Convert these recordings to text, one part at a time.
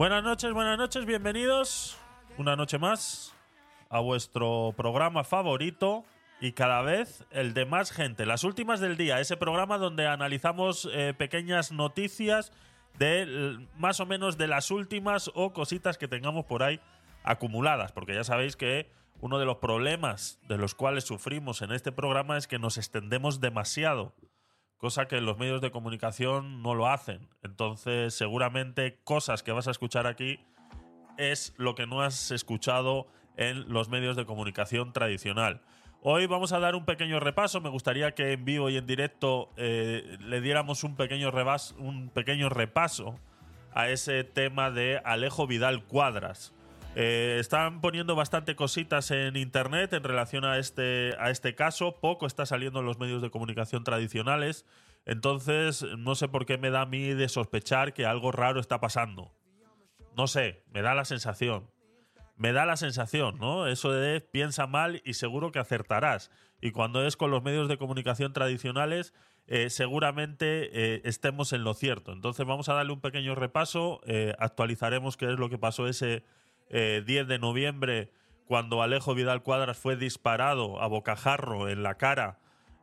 Buenas noches, buenas noches, bienvenidos una noche más a vuestro programa favorito y cada vez el de más gente. Las últimas del día, ese programa donde analizamos eh, pequeñas noticias de más o menos de las últimas o cositas que tengamos por ahí acumuladas, porque ya sabéis que uno de los problemas de los cuales sufrimos en este programa es que nos extendemos demasiado, cosa que los medios de comunicación no lo hacen. Entonces, seguramente cosas que vas a escuchar aquí es lo que no has escuchado en los medios de comunicación tradicional. Hoy vamos a dar un pequeño repaso. Me gustaría que en vivo y en directo eh, le diéramos un pequeño, rebas- un pequeño repaso a ese tema de Alejo Vidal Cuadras. Eh, están poniendo bastante cositas en internet en relación a este, a este caso. Poco está saliendo en los medios de comunicación tradicionales. Entonces, no sé por qué me da a mí de sospechar que algo raro está pasando. No sé, me da la sensación. Me da la sensación, ¿no? Eso de piensa mal y seguro que acertarás. Y cuando es con los medios de comunicación tradicionales, eh, seguramente eh, estemos en lo cierto. Entonces vamos a darle un pequeño repaso, actualizaremos qué es lo que pasó ese eh, 10 de noviembre cuando Alejo Vidal Cuadras fue disparado a bocajarro en la cara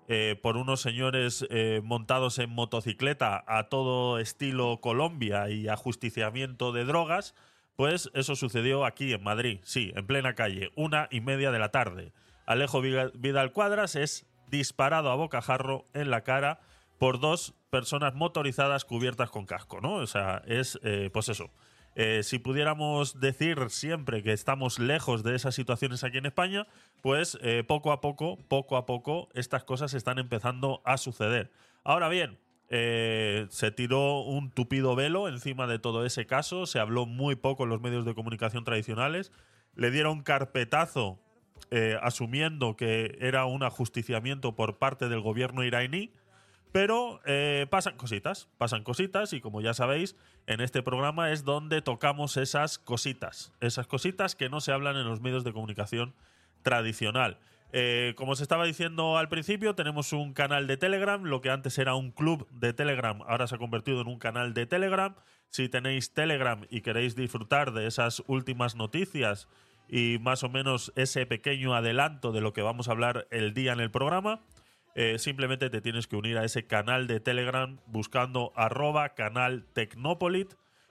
eh, por unos señores eh, montados en motocicleta a todo estilo Colombia y ajusticiamiento de drogas, pues eso sucedió aquí en Madrid, sí, en plena calle, una y media de la tarde. Alejo Vidal Cuadras es disparado a bocajarro en la cara por dos personas motorizadas cubiertas con casco, ¿no? O sea, es, eh, pues eso. Eh, si pudiéramos decir siempre que estamos lejos de esas situaciones aquí en España, pues eh, poco a poco, poco a poco, estas cosas están empezando a suceder. Ahora bien, eh, se tiró un tupido velo encima de todo ese caso, se habló muy poco en los medios de comunicación tradicionales, le dieron carpetazo asumiendo que era un ajusticiamiento por parte del gobierno iraní. Pero pasan cositas, pasan cositas y como ya sabéis, en este programa es donde tocamos esas cositas, esas cositas que no se hablan en los medios de comunicación tradicional. Eh, como os estaba diciendo al principio, tenemos un canal de Telegram, lo que antes era un club de Telegram, ahora se ha convertido en un canal de Telegram. Si tenéis Telegram y queréis disfrutar de esas últimas noticias y más o menos ese pequeño adelanto de lo que vamos a hablar el día en el programa, eh, simplemente te tienes que unir a ese canal de Telegram buscando arroba canal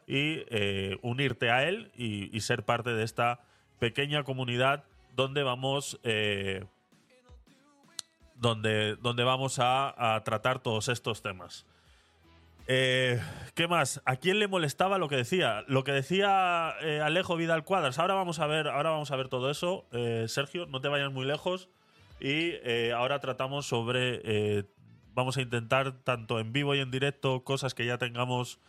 y eh, unirte a él y, ser parte de esta pequeña comunidad donde vamos eh, donde, donde vamos a, tratar todos estos temas. ¿Qué más? ¿A quién le molestaba lo que decía? Lo que decía Alejo Vidal Cuadras. Ahora vamos a ver, ahora vamos a ver todo eso. Sergio, no te vayas muy lejos. Y eh, ahora tratamos sobre. eh, vamos a intentar, tanto en vivo y en directo, cosas que ya tengamos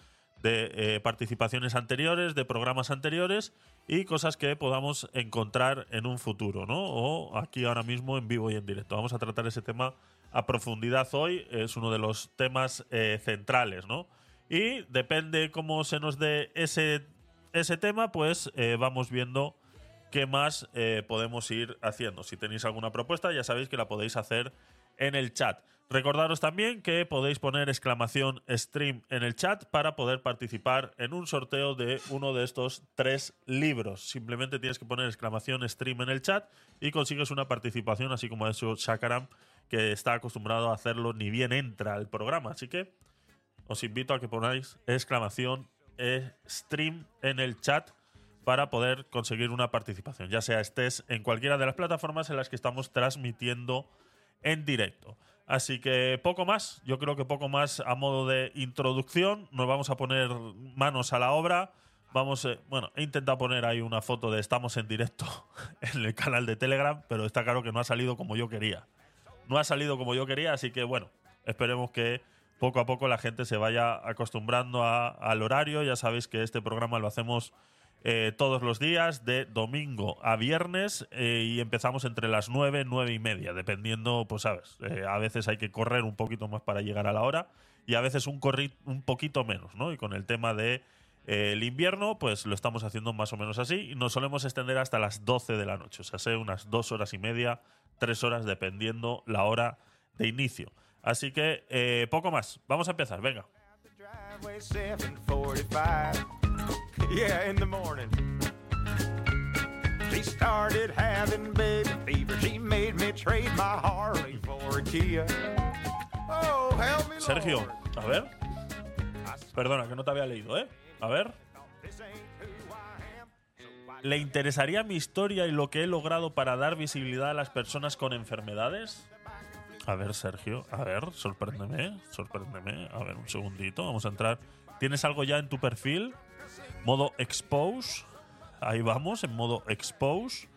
de eh, participaciones anteriores, de programas anteriores y cosas que podamos encontrar en un futuro, ¿no? O aquí ahora mismo en vivo y en directo. Vamos a tratar ese tema a profundidad hoy. Es uno de los temas eh, centrales, ¿no? Y depende cómo se nos dé ese, ese tema, pues vamos viendo qué más eh, podemos ir haciendo. Si tenéis alguna propuesta, ya sabéis que la podéis hacer en el chat. Recordaros también que podéis poner exclamación stream en el chat para poder participar en un sorteo de uno de estos tres libros. Simplemente tienes que poner exclamación stream en el chat y consigues una participación, así como ha hecho Shakaram, que está acostumbrado a hacerlo ni bien entra al programa. Así que os invito a que ponáis exclamación eh, stream en el chat para poder conseguir una participación, ya sea estés en cualquiera de las plataformas en las que estamos transmitiendo en directo. Así que poco más, yo creo que poco más a modo de introducción. Nos vamos a poner manos a la obra. Vamos, eh, bueno, he intentado poner ahí una foto de estamos en directo en el canal de Telegram, pero está claro que no ha salido como yo quería. No ha salido como yo quería, así que bueno, esperemos que poco a poco la gente se vaya acostumbrando al horario. Ya sabéis que este programa lo hacemos eh, todos los días, de domingo a viernes, eh, y empezamos entre las 9, 9 y media, dependiendo, pues sabes, eh, a veces hay que correr un poquito más para llegar a la hora, y a veces un, un poquito menos, ¿no? Y con el tema de el invierno, pues lo estamos haciendo más o menos así, y nos solemos extender hasta las 12 de la noche, o sea, sea unas dos horas y media, tres horas, dependiendo la hora de inicio. Así que poco más, vamos a empezar, venga. Driveway 745. Yeah, in the morning. She started having baby fever. She made me trade my Harley for a Kia. Oh, help me, Sergio, a ver. Perdona, que no te había leído, ¿eh? A ver. ¿Le interesaría mi historia y lo que he logrado para dar visibilidad a las personas con enfermedades? A ver, Sergio, a ver, sorpréndeme, sorpréndeme. A ver, un segundito, vamos a entrar. ¿Tienes algo ya en tu perfil? Modo expose. Ahí vamos, en modo expose.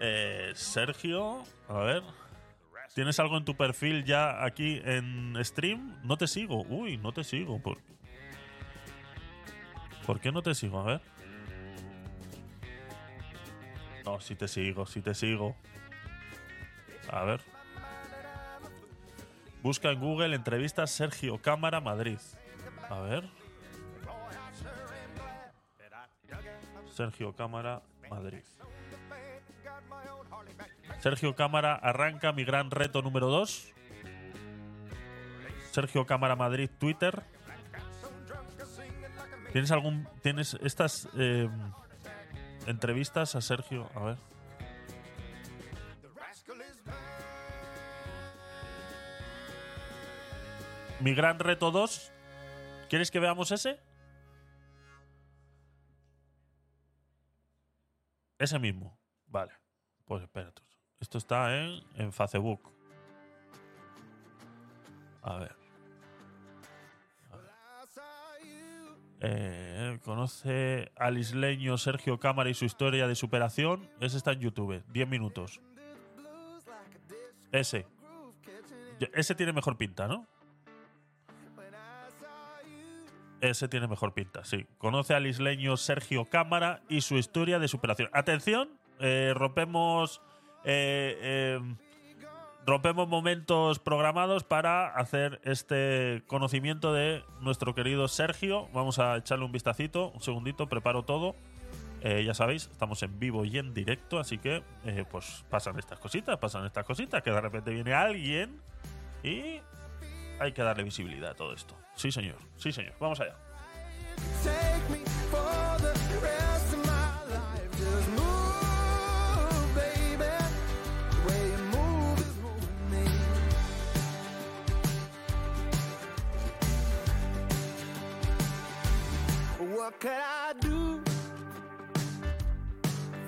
Eh, Sergio, a ver. ¿Tienes algo en tu perfil ya aquí en stream? No te sigo. Uy, no te sigo. ¿Por, ¿Por qué no te sigo? A ver. No, sí te sigo, sí te sigo. A ver. Busca en Google entrevistas Sergio Cámara Madrid. A ver. Sergio Cámara Madrid. Sergio Cámara arranca mi gran reto número 2. Sergio Cámara Madrid Twitter. ¿Tienes algún. ¿Tienes estas eh, entrevistas a Sergio? A ver. Mi gran reto 2. ¿Quieres que veamos ese? Ese mismo. Vale. Pues espérate. Esto está en, en Facebook. A ver. Eh, conoce al isleño Sergio Cámara y su historia de superación. Ese está en YouTube. 10 minutos. Ese. Ese tiene mejor pinta, ¿no? Ese tiene mejor pinta, sí. Conoce al isleño Sergio Cámara y su historia de superación. Atención, eh, rompemos, eh, eh, rompemos momentos programados para hacer este conocimiento de nuestro querido Sergio. Vamos a echarle un vistacito, un segundito, preparo todo. Eh, ya sabéis, estamos en vivo y en directo, así que pues pasan estas cositas, pasan estas cositas, que de repente viene alguien y hay que darle visibilidad a todo esto. Sí, señor, sí, señor. Vamos allá. Take me for the rest of my life. Just move, baby. The way you move is moving me. What could I do?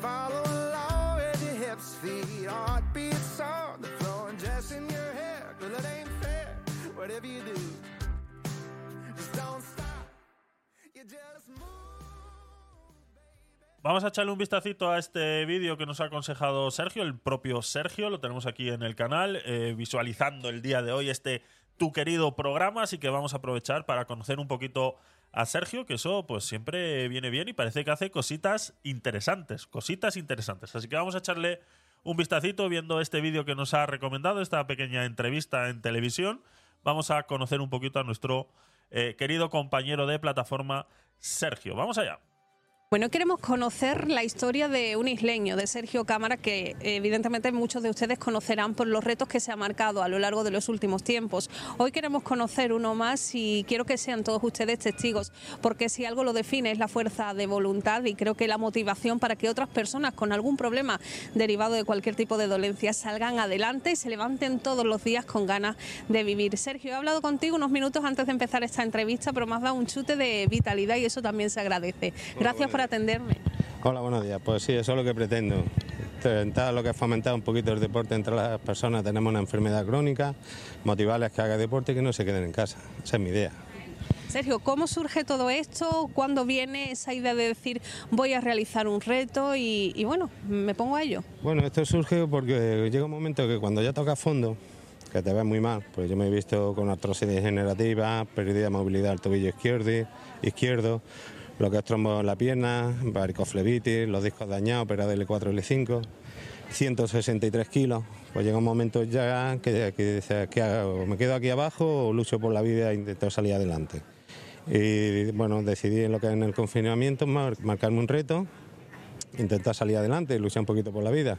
Follow along with your hips, feet, heartbeats on the floor, and just in your head. 'Cause it ain't fair. Whatever you do, Vamos a echarle un vistacito a este vídeo que nos ha aconsejado Sergio, el propio Sergio, lo tenemos aquí en el canal, eh, visualizando el día de hoy este tu querido programa, así que vamos a aprovechar para conocer un poquito a Sergio, que eso pues siempre viene bien y parece que hace cositas interesantes, cositas interesantes. Así que vamos a echarle un vistacito viendo este vídeo que nos ha recomendado, esta pequeña entrevista en televisión. Vamos a conocer un poquito a nuestro eh, querido compañero de plataforma, Sergio. Vamos allá. Bueno, queremos conocer la historia de un isleño, de Sergio Cámara, que evidentemente muchos de ustedes conocerán por los retos que se ha marcado a lo largo de los últimos tiempos. Hoy queremos conocer uno más y quiero que sean todos ustedes testigos, porque si algo lo define es la fuerza de voluntad y creo que la motivación para que otras personas con algún problema derivado de cualquier tipo de dolencia salgan adelante y se levanten todos los días con ganas de vivir. Sergio, he hablado contigo unos minutos antes de empezar esta entrevista, pero me has dado un chute de vitalidad y eso también se agradece. Gracias por atenderme. Hola, buenos días. Pues sí, eso es lo que pretendo. Intentar lo que es fomentar un poquito el deporte entre las personas. Tenemos una enfermedad crónica, motivarles que hagan deporte y que no se queden en casa. Esa es mi idea. Sergio, ¿cómo surge todo esto? ¿Cuándo viene esa idea de decir voy a realizar un reto y, y bueno, me pongo a ello? Bueno, esto surge porque llega un momento que cuando ya toca fondo, que te ves muy mal, pues yo me he visto con artrosis degenerativa, pérdida de movilidad del tobillo izquierdo, izquierdo lo que es trombo en la pierna, varicoflebitis, los discos dañados, operado L4 L5, 163 kilos. Pues llega un momento ya que, que dices, ¿qué hago? ¿Me quedo aquí abajo o lucho por la vida e intento salir adelante? Y bueno, decidí en lo que es en el confinamiento mar- marcarme un reto, intentar salir adelante y luchar un poquito por la vida.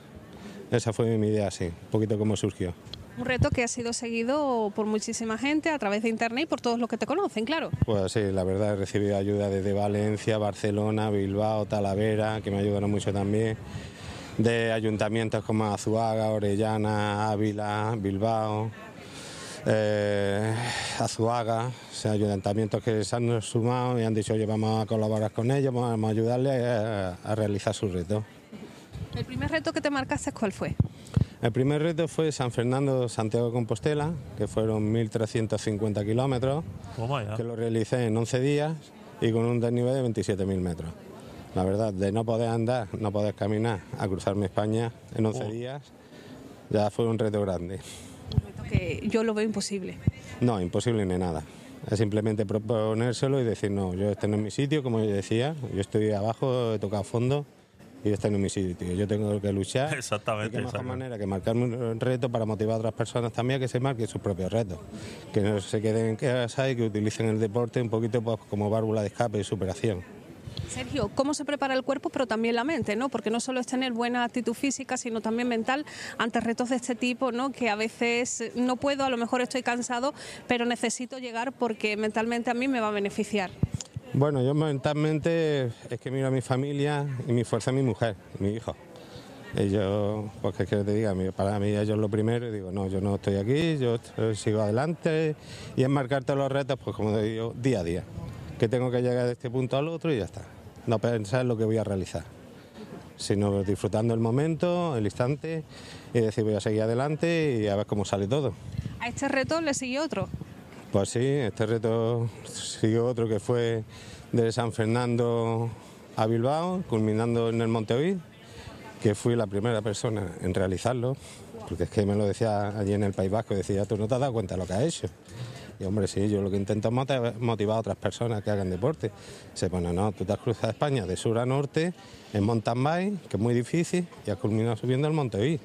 Esa fue mi idea, sí, un poquito como surgió. Un reto que ha sido seguido por muchísima gente a través de internet y por todos los que te conocen, claro. Pues sí, la verdad he recibido ayuda desde Valencia, Barcelona, Bilbao, Talavera, que me ayudaron mucho también, de ayuntamientos como Azuaga, Orellana, Ávila, Bilbao, eh, Azuaga, o sea, ayuntamientos que se han sumado y han dicho, oye, vamos a colaborar con ellos, vamos a ayudarles a, a realizar su reto. El primer reto que te marcaste, ¿cuál fue? El primer reto fue San Fernando, Santiago de Compostela, que fueron 1.350 kilómetros, que lo realicé en 11 días y con un desnivel de 27.000 metros. La verdad, de no poder andar, no poder caminar, a cruzarme España en 11 Oh. días, ya fue un reto grande. Un reto que yo lo veo imposible. No, imposible ni nada. Es simplemente proponérselo y decir, no, yo este no es mi sitio, como yo decía, yo estoy abajo, he tocado fondo y este no es mi sitio. Yo tengo que luchar. Exactamente, Y qué mejor manera que marcarme un reto para motivar a otras personas también a que se marquen sus propios retos. Que no se queden en casa y que utilicen el deporte un poquito pues, como válvula de escape y superación. Sergio, ¿cómo se prepara el cuerpo, pero también la mente, ¿no? Porque no solo es tener buena actitud física, sino también mental ante retos de este tipo, ¿no? Que a veces no puedo, a lo mejor estoy cansado, pero necesito llegar porque mentalmente a mí me va a beneficiar. Bueno, yo mentalmente es que miro a mi familia y mi fuerza es mi mujer, mi hijo. Ellos, pues que te diga, para mí ellos lo primero, y digo, no, yo no estoy aquí, yo sigo adelante y es marcarte los retos, pues como digo, día a día, que tengo que llegar de este punto al otro y ya está. No pensar en lo que voy a realizar, sino disfrutando el momento, el instante y decir voy a seguir adelante y a ver cómo sale todo. A este reto le sigue otro. Pues sí, este reto siguió otro que fue de San Fernando a Bilbao, culminando en el Monte Oid, que fui la primera persona en realizarlo, porque es que me lo decía allí en el País Vasco, decía, tú no te has dado cuenta de lo que has hecho. Y hombre, sí, yo lo que intento es moti- motivar a otras personas que hagan deporte. Se pone, no, tú te has cruzado España de sur a norte en mountain bike, que es muy difícil, y has culminado subiendo el Monte Oid,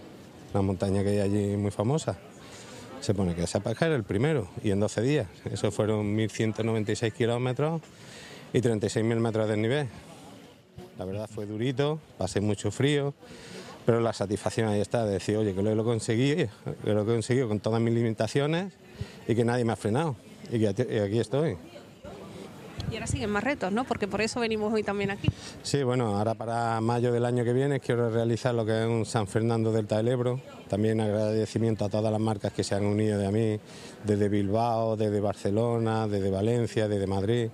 una montaña que hay allí muy famosa se pone que que era el primero y en 12 días. Eso fueron 1.196 kilómetros y 36.000 metros de nivel. La verdad fue durito, pasé mucho frío, pero la satisfacción ahí está de decir, oye, que lo, lo conseguí, que lo he conseguido con todas mis limitaciones y que nadie me ha frenado y que aquí estoy. Y ahora siguen más retos, ¿no? Porque por eso venimos hoy también aquí. Sí, bueno, ahora para mayo del año que viene quiero realizar lo que es un San Fernando Delta del Ebro. También agradecimiento a todas las marcas que se han unido de a mí, desde Bilbao, desde Barcelona, desde Valencia, desde Madrid.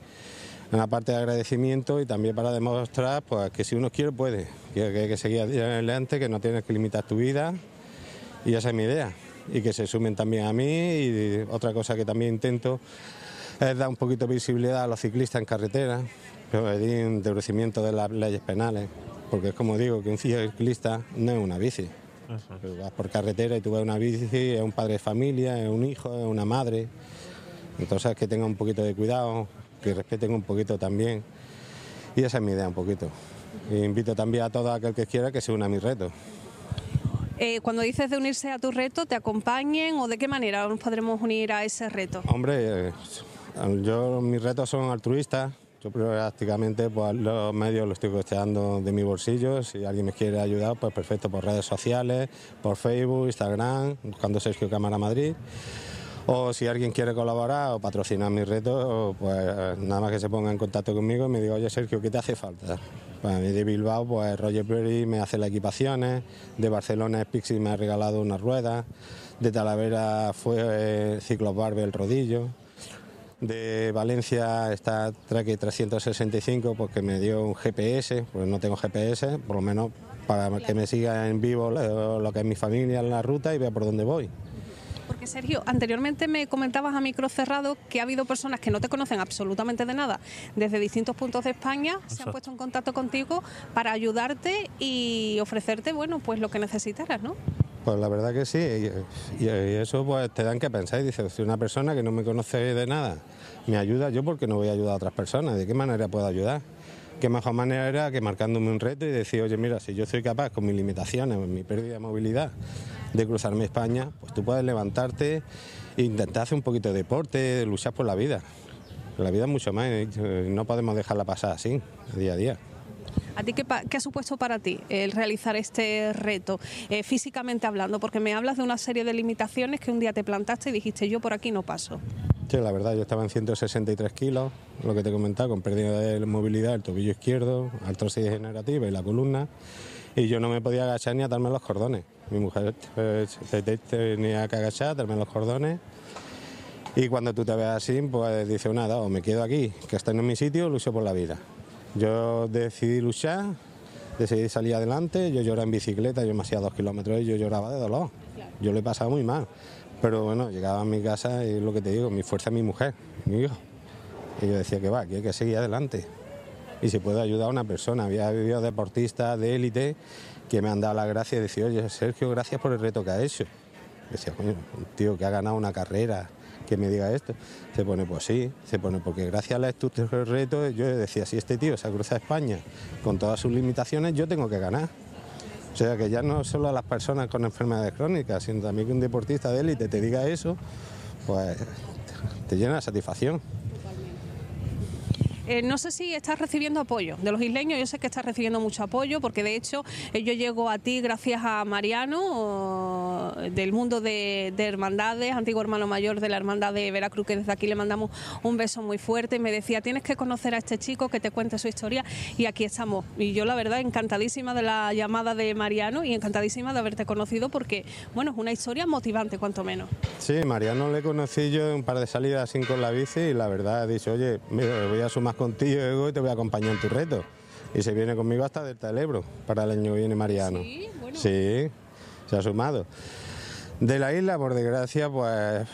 Una parte de agradecimiento y también para demostrar pues, que si uno quiere puede, que hay que seguir adelante, que no tienes que limitar tu vida y esa es mi idea. Y que se sumen también a mí y otra cosa que también intento es dar un poquito de visibilidad a los ciclistas en carretera, pedir un endurecimiento de las leyes penales, porque es como digo, que un ciclista no es una bici. Tú vas por carretera y tú ves una bici, es un padre de familia, es un hijo, es una madre. Entonces que tengan un poquito de cuidado, que respeten un poquito también. Y esa es mi idea un poquito. Y invito también a todo aquel que quiera que se una a mi reto. Eh, cuando dices de unirse a tu reto, ¿te acompañen o de qué manera nos podremos unir a ese reto? Hombre, eh, yo mis retos son altruistas. Yo prácticamente pues, los medios los estoy costeando de mi bolsillo. Si alguien me quiere ayudar, pues perfecto, por redes sociales, por Facebook, Instagram, buscando Sergio Cámara Madrid. O si alguien quiere colaborar o patrocinar mis retos, pues nada más que se ponga en contacto conmigo y me diga, oye Sergio, ¿qué te hace falta? Pues mí de Bilbao, pues Roger Perry me hace las equipaciones, de Barcelona Spixi me ha regalado unas ruedas, de Talavera fue eh, Ciclos Barbe el rodillo, de Valencia está Track 365 porque me dio un GPS, pues no tengo GPS, por lo menos para que me siga en vivo lo, que es mi familia en la ruta y vea por dónde voy. Porque Sergio, anteriormente me comentabas a micro cerrado que ha habido personas que no te conocen absolutamente de nada desde distintos puntos de España, se han puesto en contacto contigo para ayudarte y ofrecerte, bueno, pues lo que necesitaras, ¿no? Pues la verdad que sí, y, eso pues te dan que pensar y dices, si una persona que no me conoce de nada me ayuda, yo porque no voy a ayudar a otras personas, ¿de qué manera puedo ayudar? Qué mejor manera era que marcándome un reto y decir, oye, mira, si yo soy capaz con mis limitaciones, mi pérdida de movilidad, de cruzarme España, pues tú puedes levantarte e intentar hacer un poquito de deporte, de luchar por la vida. La vida es mucho más, y no podemos dejarla pasar así, día a día. ¿A ti qué, ha supuesto para ti el realizar este reto, eh, físicamente hablando? Porque me hablas de una serie de limitaciones que un día te plantaste y dijiste, yo por aquí no paso. La verdad, yo estaba en 163 kilos, lo que te he comentado, con pérdida de movilidad del tobillo izquierdo, artrosis degenerativa y la columna, y yo no me podía agachar ni atarme los cordones. Mi mujer te- tenía que agachar, atarme los cordones, y cuando tú te ves así, pues dice nada, o me quedo aquí, que estoy en mi sitio, lucho por la vida. Yo decidí luchar, decidí salir adelante, yo lloraba en bicicleta, yo me hacía dos kilómetros y yo lloraba de dolor. Yo lo he pasado muy mal. Pero bueno, llegaba a mi casa y es lo que te digo, mi fuerza es mi mujer, mi hijo. Y yo decía que va, que hay que seguir adelante. Y si puedo ayudar a una persona, había vivido deportistas de élite que me han dado la gracia y decir, oye, Sergio, gracias por el reto que ha hecho. Decía, coño, un tío que ha ganado una carrera, que me diga esto. Se pone, pues sí, se pone, porque gracias a estos retos, yo decía, si este tío se cruza España con todas sus limitaciones, yo tengo que ganar. O sea que ya no solo a las personas con enfermedades crónicas, sino también que un deportista de élite te diga eso, pues te llena de satisfacción. Eh, no sé si estás recibiendo apoyo de los isleños, yo sé que estás recibiendo mucho apoyo, porque de hecho eh, yo llego a ti gracias a Mariano, del mundo de, de hermandades, antiguo hermano mayor de la hermandad de Veracruz, que desde aquí le mandamos un beso muy fuerte, y me decía, tienes que conocer a este chico, que te cuente su historia, y aquí estamos. Y yo la verdad encantadísima de la llamada de Mariano y encantadísima de haberte conocido, porque bueno, es una historia motivante, cuanto menos. Sí, Mariano le conocí yo en un par de salidas así con la bici y la verdad he dicho, oye, mira, voy a sumar contigo y te voy a acompañar en tu reto. Y se viene conmigo hasta Delta del Ebro para el año que viene Mariano. Sí, bueno. Sí, se ha sumado. De la isla, por desgracia, pues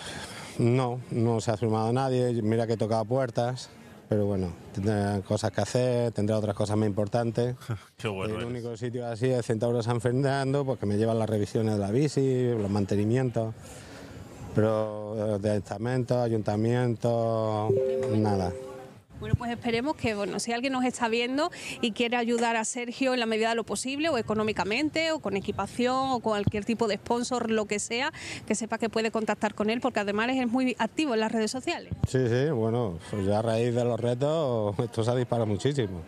no, no se ha sumado nadie. Mira que he tocado puertas, pero bueno, tendrá cosas que hacer, tendrá otras cosas más importantes. Qué bueno el eres. único sitio así es Centauro San Fernando, porque me llevan las revisiones de la bici, los mantenimientos. Pero eh, de estamentos, ayuntamientos, nada. Bueno, pues esperemos que, bueno, si alguien nos está viendo y quiere ayudar a Sergio en la medida de lo posible, o económicamente, o con equipación, o cualquier tipo de sponsor, lo que sea, que sepa que puede contactar con él, porque además es muy activo en las redes sociales. Sí, sí, bueno, a raíz de los retos esto se ha disparado muchísimo.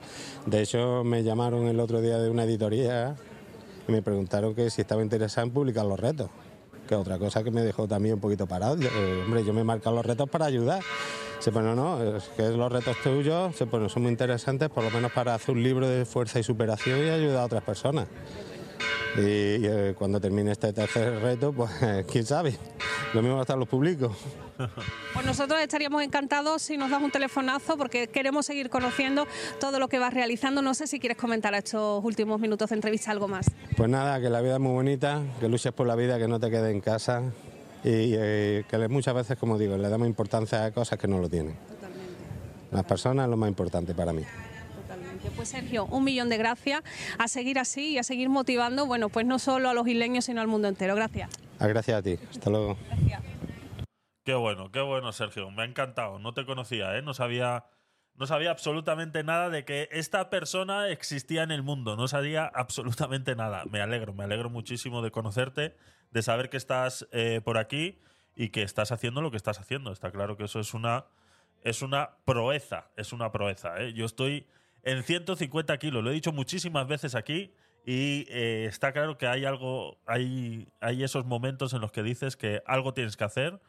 De hecho, me llamaron el otro día de una editoría y me preguntaron que si estaba interesado en publicar los retos. Que otra cosa que me dejó también un poquito parado. Eh, hombre, yo me he marcado los retos para ayudar. Se pone, no, es que los retos tuyos se pone, son muy interesantes, por lo menos para hacer un libro de fuerza y superación y ayudar a otras personas. Y, y, eh, cuando termine este tercer reto, pues quién sabe, lo mismo hasta los publico. Pues nosotros estaríamos encantados si nos das un telefonazo, porque queremos seguir conociendo todo lo que vas realizando. No sé si quieres comentar a estos últimos minutos de entrevista algo más. Pues nada, que la vida es muy bonita, que luches por la vida, que no te quedes en casa y eh, que muchas veces, como digo, le damos importancia a cosas que no lo tienen. Las personas es lo más importante para mí. Totalmente. Pues Sergio, un millón de gracias. A seguir así y a seguir motivando, bueno, pues no solo a los isleños, sino al mundo entero. Gracias. Ah, Gracias a ti. Hasta luego. Qué bueno, qué bueno, Sergio. Me ha encantado. No te conocía, ¿eh? No sabía, no sabía absolutamente nada de que esta persona existía en el mundo. No sabía absolutamente nada. Me alegro, me alegro muchísimo de conocerte, de saber que estás eh, por aquí y que estás haciendo lo que estás haciendo. Está claro que eso es una, es una proeza, es una proeza. ¿eh? Yo estoy en 150 kilos, lo he dicho muchísimas veces aquí. Y eh, está claro que hay algo, hay, hay esos momentos en los que dices que algo tienes que hacer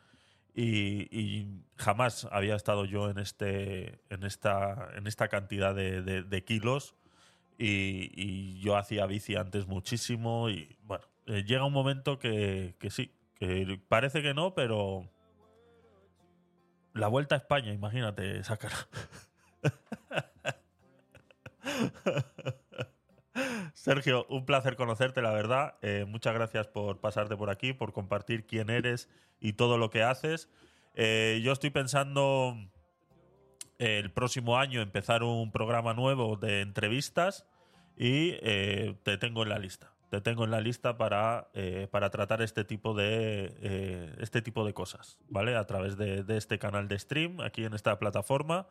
y, jamás había estado yo en este en esta en esta cantidad de kilos y, y yo hacía bici antes muchísimo y bueno eh, llega un momento que, sí que parece que no pero la vuelta a España imagínate esa Sergio, un placer conocerte, la verdad. Eh, muchas gracias por pasarte por aquí, por compartir quién eres y todo lo que haces. Eh, yo estoy pensando el próximo año empezar un programa nuevo de entrevistas y te tengo en la lista. Te tengo en la lista para, eh, para tratar este tipo de eh, este tipo de cosas, ¿vale? A través de, este canal de stream, aquí en esta plataforma,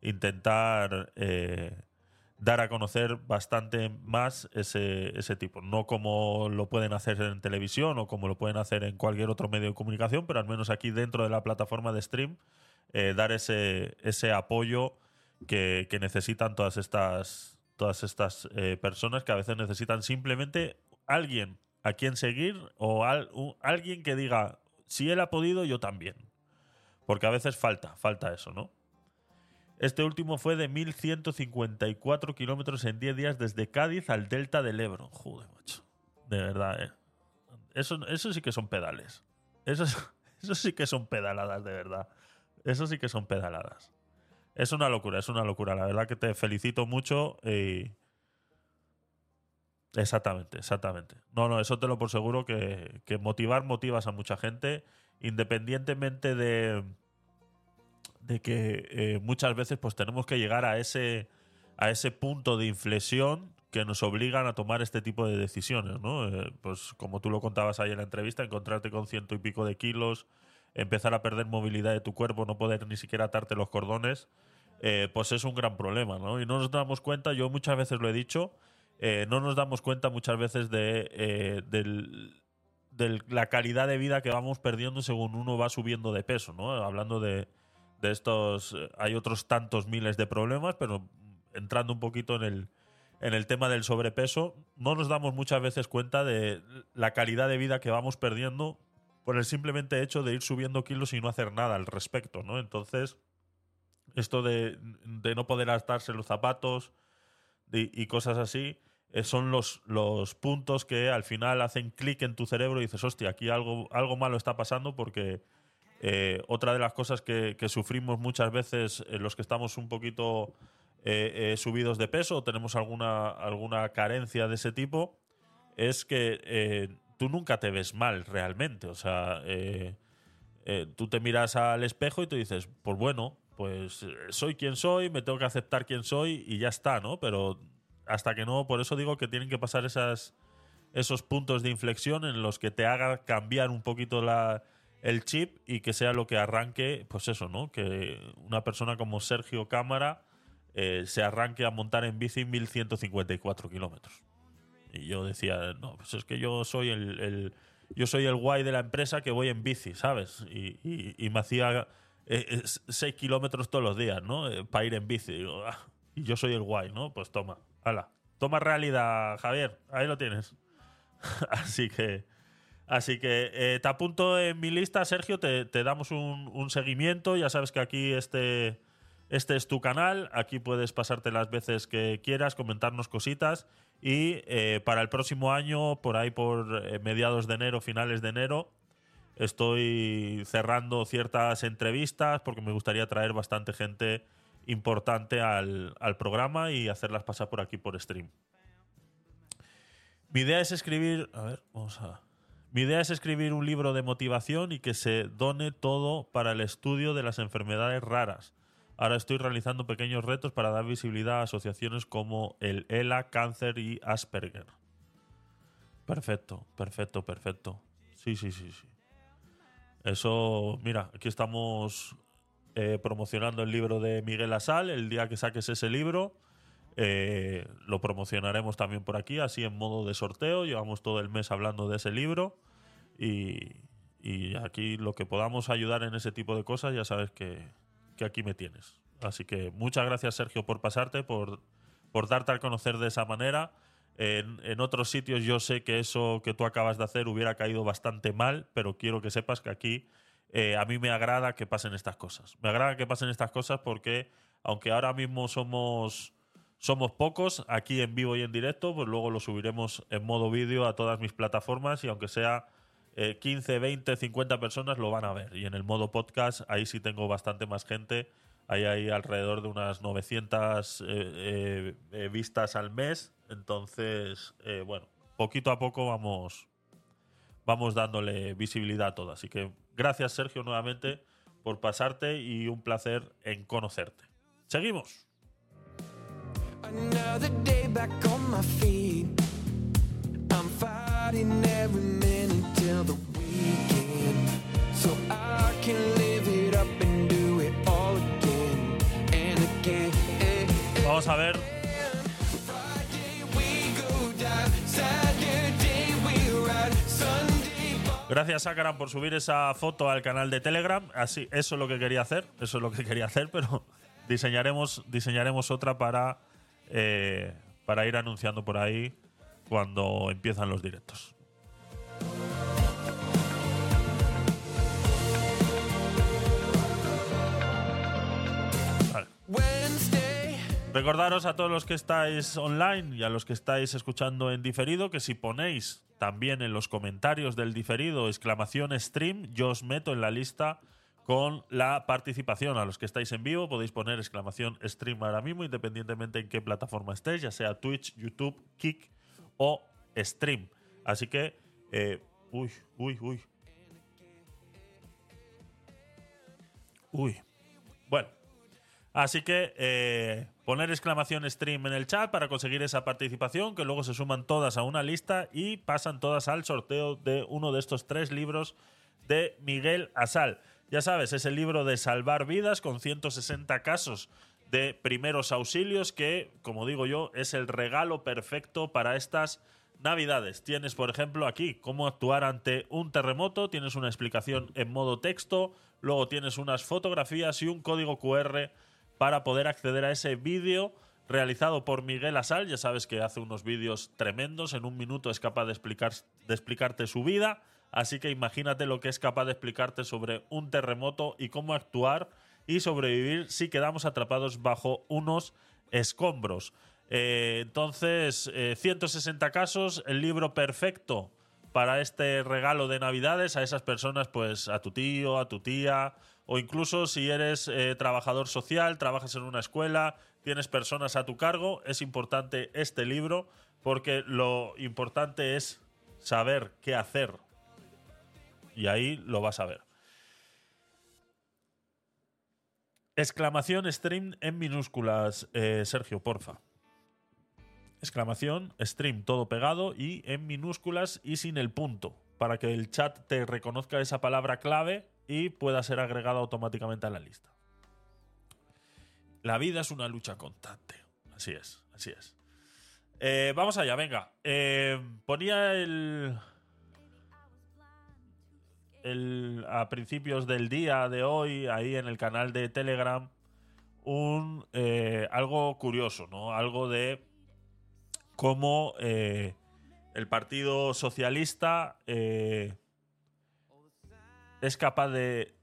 intentar eh, dar a conocer bastante más ese, ese tipo. No como lo pueden hacer en televisión o como lo pueden hacer en cualquier otro medio de comunicación, pero al menos aquí dentro de la plataforma de stream, dar ese, ese apoyo que, que necesitan todas estas todas estas eh, personas que a veces necesitan simplemente alguien a quien seguir o alguien que diga, si él ha podido, yo también. Porque a veces falta, falta eso, ¿no? Este último fue de 1.154 kilómetros en 10 días desde Cádiz al delta del Ebro. Joder, macho. De verdad, ¿eh? Eso, eso sí que son pedales. Eso, es- eso sí que son pedaladas, de verdad. Eso sí que son pedaladas. Es una locura, es una locura. La verdad que te felicito mucho. y- Exactamente, exactamente. No, no, eso te lo por seguro que, que motivar motivas a mucha gente, independientemente de, de que eh, muchas veces pues tenemos que llegar a ese, a ese punto de inflexión que nos obligan a tomar este tipo de decisiones, ¿no? Eh, pues como tú lo contabas ahí en la entrevista, encontrarte con ciento y pico de kilos, empezar a perder movilidad de tu cuerpo, no poder ni siquiera atarte los cordones, eh, pues es un gran problema, ¿no? Y no nos damos cuenta, yo muchas veces lo he dicho, eh, no nos damos cuenta muchas veces de eh, de la calidad de vida que vamos perdiendo según uno va subiendo de peso, ¿no? Hablando de, de estos, hay otros tantos miles de problemas, pero entrando un poquito en el, en el tema del sobrepeso, no nos damos muchas veces cuenta de la calidad de vida que vamos perdiendo por el simplemente hecho de ir subiendo kilos y no hacer nada al respecto, ¿no? Entonces, esto de, no poder atarse los zapatos y cosas así, eh, son los, puntos que al final hacen clic en tu cerebro y dices, hostia, aquí algo, algo malo está pasando porque eh, otra de las cosas que, sufrimos muchas veces eh, los que estamos un poquito eh, subidos de peso o tenemos alguna, alguna carencia de ese tipo es que tú nunca te ves mal realmente. O sea, tú te miras al espejo y te dices, pues bueno, pues eh, soy quien soy, me tengo que aceptar quien soy y ya está, ¿no? Pero hasta que no, por eso digo que tienen que pasar esas, esos puntos de inflexión en los que te haga cambiar un poquito la, el chip y que sea lo que arranque, pues eso, ¿no? Que una persona como Sergio Cámara eh, se arranque a montar en bici 1154 kilómetros. Y yo decía, no, pues es que yo soy el, el- yo soy el guay de la empresa que voy en bici, ¿sabes? Y, y- y me hacía 6 kilómetros todos los días, ¿no? Para ir en bici. "Ah", y yo soy el guay, ¿no? Pues toma, hala. Toma realidad, Javier. Ahí lo tienes. así que, así que eh, te apunto en mi lista, Sergio. Te, damos un, seguimiento. Ya sabes que aquí este, este es tu canal. Aquí puedes pasarte las veces que quieras, comentarnos cositas. Y eh, para el próximo año, por ahí por eh, mediados de enero, finales de enero, estoy cerrando ciertas entrevistas porque me gustaría traer bastante gente importante al, al programa y hacerlas pasar por aquí por stream. Mi idea es escribir. A ver, vamos a. Mi idea es escribir un libro de motivación y que se done todo para el estudio de las enfermedades raras. Ahora estoy realizando pequeños retos para dar visibilidad a asociaciones como el ELA, cáncer y Asperger. Perfecto, perfecto, perfecto. Sí, sí, sí, sí. Eso, mira, aquí estamos eh, promocionando el libro de Miguel Asal. El día que saques ese libro, eh, lo promocionaremos también por aquí, así en modo de sorteo. Llevamos todo el mes hablando de ese libro. Y, y aquí lo que podamos ayudar en ese tipo de cosas, ya sabes que, que aquí me tienes. Así que muchas gracias, Sergio, por pasarte, por, por darte a conocer de esa manera. En, otros sitios yo sé que eso que tú acabas de hacer hubiera caído bastante mal, pero quiero que sepas que aquí eh, a mí me agrada que pasen estas cosas. Me agrada que pasen estas cosas porque, aunque ahora mismo somos, somos pocos, aquí en vivo y en directo, pues luego lo subiremos en modo vídeo a todas mis plataformas y aunque sea eh, 15, 20, 50 personas lo van a ver. Y en el modo podcast, ahí sí tengo bastante más gente. Ahí hay alrededor de unas 900 eh, eh, eh, vistas al mes. Entonces, eh, bueno, poquito a poco vamos, vamos dándole visibilidad a todo. Así que gracias, Sergio, nuevamente por pasarte y un placer en conocerte. Seguimos. Another day back on my feet. I'm fighting every minute till the weekend. So I can live it up and do Vamos a ver Gracias, Sakaran, por subir esa foto al canal de Telegram. Así, eso es lo que quería hacer. Eso es lo que quería hacer, pero diseñaremos, diseñaremos otra para, eh, para ir anunciando por ahí cuando empiezan los directos. Vale. Recordaros a todos los que estáis online y a los que estáis escuchando en diferido que si ponéis también en los comentarios del diferido exclamación stream, yo os meto en la lista con la participación. A los que estáis en vivo podéis poner exclamación stream ahora mismo, independientemente en qué plataforma estéis, ya sea Twitch, YouTube, Kick o Stream. Así que, eh, uy, uy, uy. Uy. Bueno. Así que eh, poner exclamación stream en el chat para conseguir esa participación, que luego se suman todas a una lista y pasan todas al sorteo de uno de estos tres libros de Miguel Asal. Ya sabes, es el libro de Salvar Vidas con 160 casos de primeros auxilios que, como digo yo, es el regalo perfecto para estas Navidades. Tienes, por ejemplo, aquí cómo actuar ante un terremoto, tienes una explicación en modo texto, luego tienes unas fotografías y un código QR para poder acceder a ese vídeo realizado por Miguel Asal. Ya sabes que hace unos vídeos tremendos, en un minuto es capaz de, explicar, de explicarte su vida, así que imagínate lo que es capaz de explicarte sobre un terremoto y cómo actuar y sobrevivir si quedamos atrapados bajo unos escombros. Eh, entonces, eh, 160 casos, el libro perfecto para este regalo de Navidades a esas personas, pues a tu tío, a tu tía, o incluso si eres eh, trabajador social, trabajas en una escuela, tienes personas a tu cargo, es importante este libro porque lo importante es saber qué hacer. Y ahí lo vas a ver. Exclamación stream en minúsculas, eh, Sergio, porfa. Exclamación stream todo pegado y en minúsculas y sin el punto, para que el chat te reconozca esa palabra clave y pueda ser agregado automáticamente a la lista. La vida es una lucha constante. Así es, así es. Eh, vamos allá, venga. Eh, ponía el, el. A principios del día de hoy, ahí en el canal de Telegram, un. eh, algo curioso, ¿no? Algo de cómo el Partido Socialista es capaz de.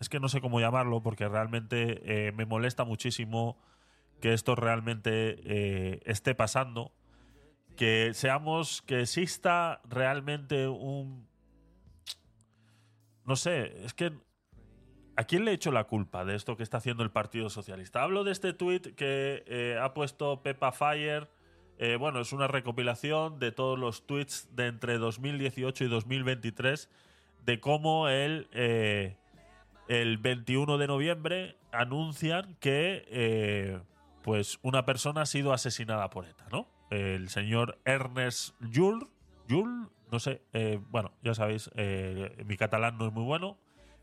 Es que no sé cómo llamarlo porque realmente eh, me molesta muchísimo que esto realmente eh, esté pasando. Que seamos, que exista realmente un. No sé, es que. ¿A quién le he hecho la culpa de esto que está haciendo el Partido Socialista? Hablo de este tuit que eh, ha puesto Pepa Fire. Eh, bueno, es una recopilación de todos los tweets de entre 2018 y 2023 de cómo el, eh, el 21 de noviembre anuncian que eh, pues una persona ha sido asesinada por ETA, ¿no? El señor Ernest Jules, Jules no sé, bueno, ya sabéis, mi catalán no es muy bueno,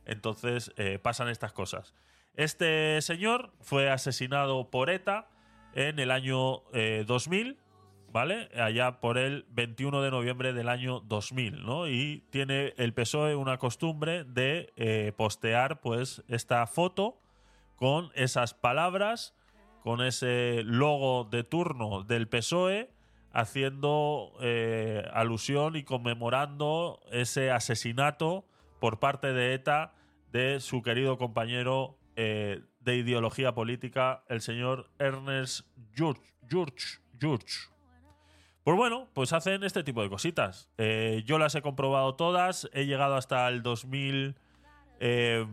entonces pasan estas cosas. Este señor fue asesinado por ETA en el año eh, 2000, ¿vale? Allá por el 21 de noviembre del año 2000, ¿no? Y tiene el PSOE una costumbre de eh, postear, pues, esta foto con esas palabras, con ese logo de turno del PSOE, haciendo eh, alusión y conmemorando ese asesinato por parte de ETA de su querido compañero eh, de ideología política, el señor Ernest George. George, George. Pues bueno, pues hacen este tipo de cositas. Eh, yo las he comprobado todas. He llegado hasta el 2000, eh,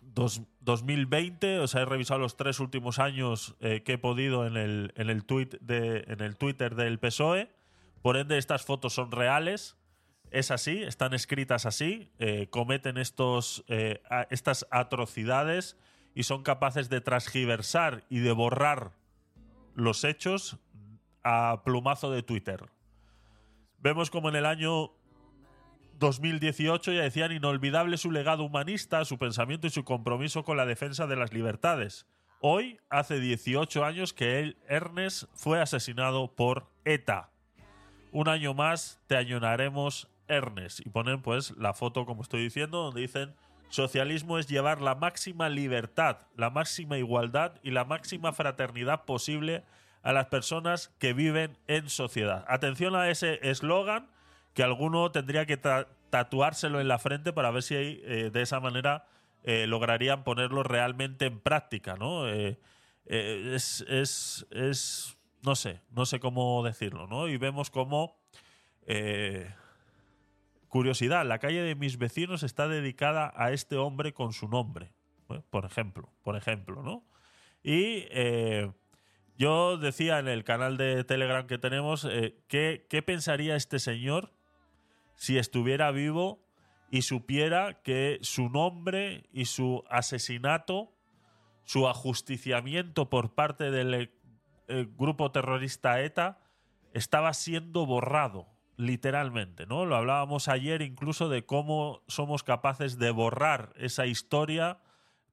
dos- 2020. O sea, he revisado los tres últimos años eh, que he podido en el, en, el tweet de, en el Twitter del PSOE. Por ende, estas fotos son reales. Es así, están escritas así. eh, cometen estos, eh, estas atrocidades y son capaces de transgiversar y de borrar los hechos a plumazo de Twitter. Vemos como en el año 2018 ya decían inolvidable su legado humanista, su pensamiento y su compromiso con la defensa de las libertades. Hoy, hace 18 años que él, Ernest, fue asesinado por ETA. Un año más te añonaremos, Ernest. Y ponen pues la foto, como estoy diciendo, donde dicen Socialismo es llevar la máxima libertad, la máxima igualdad y la máxima fraternidad posible a las personas que viven en sociedad. Atención a ese eslogan que alguno tendría que ta- tatuárselo en la frente para ver si eh, de esa manera eh, lograrían ponerlo realmente en práctica, ¿no? Eh, es, es, es- no sé, no sé cómo decirlo, ¿no? Y vemos cómo, curiosidad, la calle de mis vecinos está dedicada a este hombre con su nombre, ¿eh? por ejemplo, por ejemplo, ¿no? Y eh, yo decía en el canal de Telegram que tenemos, eh, ¿qué, ¿qué pensaría este señor si estuviera vivo y supiera que su nombre y su asesinato, su ajusticiamiento por parte del eh, grupo terrorista ETA estaba siendo borrado, literalmente, ¿no? Lo hablábamos ayer incluso de cómo somos capaces de borrar esa historia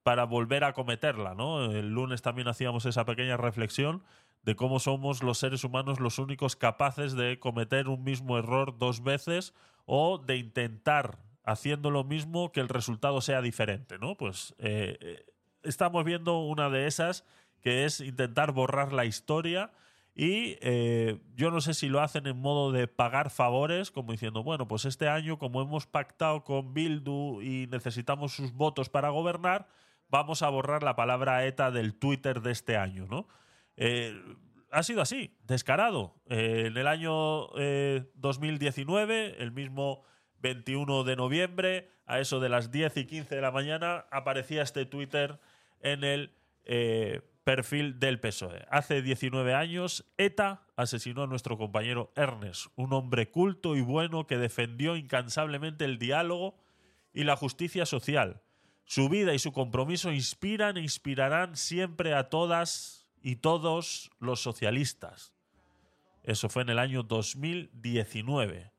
para volver a cometerla, ¿no? El lunes también hacíamos esa pequeña reflexión de cómo somos los seres humanos los únicos capaces de cometer un mismo error dos veces o de intentar haciendo lo mismo que el resultado sea diferente, ¿no? Pues eh, eh, estamos viendo una de esas que es intentar borrar la historia y eh, yo no sé si lo hacen en modo de pagar favores, como diciendo, bueno, pues este año como hemos pactado con Bildu y necesitamos sus votos para gobernar, vamos a borrar la palabra ETA del Twitter de este año, ¿no? Eh, ha sido así, descarado. Eh, en el año eh, 2019, el mismo 21 de noviembre, a eso de las 10 y 15 de la mañana, aparecía este Twitter en el perfil del PSOE. Hace 19 años, ETA asesinó a nuestro compañero Ernest, un hombre culto y bueno que defendió incansablemente el diálogo y la justicia social. Su vida y su compromiso inspiran e inspirarán siempre a todas y todos los socialistas. Eso fue en el año 2019.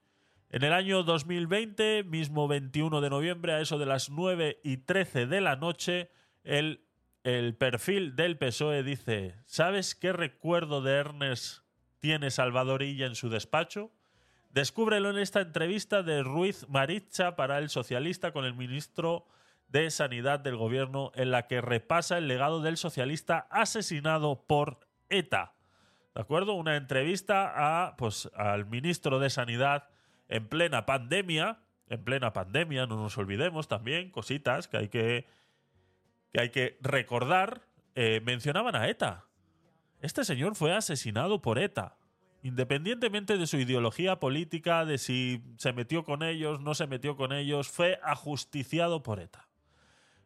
En el año 2020, mismo 21 de noviembre, a eso de las 9 y 13 de la noche, el, el perfil del PSOE dice, ¿sabes qué recuerdo de Ernest tiene Salvador Illa en su despacho? Descúbrelo en esta entrevista de Ruiz Maricha para el socialista con el ministro de Sanidad del gobierno en la que repasa el legado del socialista asesinado por ETA. ¿De acuerdo? Una entrevista a, pues, al ministro de Sanidad en plena pandemia. En plena pandemia, no nos olvidemos también, cositas que hay que, que, hay que recordar. Eh, mencionaban a ETA. Este señor fue asesinado por ETA. Independientemente de su ideología política, de si se metió con ellos, no se metió con ellos, fue ajusticiado por ETA.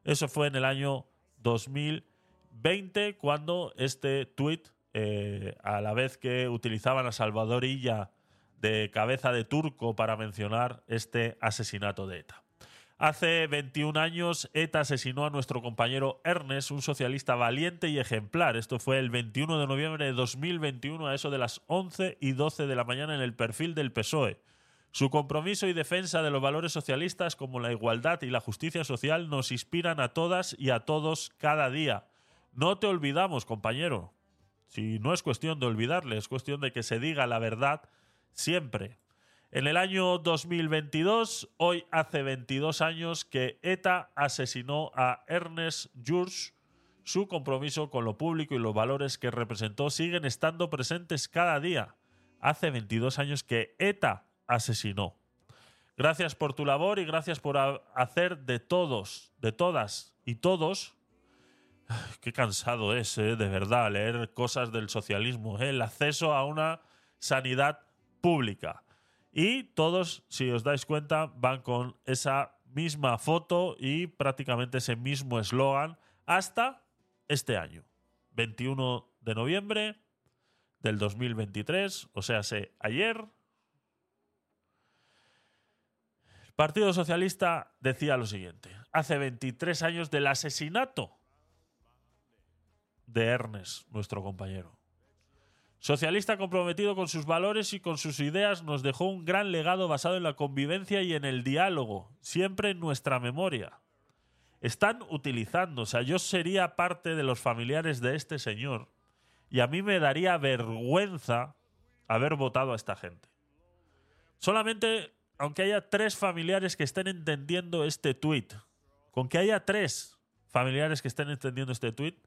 Eso fue en el año 2020, cuando este tuit, eh, a la vez que utilizaban a Salvador Illa de cabeza de turco para mencionar este asesinato de ETA. Hace 21 años, ETA asesinó a nuestro compañero Ernest, un socialista valiente y ejemplar. Esto fue el 21 de noviembre de 2021, a eso de las 11 y 12 de la mañana, en el perfil del PSOE. Su compromiso y defensa de los valores socialistas como la igualdad y la justicia social nos inspiran a todas y a todos cada día. No te olvidamos, compañero. Si no es cuestión de olvidarle, es cuestión de que se diga la verdad siempre. En el año 2022, hoy hace 22 años que ETA asesinó a Ernest Jurs. Su compromiso con lo público y los valores que representó siguen estando presentes cada día. Hace 22 años que ETA asesinó. Gracias por tu labor y gracias por ha- hacer de todos, de todas y todos. Qué cansado es, eh, de verdad, leer cosas del socialismo. eh, El acceso a una sanidad pública. Y todos, si os dais cuenta, van con esa misma foto y prácticamente ese mismo eslogan hasta este año. 21 de noviembre del 2023, o sea, se ayer. El Partido Socialista decía lo siguiente: hace 23 años del asesinato de Ernest, nuestro compañero. Socialista comprometido con sus valores y con sus ideas, nos dejó un gran legado basado en la convivencia y en el diálogo, siempre en nuestra memoria. Están utilizando, o sea, yo sería parte de los familiares de este señor y a mí me daría vergüenza haber votado a esta gente. Solamente, aunque haya tres familiares que estén entendiendo este tuit, con que haya tres familiares que estén entendiendo este tuit,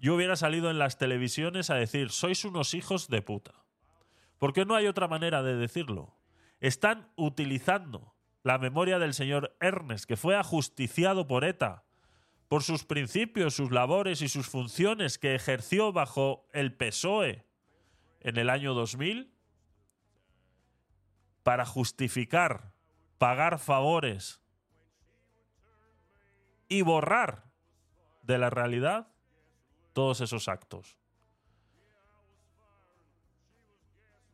yo hubiera salido en las televisiones a decir, sois unos hijos de puta. Porque no hay otra manera de decirlo. Están utilizando la memoria del señor Ernest, que fue ajusticiado por ETA, por sus principios, sus labores y sus funciones que ejerció bajo el PSOE en el año 2000, para justificar, pagar favores y borrar de la realidad todos esos actos.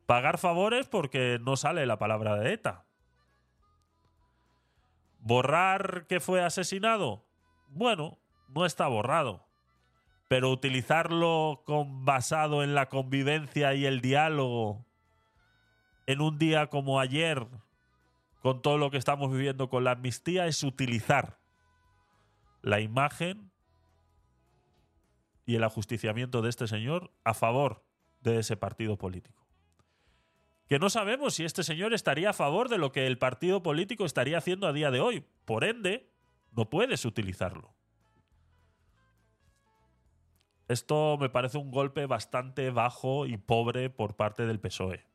Pagar favores porque no sale la palabra de ETA. ¿Borrar que fue asesinado? Bueno, no está borrado. Pero utilizarlo con, basado en la convivencia y el diálogo en un día como ayer, con todo lo que estamos viviendo con la amnistía, es utilizar la imagen y el ajusticiamiento de este señor a favor de ese partido político. Que no sabemos si este señor estaría a favor de lo que el partido político estaría haciendo a día de hoy. Por ende, no puedes utilizarlo. Esto me parece un golpe bastante bajo y pobre por parte del PSOE.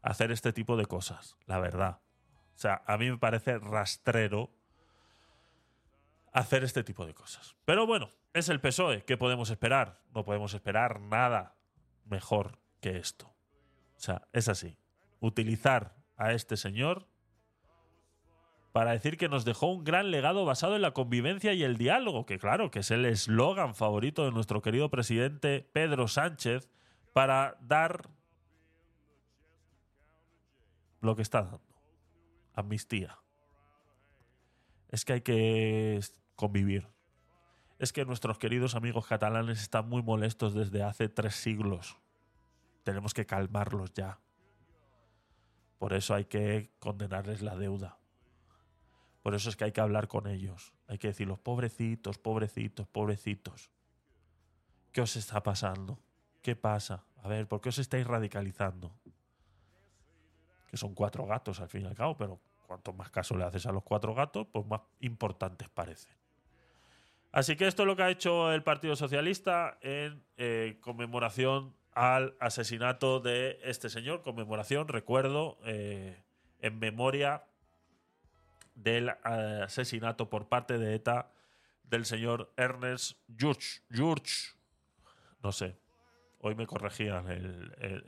Hacer este tipo de cosas, la verdad. O sea, a mí me parece rastrero hacer este tipo de cosas. Pero bueno, es el PSOE. ¿Qué podemos esperar? No podemos esperar nada mejor que esto. O sea, es así. Utilizar a este señor para decir que nos dejó un gran legado basado en la convivencia y el diálogo, que claro, que es el eslogan favorito de nuestro querido presidente Pedro Sánchez para dar lo que está dando. Amnistía. Es que hay que convivir. Es que nuestros queridos amigos catalanes están muy molestos desde hace tres siglos. Tenemos que calmarlos ya. Por eso hay que condenarles la deuda. Por eso es que hay que hablar con ellos. Hay que decirlos, pobrecitos, pobrecitos, pobrecitos. ¿Qué os está pasando? ¿Qué pasa? A ver, ¿por qué os estáis radicalizando? Que son cuatro gatos al fin y al cabo, pero cuanto más caso le haces a los cuatro gatos, pues más importantes parecen. Así que esto es lo que ha hecho el Partido Socialista en eh, conmemoración al asesinato de este señor. Conmemoración, recuerdo, eh, en memoria del eh, asesinato por parte de ETA del señor Ernest Jurch. No sé. Hoy me corregían.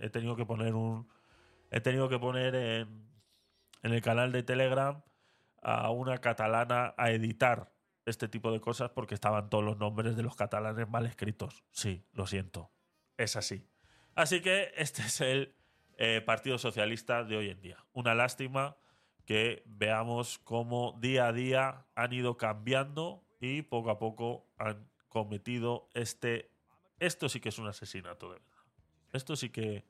he tenido que poner un. He tenido que poner en, en el canal de Telegram a una catalana a editar este tipo de cosas porque estaban todos los nombres de los catalanes mal escritos. Sí, lo siento. Es así. Así que este es el eh, Partido Socialista de hoy en día. Una lástima que veamos cómo día a día han ido cambiando y poco a poco han cometido este... Esto sí que es un asesinato, de verdad. Esto sí que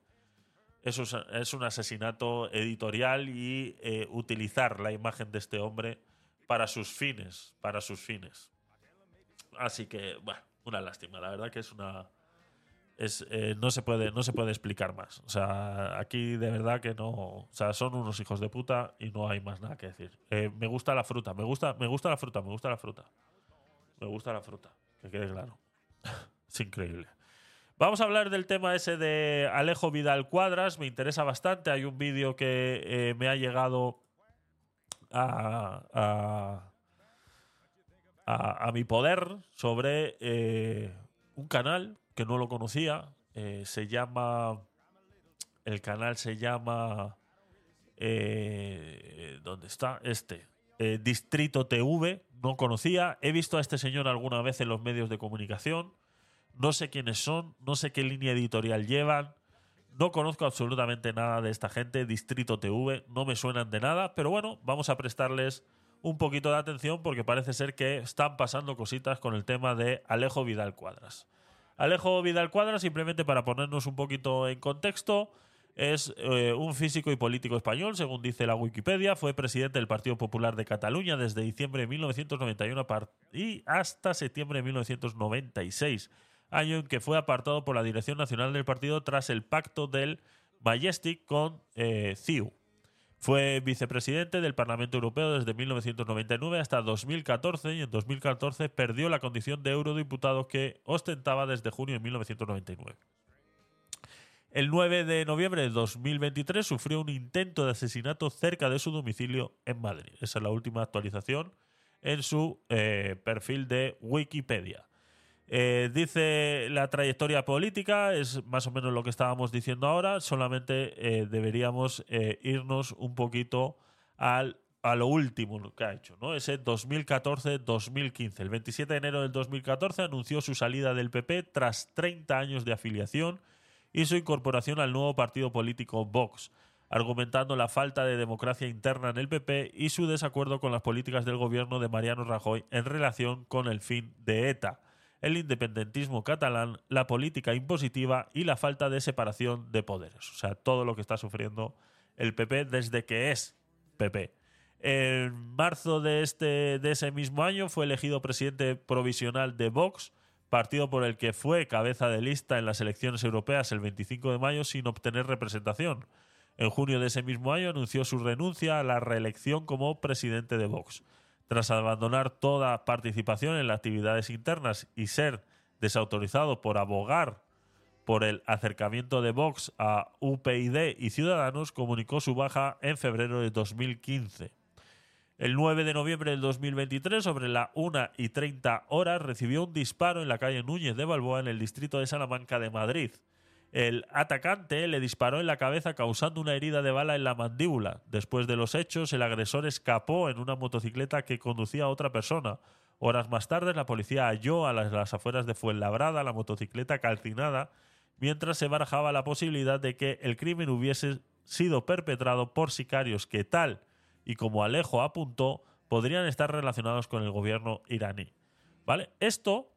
es un, es un asesinato editorial y eh, utilizar la imagen de este hombre para sus fines, para sus fines. Así que, bueno, una lástima, la verdad que es una es, eh, no se puede no se puede explicar más. O sea, aquí de verdad que no, o sea, son unos hijos de puta y no hay más nada que decir. Eh, me gusta la fruta, me gusta me gusta la fruta, me gusta la fruta. Me gusta la fruta, que quede claro. es increíble. Vamos a hablar del tema ese de Alejo Vidal Cuadras, me interesa bastante. Hay un vídeo que eh, me ha llegado a, a, mi poder sobre eh, un canal que no lo conocía. Eh, se llama. El canal se llama. Eh, ¿Dónde está? Este. Distrito TV. No conocía. He visto a este señor alguna vez en los medios de comunicación. No sé quiénes son. No sé qué línea editorial llevan. No conozco absolutamente nada de esta gente, Distrito TV, no me suenan de nada, pero bueno, vamos a prestarles un poquito de atención porque parece ser que están pasando cositas con el tema de Alejo Vidal Cuadras. Alejo Vidal Cuadras, simplemente para ponernos un poquito en contexto, es eh, un físico y político español, según dice la Wikipedia. Fue presidente del Partido Popular de Cataluña desde diciembre de 1991 y hasta septiembre de 1996 año en que fue apartado por la Dirección Nacional del partido tras el pacto del Majestic con eh, CIU. Fue vicepresidente del Parlamento Europeo desde 1999 hasta 2014 y en 2014 perdió la condición de eurodiputado que ostentaba desde junio de 1999. El 9 de noviembre de 2023 sufrió un intento de asesinato cerca de su domicilio en Madrid. Esa es la última actualización en su eh, perfil de Wikipedia. Eh, dice la trayectoria política, es más o menos lo que estábamos diciendo ahora, solamente eh, deberíamos eh, irnos un poquito al, a lo último que ha hecho, ¿no? Ese 2014-2015. El 27 de enero del 2014 anunció su salida del PP tras 30 años de afiliación y su incorporación al nuevo partido político Vox, argumentando la falta de democracia interna en el PP y su desacuerdo con las políticas del gobierno de Mariano Rajoy en relación con el fin de ETA el independentismo catalán, la política impositiva y la falta de separación de poderes. O sea, todo lo que está sufriendo el PP desde que es PP. En marzo de, este, de ese mismo año fue elegido presidente provisional de Vox, partido por el que fue cabeza de lista en las elecciones europeas el 25 de mayo sin obtener representación. En junio de ese mismo año anunció su renuncia a la reelección como presidente de Vox tras abandonar toda participación en las actividades internas y ser desautorizado por abogar por el acercamiento de Vox a UPyD y Ciudadanos, comunicó su baja en febrero de 2015. El 9 de noviembre del 2023, sobre la 1 y 30 horas, recibió un disparo en la calle Núñez de Balboa, en el distrito de Salamanca de Madrid. El atacante le disparó en la cabeza causando una herida de bala en la mandíbula. Después de los hechos, el agresor escapó en una motocicleta que conducía a otra persona. Horas más tarde, la policía halló a las, afueras de Fuenlabrada la motocicleta calcinada, mientras se barajaba la posibilidad de que el crimen hubiese sido perpetrado por sicarios que tal y como Alejo apuntó, podrían estar relacionados con el gobierno iraní. ¿Vale? Esto,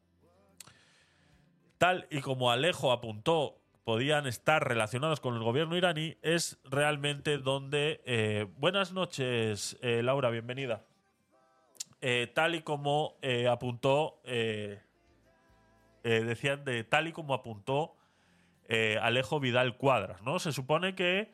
tal y como Alejo apuntó podían estar relacionados con el gobierno iraní es realmente donde... Eh, buenas noches, eh, Laura, bienvenida. Eh, tal y como apuntó, decían de tal y como apuntó Alejo Vidal Cuadras, ¿no? Se supone que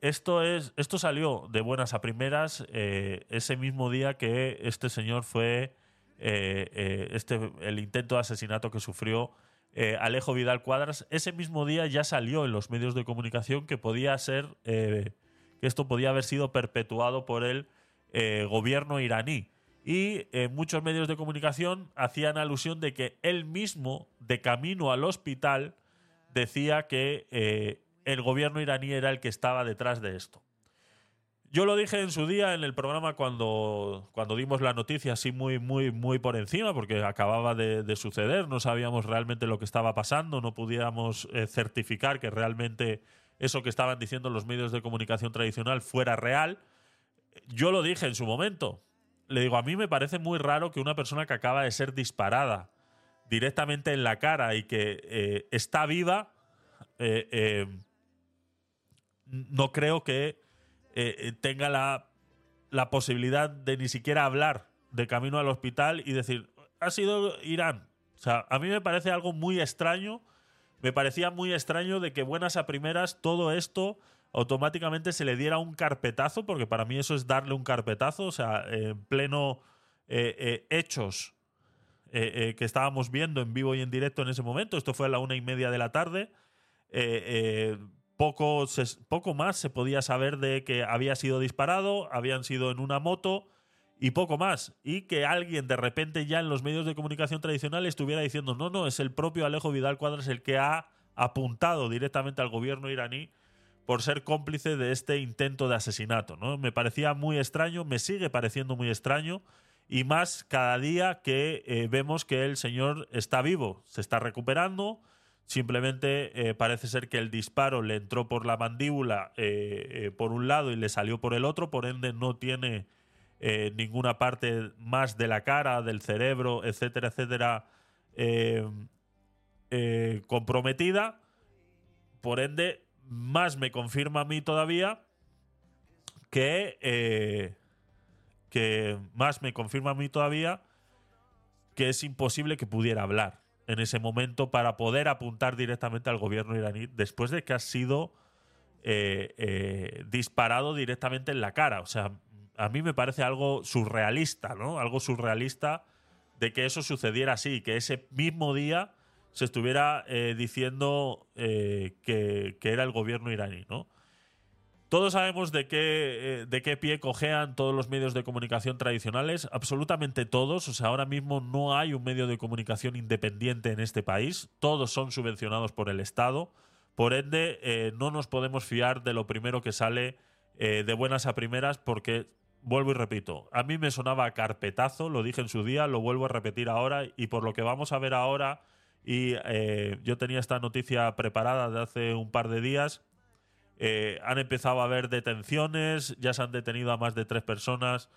esto, es, esto salió de buenas a primeras ese mismo día que este señor fue este, el intento de asesinato que sufrió eh, Alejo Vidal Cuadras, ese mismo día ya salió en los medios de comunicación que podía ser, eh, que esto podía haber sido perpetuado por el eh, gobierno iraní. Y muchos medios de comunicación hacían alusión de que él mismo, de camino al hospital, decía que el gobierno iraní era el que estaba detrás de esto. Yo lo dije en su día en el programa cuando, cuando dimos la noticia así muy, muy, muy por encima, porque acababa de, suceder, no sabíamos realmente lo que estaba pasando, no pudiéramos eh, certificar que realmente eso que estaban diciendo los medios de comunicación tradicional fuera real. Yo lo dije en su momento. Le digo, a mí me parece muy raro que una persona que acaba de ser disparada directamente en la cara y que eh, está viva, eh, no creo que eh, eh, tenga la, la posibilidad de ni siquiera hablar de camino al hospital y decir, ha sido Irán. O sea, a mí me parece algo muy extraño. Me parecía muy extraño de que buenas a primeras todo esto automáticamente se le diera un carpetazo, porque para mí eso es darle un carpetazo, o sea, en pleno eh, hechos que estábamos viendo en vivo y en directo en ese momento. Esto fue a la una y media de la tarde poco, poco más se podía saber de que había sido disparado, habían sido en una moto y poco más. Y que alguien de repente ya en los medios de comunicación tradicionales estuviera diciendo, no, no, es el propio Alejo Vidal Cuadras el que ha apuntado directamente al gobierno iraní por ser cómplice de este intento de asesinato. ¿no? Me parecía muy extraño, me sigue pareciendo muy extraño, y más cada día que eh, vemos que el señor está vivo, se está recuperando, Simplemente eh, parece ser que el disparo le entró por la mandíbula eh, eh, por un lado y le salió por el otro, por ende no tiene ninguna parte más de la cara, del cerebro, etcétera, etcétera, comprometida. Por ende, más me confirma a mí todavía que, que más me confirma a mí todavía que es imposible que pudiera hablar en ese momento para poder apuntar directamente al gobierno iraní después de que ha sido eh, eh, disparado directamente en la cara. O sea, a mí me parece algo surrealista, ¿no? Algo surrealista de que eso sucediera así, que ese mismo día se estuviera eh, diciendo eh, que, que era el gobierno iraní, ¿no? Todos sabemos de qué, eh, de qué pie cojean todos los medios de comunicación tradicionales, absolutamente todos. O sea, ahora mismo no hay un medio de comunicación independiente en este país. Todos son subvencionados por el Estado. Por ende, eh, no nos podemos fiar de lo primero que sale eh, de buenas a primeras porque, vuelvo y repito, a mí me sonaba carpetazo, lo dije en su día, lo vuelvo a repetir ahora y por lo que vamos a ver ahora, y eh, yo tenía esta noticia preparada de hace un par de días, eh, han empezado a haber detenciones, ya se han detenido a más de tres personas.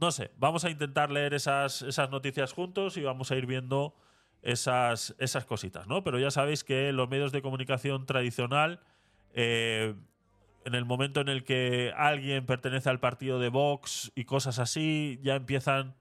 No sé, vamos a intentar leer esas, esas noticias juntos y vamos a ir viendo esas, esas cositas, ¿no? Pero ya sabéis que los medios de comunicación tradicional, eh, en el momento en el que alguien pertenece al partido de Vox y cosas así, ya empiezan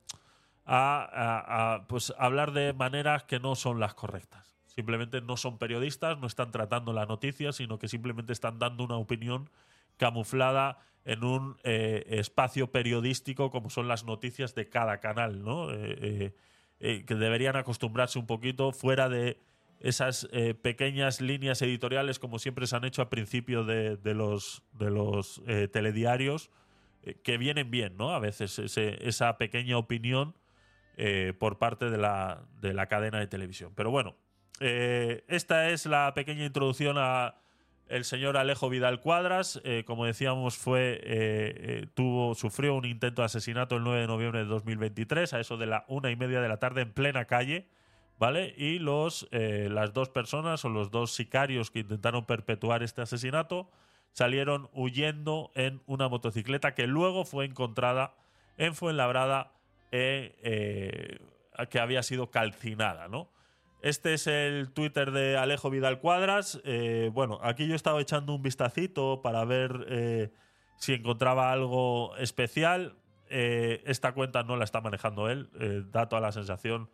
a, a- pues, hablar de maneras que no son las correctas. Simplemente no son periodistas, no están tratando la noticia, sino que simplemente están dando una opinión camuflada en un eh, espacio periodístico como son las noticias de cada canal, ¿no? Eh, eh, eh, que deberían acostumbrarse un poquito fuera de esas pequeñas líneas editoriales como siempre se han hecho al principio de, de los, de los telediarios, que vienen bien, ¿no? A veces ese- esa pequeña opinión por parte de la, de la cadena de televisión. Pero bueno, eh, esta es la pequeña introducción a el señor Alejo Vidal Cuadras. Eh, como decíamos, fue eh, tuvo sufrió un intento de asesinato el 9 de noviembre de 2023 a eso de la una y media de la tarde en plena calle. ¿Vale? Y los, las dos personas o los dos sicarios que intentaron perpetuar este asesinato salieron huyendo en una motocicleta que luego fue encontrada en Fuenlabrada eh, que había sido calcinada, ¿no? Este es el Twitter de Alejo Vidal Cuadras. Eh, bueno, aquí yo estaba echando un vistacito para ver eh, si encontraba algo especial. Eh, esta cuenta no la está manejando él. da toda la sensación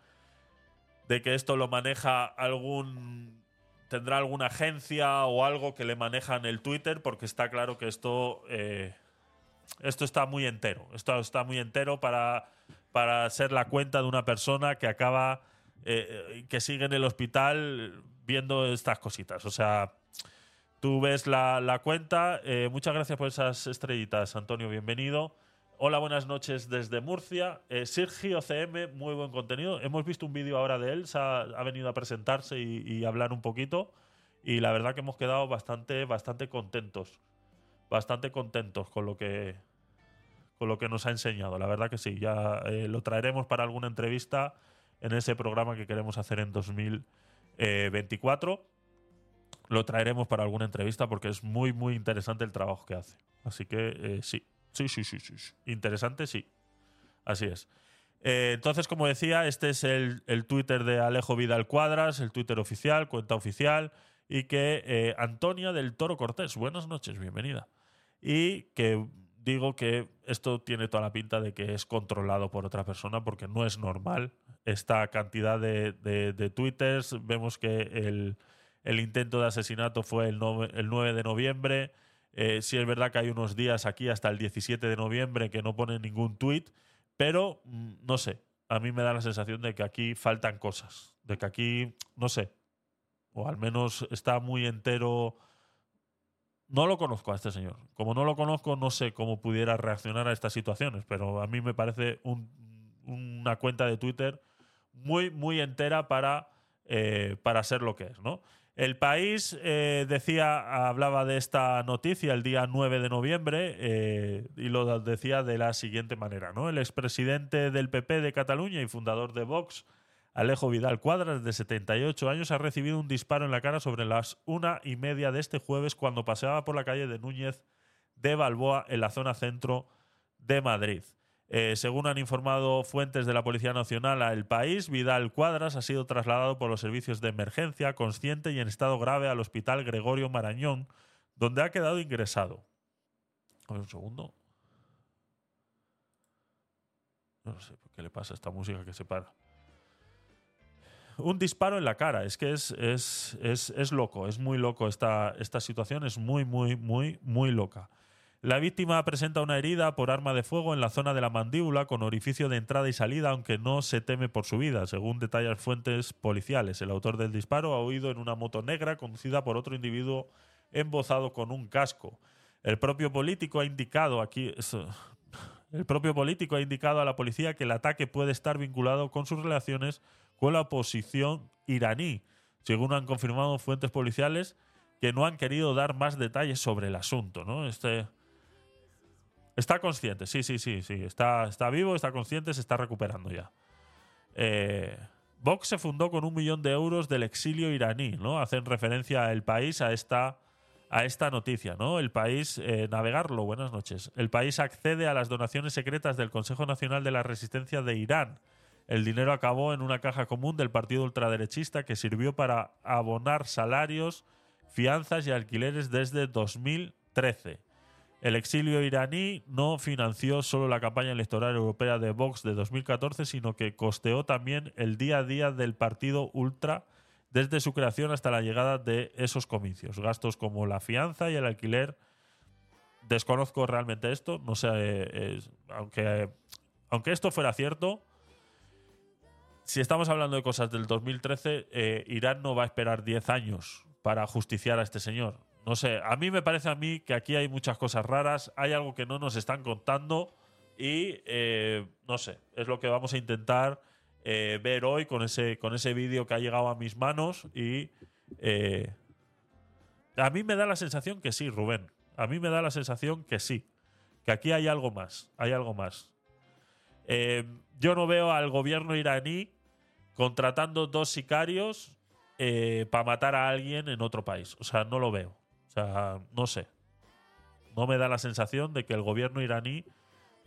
de que esto lo maneja algún. tendrá alguna agencia o algo que le maneja en el Twitter, porque está claro que esto. esto está muy entero. Esto está muy entero para, para ser la cuenta de una persona que acaba. Eh, eh, que sigue en el hospital viendo estas cositas. O sea. Tú ves la, la cuenta. Eh, muchas gracias por esas estrellitas, Antonio. Bienvenido. Hola, buenas noches desde Murcia. Sergio CM, muy buen contenido. Hemos visto un vídeo ahora de él. Ha, ha venido a presentarse y, hablar un poquito. Y la verdad que hemos quedado bastante, bastante contentos. Bastante contentos con lo que con lo que nos ha enseñado. La verdad que sí. Ya lo traeremos para alguna entrevista en ese programa que queremos hacer en 2024 lo traeremos para alguna entrevista porque es muy, muy interesante el trabajo que hace. Así que eh, sí, sí, sí, sí, sí. Interesante, sí. Así es. Eh, entonces, como decía, este es el, el Twitter de Alejo Vidal Cuadras, el Twitter oficial, cuenta oficial, y que eh, Antonia del Toro Cortés, buenas noches, bienvenida. Y que digo que esto tiene toda la pinta de que es controlado por otra persona porque no es normal esta cantidad de, de, de twitters. Vemos que el, el intento de asesinato fue el, el 9 de noviembre. Eh, sí es verdad que hay unos días aquí hasta el 17 de noviembre que no ponen ningún tweet, pero mm, no sé, a mí me da la sensación de que aquí faltan cosas, de que aquí, no sé, o al menos está muy entero. No lo conozco a este señor. Como no lo conozco, no sé cómo pudiera reaccionar a estas situaciones, pero a mí me parece un- una cuenta de Twitter muy, muy entera para, eh, para ser lo que es, ¿no? El país eh, decía, hablaba de esta noticia el día 9 de noviembre eh, y lo decía de la siguiente manera, ¿no? El expresidente del PP de Cataluña y fundador de Vox, Alejo Vidal Cuadras, de 78 años, ha recibido un disparo en la cara sobre las una y media de este jueves cuando paseaba por la calle de Núñez de Balboa en la zona centro de Madrid. Eh, según han informado fuentes de la Policía Nacional a El País, Vidal Cuadras ha sido trasladado por los servicios de emergencia, consciente y en estado grave al Hospital Gregorio Marañón, donde ha quedado ingresado. Un segundo. No sé qué le pasa a esta música que se para. Un disparo en la cara. Es que es, es, es, es loco, es muy loco esta, esta situación, es muy, muy, muy, muy loca. La víctima presenta una herida por arma de fuego en la zona de la mandíbula con orificio de entrada y salida, aunque no se teme por su vida, según detallan fuentes policiales. El autor del disparo ha huido en una moto negra conducida por otro individuo embozado con un casco. El propio político ha indicado aquí. el propio político ha indicado a la policía que el ataque puede estar vinculado con sus relaciones con la oposición iraní, según han confirmado fuentes policiales que no han querido dar más detalles sobre el asunto. ¿no? Este, está consciente, sí, sí, sí, sí. Está, está vivo, está consciente, se está recuperando ya. Eh, Vox se fundó con un millón de euros del exilio iraní, ¿no? Hacen referencia al país a esta, a esta noticia, ¿no? El país, eh, navegarlo, buenas noches. El país accede a las donaciones secretas del Consejo Nacional de la Resistencia de Irán. El dinero acabó en una caja común del partido ultraderechista que sirvió para abonar salarios, fianzas y alquileres desde 2013. El exilio iraní no financió solo la campaña electoral europea de Vox de 2014, sino que costeó también el día a día del partido ultra desde su creación hasta la llegada de esos comicios. Gastos como la fianza y el alquiler. Desconozco realmente esto, no sé, eh, es- aunque, aunque esto fuera cierto, si estamos hablando de cosas del 2013, eh, Irán no va a esperar 10 años para justiciar a este señor. No sé, a mí me parece a mí que aquí hay muchas cosas raras, hay algo que no nos están contando y eh, no sé, es lo que vamos a intentar eh, ver hoy con ese, con ese vídeo que ha llegado a mis manos y a mí me da la sensación que sí, Rubén. A mí me da la sensación que sí, que aquí hay algo más, hay algo más. Yo no veo al gobierno iraní contratando dos sicarios para matar a alguien en otro país. O sea, no lo veo. O sea, no sé. No me da la sensación de que el gobierno iraní,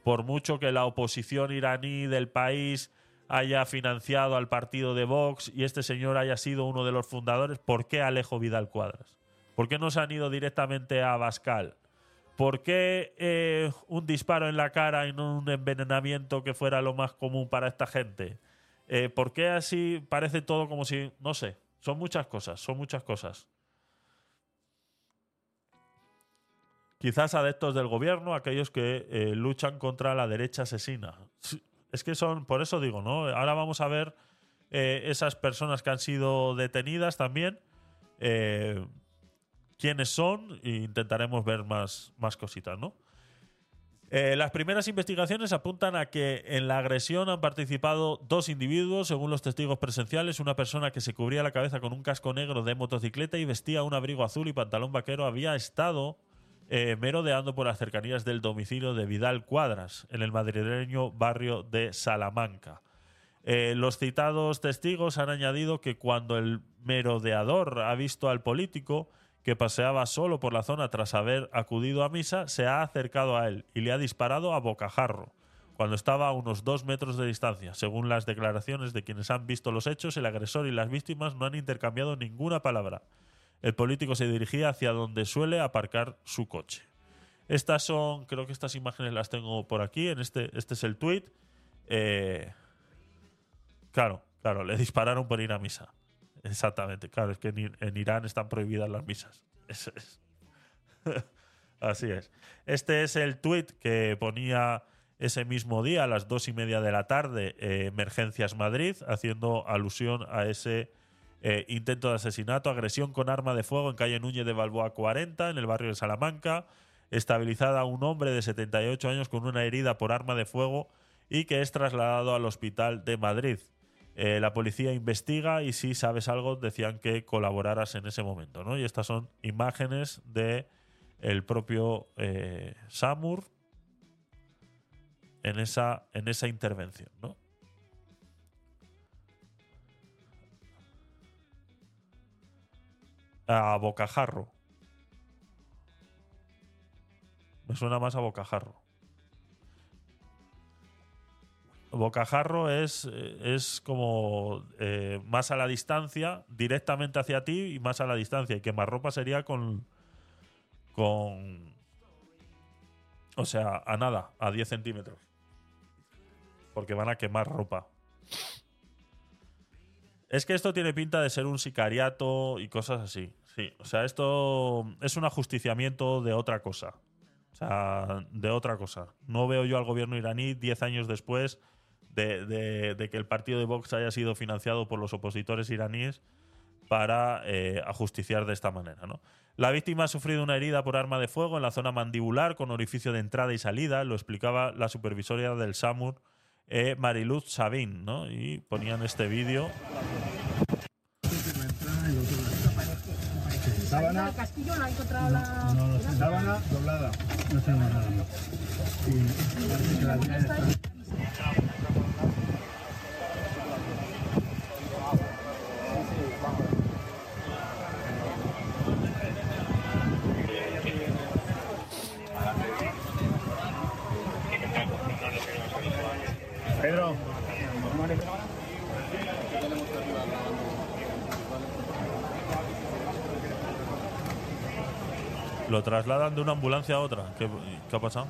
por mucho que la oposición iraní del país haya financiado al partido de Vox y este señor haya sido uno de los fundadores, ¿por qué Alejo Vidal Cuadras? ¿Por qué no se han ido directamente a Bascal? ¿Por qué eh, un disparo en la cara y no un envenenamiento que fuera lo más común para esta gente? Eh, ¿Por qué así parece todo como si, no sé, son muchas cosas, son muchas cosas. Quizás adeptos del gobierno, aquellos que eh, luchan contra la derecha asesina. Es que son, por eso digo, ¿no? Ahora vamos a ver eh, esas personas que han sido detenidas también. quiénes son e intentaremos ver más, más cositas, ¿no? Eh, las primeras investigaciones apuntan a que en la agresión han participado dos individuos, según los testigos presenciales. Una persona que se cubría la cabeza con un casco negro de motocicleta y vestía un abrigo azul y pantalón vaquero había estado eh, merodeando por las cercanías del domicilio de Vidal Cuadras, en el madrileño barrio de Salamanca. Eh, los citados testigos han añadido que cuando el merodeador ha visto al político que paseaba solo por la zona tras haber acudido a misa, se ha acercado a él y le ha disparado a bocajarro, cuando estaba a unos dos metros de distancia. Según las declaraciones de quienes han visto los hechos, el agresor y las víctimas no han intercambiado ninguna palabra. El político se dirigía hacia donde suele aparcar su coche. Estas son, creo que estas imágenes las tengo por aquí. En este, este es el tweet. Eh, claro, claro, le dispararon por ir a misa. Exactamente, claro, es que en, Ir- en Irán están prohibidas las misas. Así es. Este es el tweet que ponía ese mismo día, a las dos y media de la tarde, eh, Emergencias Madrid, haciendo alusión a ese eh, intento de asesinato, agresión con arma de fuego en calle Núñez de Balboa 40, en el barrio de Salamanca, estabilizada un hombre de 78 años con una herida por arma de fuego y que es trasladado al hospital de Madrid. Eh, la policía investiga y si sabes algo decían que colaboraras en ese momento, ¿no? Y estas son imágenes de el propio eh, Samur en esa, en esa intervención, ¿no? A bocajarro. Me suena más a bocajarro. Bocajarro es, es como eh, más a la distancia, directamente hacia ti y más a la distancia. Y quemarropa sería con. con. O sea, a nada, a 10 centímetros. Porque van a quemar ropa. Es que esto tiene pinta de ser un sicariato y cosas así. Sí, o sea, esto es un ajusticiamiento de otra cosa. O sea, de otra cosa. No veo yo al gobierno iraní 10 años después de, de- de que el partido de Vox haya sido financiado por los opositores iraníes para eh, ajusticiar de esta manera. ¿no? La víctima ha sufrido una herida por arma de fuego en la zona mandibular con orificio de entrada y salida, lo explicaba la supervisora del SAMUR, eh, Mariluz Sabin, ¿no? y ponían este vídeo. Sábana. El castillo no ha encontrado la. No, sábana doblada. No tenemos nada más. Y parece que la vía está. Pedro. Lo trasladan de una ambulancia a otra. ¿Qué, qué ha pasado?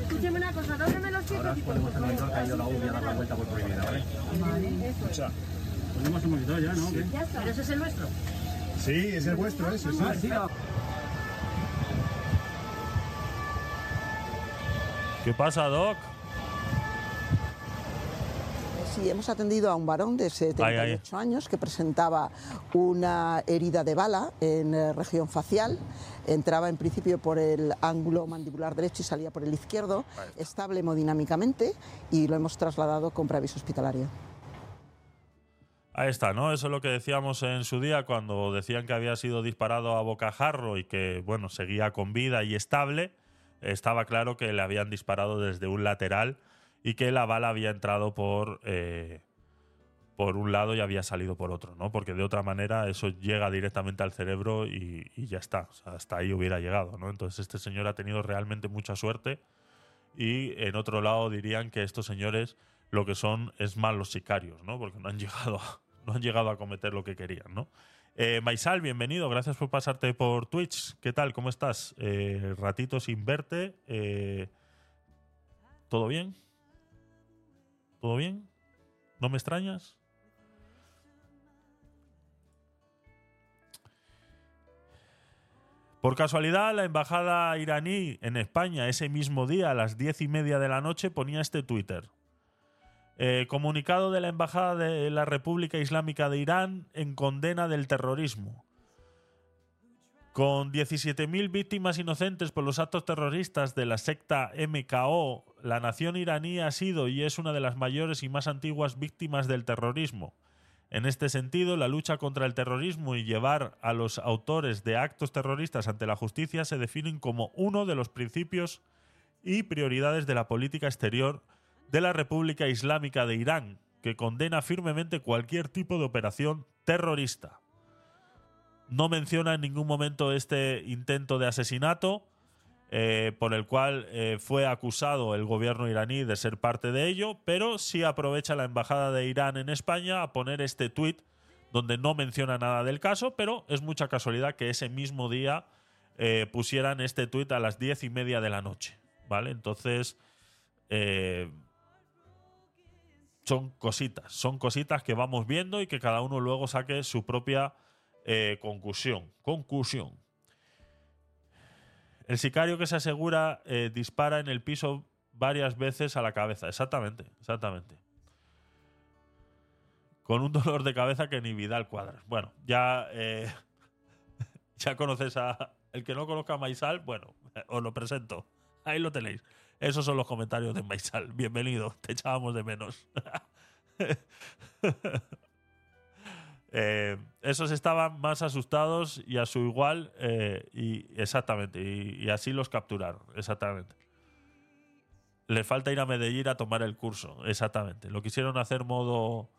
Escúcheme una cosa, dónde los Ahora ponemos el monitor que ha ido la UBI a dar la vuelta por prohibida, ¿vale? Ponemos el monitor ya, ¿no? Ya está. ¿Pero ese es el nuestro? Sí, es el vuestro, ese, sí. ¿Qué pasa, Doc? Sí, hemos atendido a un varón de 78 años que presentaba una herida de bala en eh, región facial. Entraba en principio por el ángulo mandibular derecho y salía por el izquierdo, estable hemodinámicamente y lo hemos trasladado con preaviso hospitalario. Ahí está, ¿no? Eso es lo que decíamos en su día cuando decían que había sido disparado a bocajarro y que, bueno, seguía con vida y estable. Estaba claro que le habían disparado desde un lateral y que la bala había entrado por, eh, por un lado y había salido por otro, ¿no? Porque de otra manera eso llega directamente al cerebro y, ya está. Hasta ahí hubiera llegado, ¿no? Entonces este señor ha tenido realmente mucha suerte y en otro lado dirían que estos señores lo que son es más los sicarios, ¿no? Porque no han llegado a, no han llegado a cometer lo que querían, ¿no? Eh, Maisal, bienvenido, gracias por pasarte por Twitch. ¿Qué tal? ¿Cómo estás? Eh, ratito sin verte. eh, ¿Todo bien? ¿Todo bien? ¿No me extrañas? Por casualidad, la embajada iraní en España ese mismo día a las diez y media de la noche ponía este Twitter. Eh, comunicado de la Embajada de la República Islámica de Irán en condena del terrorismo. Con 17.000 víctimas inocentes por los actos terroristas de la secta MKO, la nación iraní ha sido y es una de las mayores y más antiguas víctimas del terrorismo. En este sentido, la lucha contra el terrorismo y llevar a los autores de actos terroristas ante la justicia se definen como uno de los principios y prioridades de la política exterior de la República Islámica de Irán, que condena firmemente cualquier tipo de operación terrorista. No menciona en ningún momento este intento de asesinato eh, por el cual eh, fue acusado el gobierno iraní de ser parte de ello, pero sí aprovecha la embajada de Irán en España a poner este tuit donde no menciona nada del caso, pero es mucha casualidad que ese mismo día eh, pusieran este tuit a las diez y media de la noche, ¿vale? Entonces son cositas, son cositas que vamos viendo y que cada uno luego saque su propia eh, conclusión. Conclusión. El sicario que se asegura eh, dispara en el piso varias veces a la cabeza. Exactamente, exactamente. Con un dolor de cabeza que ni Vidal cuadra. Bueno, ya, eh, ya conoces a. El que no conozca a Maisal, bueno, os lo presento. Ahí lo tenéis. Esos son los comentarios de Maisal. Bienvenido, te echábamos de menos. Eh, esos estaban más asustados y a su igual, eh, y exactamente, y, y así los capturaron, exactamente. Le falta ir a Medellín a tomar el curso, exactamente. Lo quisieron hacer modo,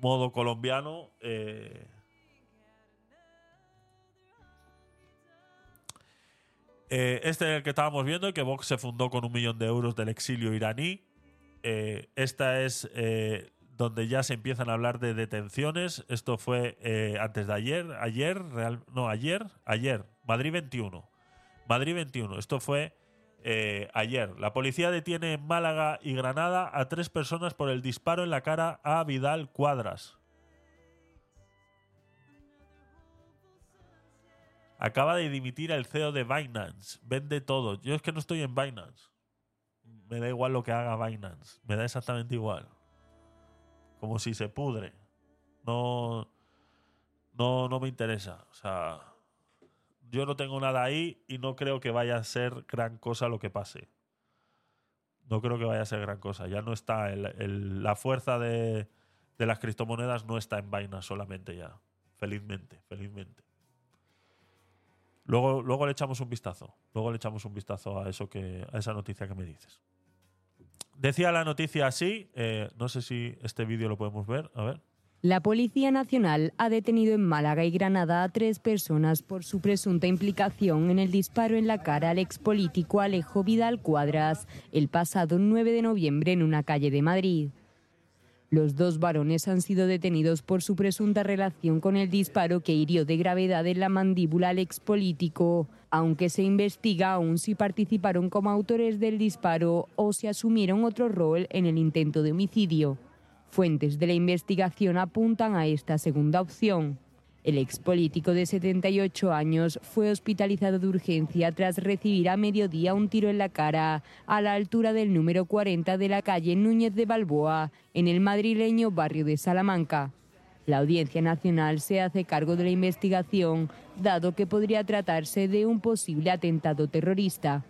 modo colombiano. eh, Eh, este es el que estábamos viendo, que Vox se fundó con un millón de euros del exilio iraní. Eh, esta es eh, donde ya se empiezan a hablar de detenciones. Esto fue antes de ayer, ayer, real, no, ayer, ayer, Madrid 21. Madrid 21. Esto fue ayer. La policía detiene en Málaga y Granada a tres personas por el disparo en la cara a Vidal Cuadras. Acaba de dimitir el CEO de Binance. Vende todo. Yo es que no estoy en Binance. Me da igual lo que haga Binance. Me da exactamente igual. Como si se pudre. No. No, no me interesa. O sea. Yo no tengo nada ahí y no creo que vaya a ser gran cosa lo que pase. No creo que vaya a ser gran cosa. Ya no está. el- la fuerza de, de las criptomonedas no está en Binance solamente ya. Felizmente, felizmente. Luego, luego le echamos un vistazo. Luego le echamos un vistazo a eso que, a esa noticia que me dices. Decía la noticia así. eh, no sé si este vídeo lo podemos ver. A ver. La Policía Nacional ha detenido en Málaga y Granada a tres personas por su presunta implicación en el disparo en la cara al expolítico Alejo Vidal Cuadras el pasado 9 de noviembre en una calle de Madrid. Los dos varones han sido detenidos por su presunta relación con el disparo que hirió de gravedad en la mandíbula al expolítico, aunque se investiga aún si participaron como autores del disparo o si asumieron otro rol en el intento de homicidio. Fuentes de la investigación apuntan a esta segunda opción. El expolítico de 78 años fue hospitalizado de urgencia tras recibir a mediodía un tiro en la cara a la altura del número 40 de la calle Núñez de Balboa, en el madrileño barrio de Salamanca. La Audiencia Nacional se hace cargo de la investigación, dado que podría tratarse de un posible atentado terrorista.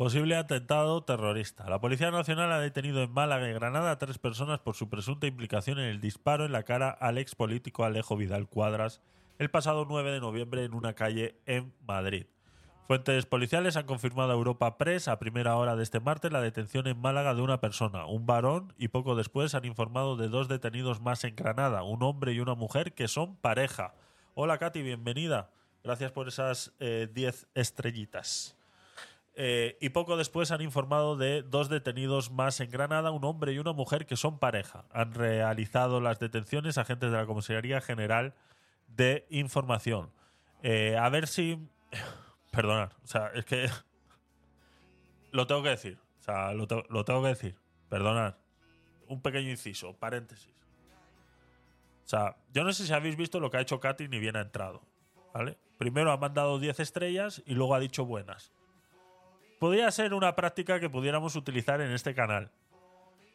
Posible atentado terrorista. La Policía Nacional ha detenido en Málaga y Granada a tres personas por su presunta implicación en el disparo en la cara al ex político Alejo Vidal Cuadras el pasado 9 de noviembre en una calle en Madrid. Fuentes policiales han confirmado a Europa Press a primera hora de este martes la detención en Málaga de una persona, un varón, y poco después han informado de dos detenidos más en Granada, un hombre y una mujer que son pareja. Hola Katy, bienvenida. Gracias por esas 10 estrellitas. Eh, y poco después han informado de dos detenidos más en Granada, un hombre y una mujer que son pareja. Han realizado las detenciones agentes de la Comisaría General de Información. Eh, a ver si... Perdonad, o sea, es que... Lo tengo que decir. O sea, lo, te- lo tengo que decir. Perdonad. Un pequeño inciso, paréntesis. O sea, yo no sé si habéis visto lo que ha hecho Katy ni bien ha entrado. ¿Vale? Primero ha mandado 10 estrellas y luego ha dicho buenas podría ser una práctica que pudiéramos utilizar en este canal.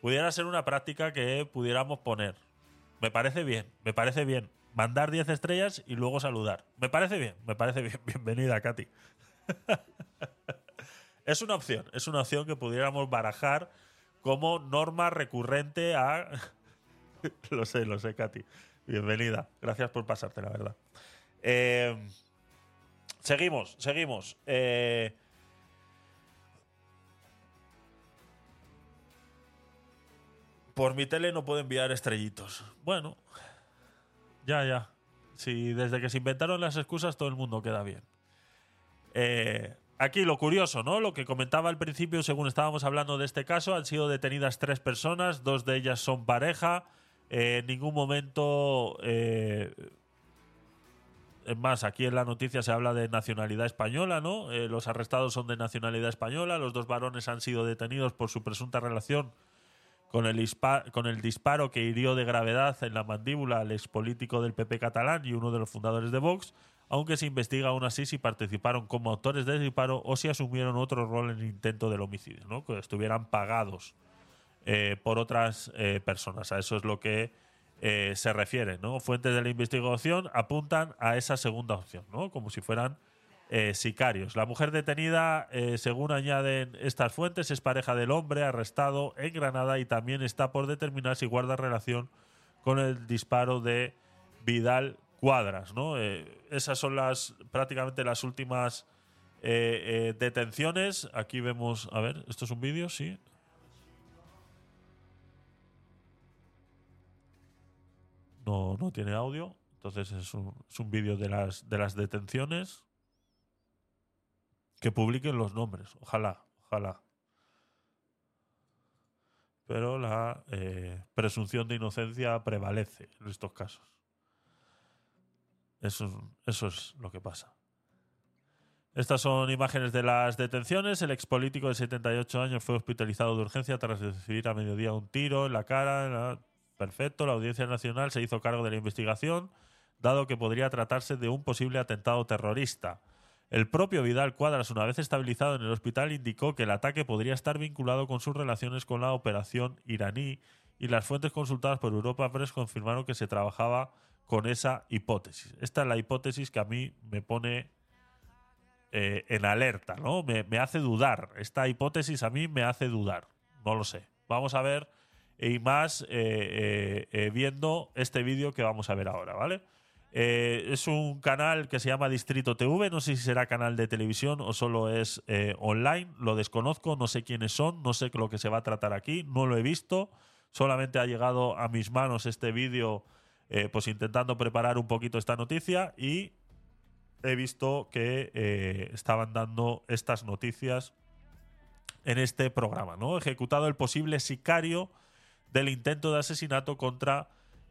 Pudiera ser una práctica que pudiéramos poner. Me parece bien, me parece bien. Mandar 10 estrellas y luego saludar. Me parece bien, me parece bien. Bienvenida, Katy. es una opción, es una opción que pudiéramos barajar como norma recurrente a... lo sé, lo sé, Katy. Bienvenida. Gracias por pasarte, la verdad. Eh, seguimos, seguimos. Eh, Por mi tele no puedo enviar estrellitos. Bueno, ya, ya. Si desde que se inventaron las excusas todo el mundo queda bien. Eh, aquí lo curioso, ¿no? Lo que comentaba al principio, según estábamos hablando de este caso, han sido detenidas tres personas, dos de ellas son pareja. Eh, en ningún momento. eh, es más, aquí en la noticia se habla de nacionalidad española, ¿no? Los arrestados son de nacionalidad española. Los dos varones han sido detenidos por su presunta relación con el, disparo que hirió de gravedad en la mandíbula al expolítico del PP catalán y uno de los fundadores de Vox, aunque se investiga aún así si participaron como autores del disparo o si asumieron otro rol en el intento del homicidio, ¿no? que estuvieran pagados eh, por otras eh, personas. A eso es lo que eh, se refiere. ¿no? Fuentes de la investigación apuntan a esa segunda opción, ¿no? como si fueran eh, sicarios. La mujer detenida, eh, según añaden estas fuentes, es pareja del hombre arrestado en Granada y también está por determinar si guarda relación con el disparo de Vidal Cuadras. ¿no? Eh, esas son las prácticamente las últimas detenciones. Aquí vemos, a ver, esto es un vídeo, sí. No, no tiene audio. Entonces es un, es un vídeo de las, de las detenciones. Que publiquen los nombres. Ojalá, ojalá. pero la eh, presunción de inocencia prevalece en estos casos. Eso, es lo que pasa. Estas son imágenes de las detenciones. El expolítico de 78 años fue hospitalizado de urgencia tras recibir a mediodía un tiro en la cara. Perfecto, la Audiencia Nacional se hizo cargo de la investigación, dado que podría tratarse de un posible atentado terrorista. El propio Vidal Cuadras, una vez estabilizado en el hospital, indicó que el ataque podría estar vinculado con sus relaciones con la operación iraní y las fuentes consultadas por Europa Press confirmaron que se trabajaba con esa hipótesis. Esta es la hipótesis que a mí me pone eh, en alerta, ¿no? Me, hace dudar. Esta hipótesis a mí me hace dudar. No lo sé. Vamos a ver y más eh, eh, eh, viendo este vídeo que vamos a ver ahora, ¿vale? Eh, es un canal que se llama Distrito TV, no sé si será canal de televisión o solo es eh, online, lo desconozco, no sé quiénes son, no sé lo que se va a tratar aquí, no lo he visto, solamente ha llegado a mis manos este vídeo eh, pues intentando preparar un poquito esta noticia y he visto que estaban dando estas noticias en este programa, ¿no? Ejecutado el posible sicario del intento de asesinato contra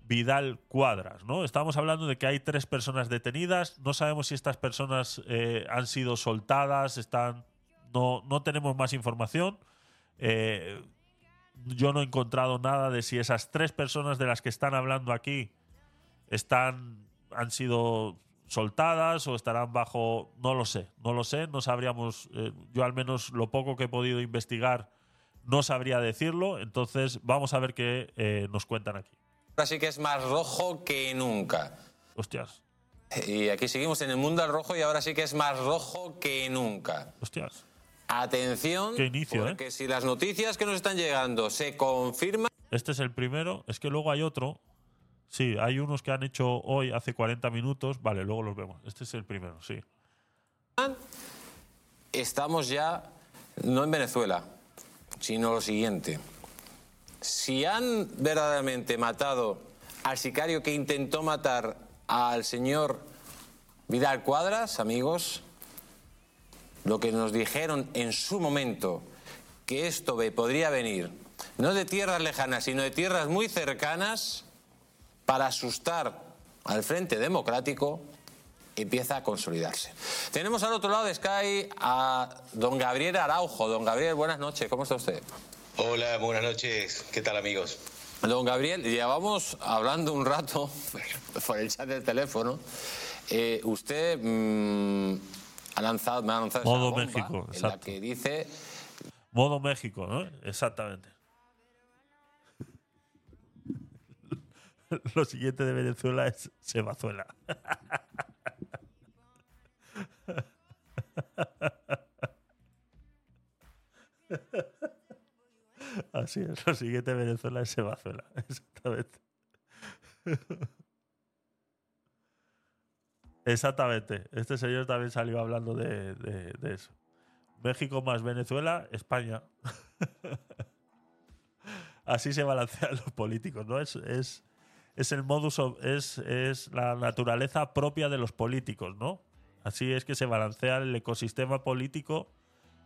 Vidal Cuadras, ¿no? Estamos hablando de que hay tres personas detenidas, no sabemos si estas personas eh, han sido soltadas, están, no, no tenemos más información. Eh, yo no he encontrado nada de si esas tres personas de las que están hablando aquí están, han sido soltadas o estarán bajo, no lo sé, no lo sé, no sabríamos, eh, yo al menos lo poco que he podido investigar no sabría decirlo, entonces vamos a ver qué nos cuentan aquí. Ahora sí que es más rojo que nunca. Hostias, Y aquí seguimos en el mundo al rojo y ahora sí que es más rojo que nunca. hostias. Atención, Qué inicio, ¿eh? porque si las noticias que nos están llegando se confirman, Este es el primero, es que luego hay otro. Sí, hay unos que han hecho hoy, hace 40 minutos. Vale, luego los vemos. Este es el primero, sí. estamos ya no en Venezuela, sino lo siguiente. Si han verdaderamente matado al sicario que intentó matar al señor Vidal Cuadras, amigos, lo que nos dijeron en su momento, que esto podría venir no de tierras lejanas, sino de tierras muy cercanas, para asustar al Frente Democrático, empieza a consolidarse. Tenemos al otro lado de Sky a don Gabriel Araujo. Don Gabriel, buenas noches, ¿cómo está usted? Hola, buenas noches. ¿Qué tal, amigos? Don Gabriel, llevamos hablando un rato por el chat del teléfono. Eh, usted mm, ha lanzado, me ha lanzado esa Modo bomba México, en la que dice Modo México, ¿no? Exactamente. Lo siguiente de Venezuela es Sebazuela. Así es, lo siguiente Venezuela es Sebazuela. Exactamente. Exactamente. Este señor también salió hablando de, de- eso. México más Venezuela, España. Así se balancean los políticos, ¿no? Es, es, es el modus, op- es, es la naturaleza propia de los políticos, ¿no? Así es que se balancea el ecosistema político,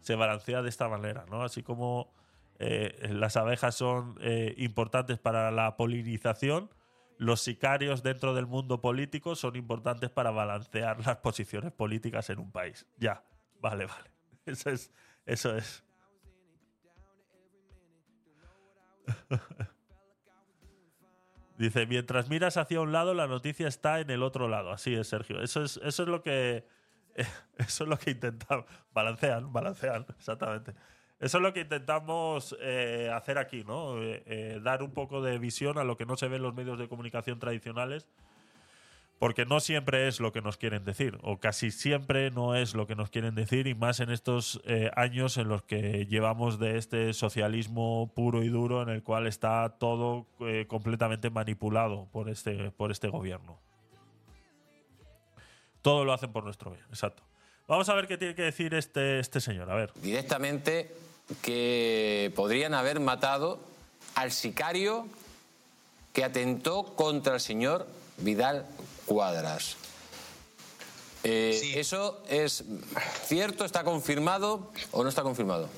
se balancea de esta manera, ¿no? Así como eh, las abejas son eh, importantes para la polinización, los sicarios dentro del mundo político son importantes para balancear las posiciones políticas en un país. Ya, vale, vale. Eso es, eso es. Dice, mientras miras hacia un lado, la noticia está en el otro lado. Así es, Sergio. Eso es, eso es lo que. Eso es lo que intentamos. Balancean, balancean, exactamente. Eso es lo que intentamos eh, hacer aquí, ¿no? Eh, eh, dar un poco de visión a lo que no se ve en los medios de comunicación tradicionales. Porque no siempre es lo que nos quieren decir, o casi siempre no es lo que nos quieren decir, y más en estos años en los que llevamos de este socialismo puro y duro, en el cual está todo completamente manipulado por este, por este gobierno. Todo lo hacen por nuestro bien, exacto. Vamos a ver qué tiene que decir este, este señor, a ver. directamente que podrían haber matado al sicario que atentó contra el señor Vidal Cuadras. Eh, ¿Eso es cierto? ¿Está confirmado o no está confirmado?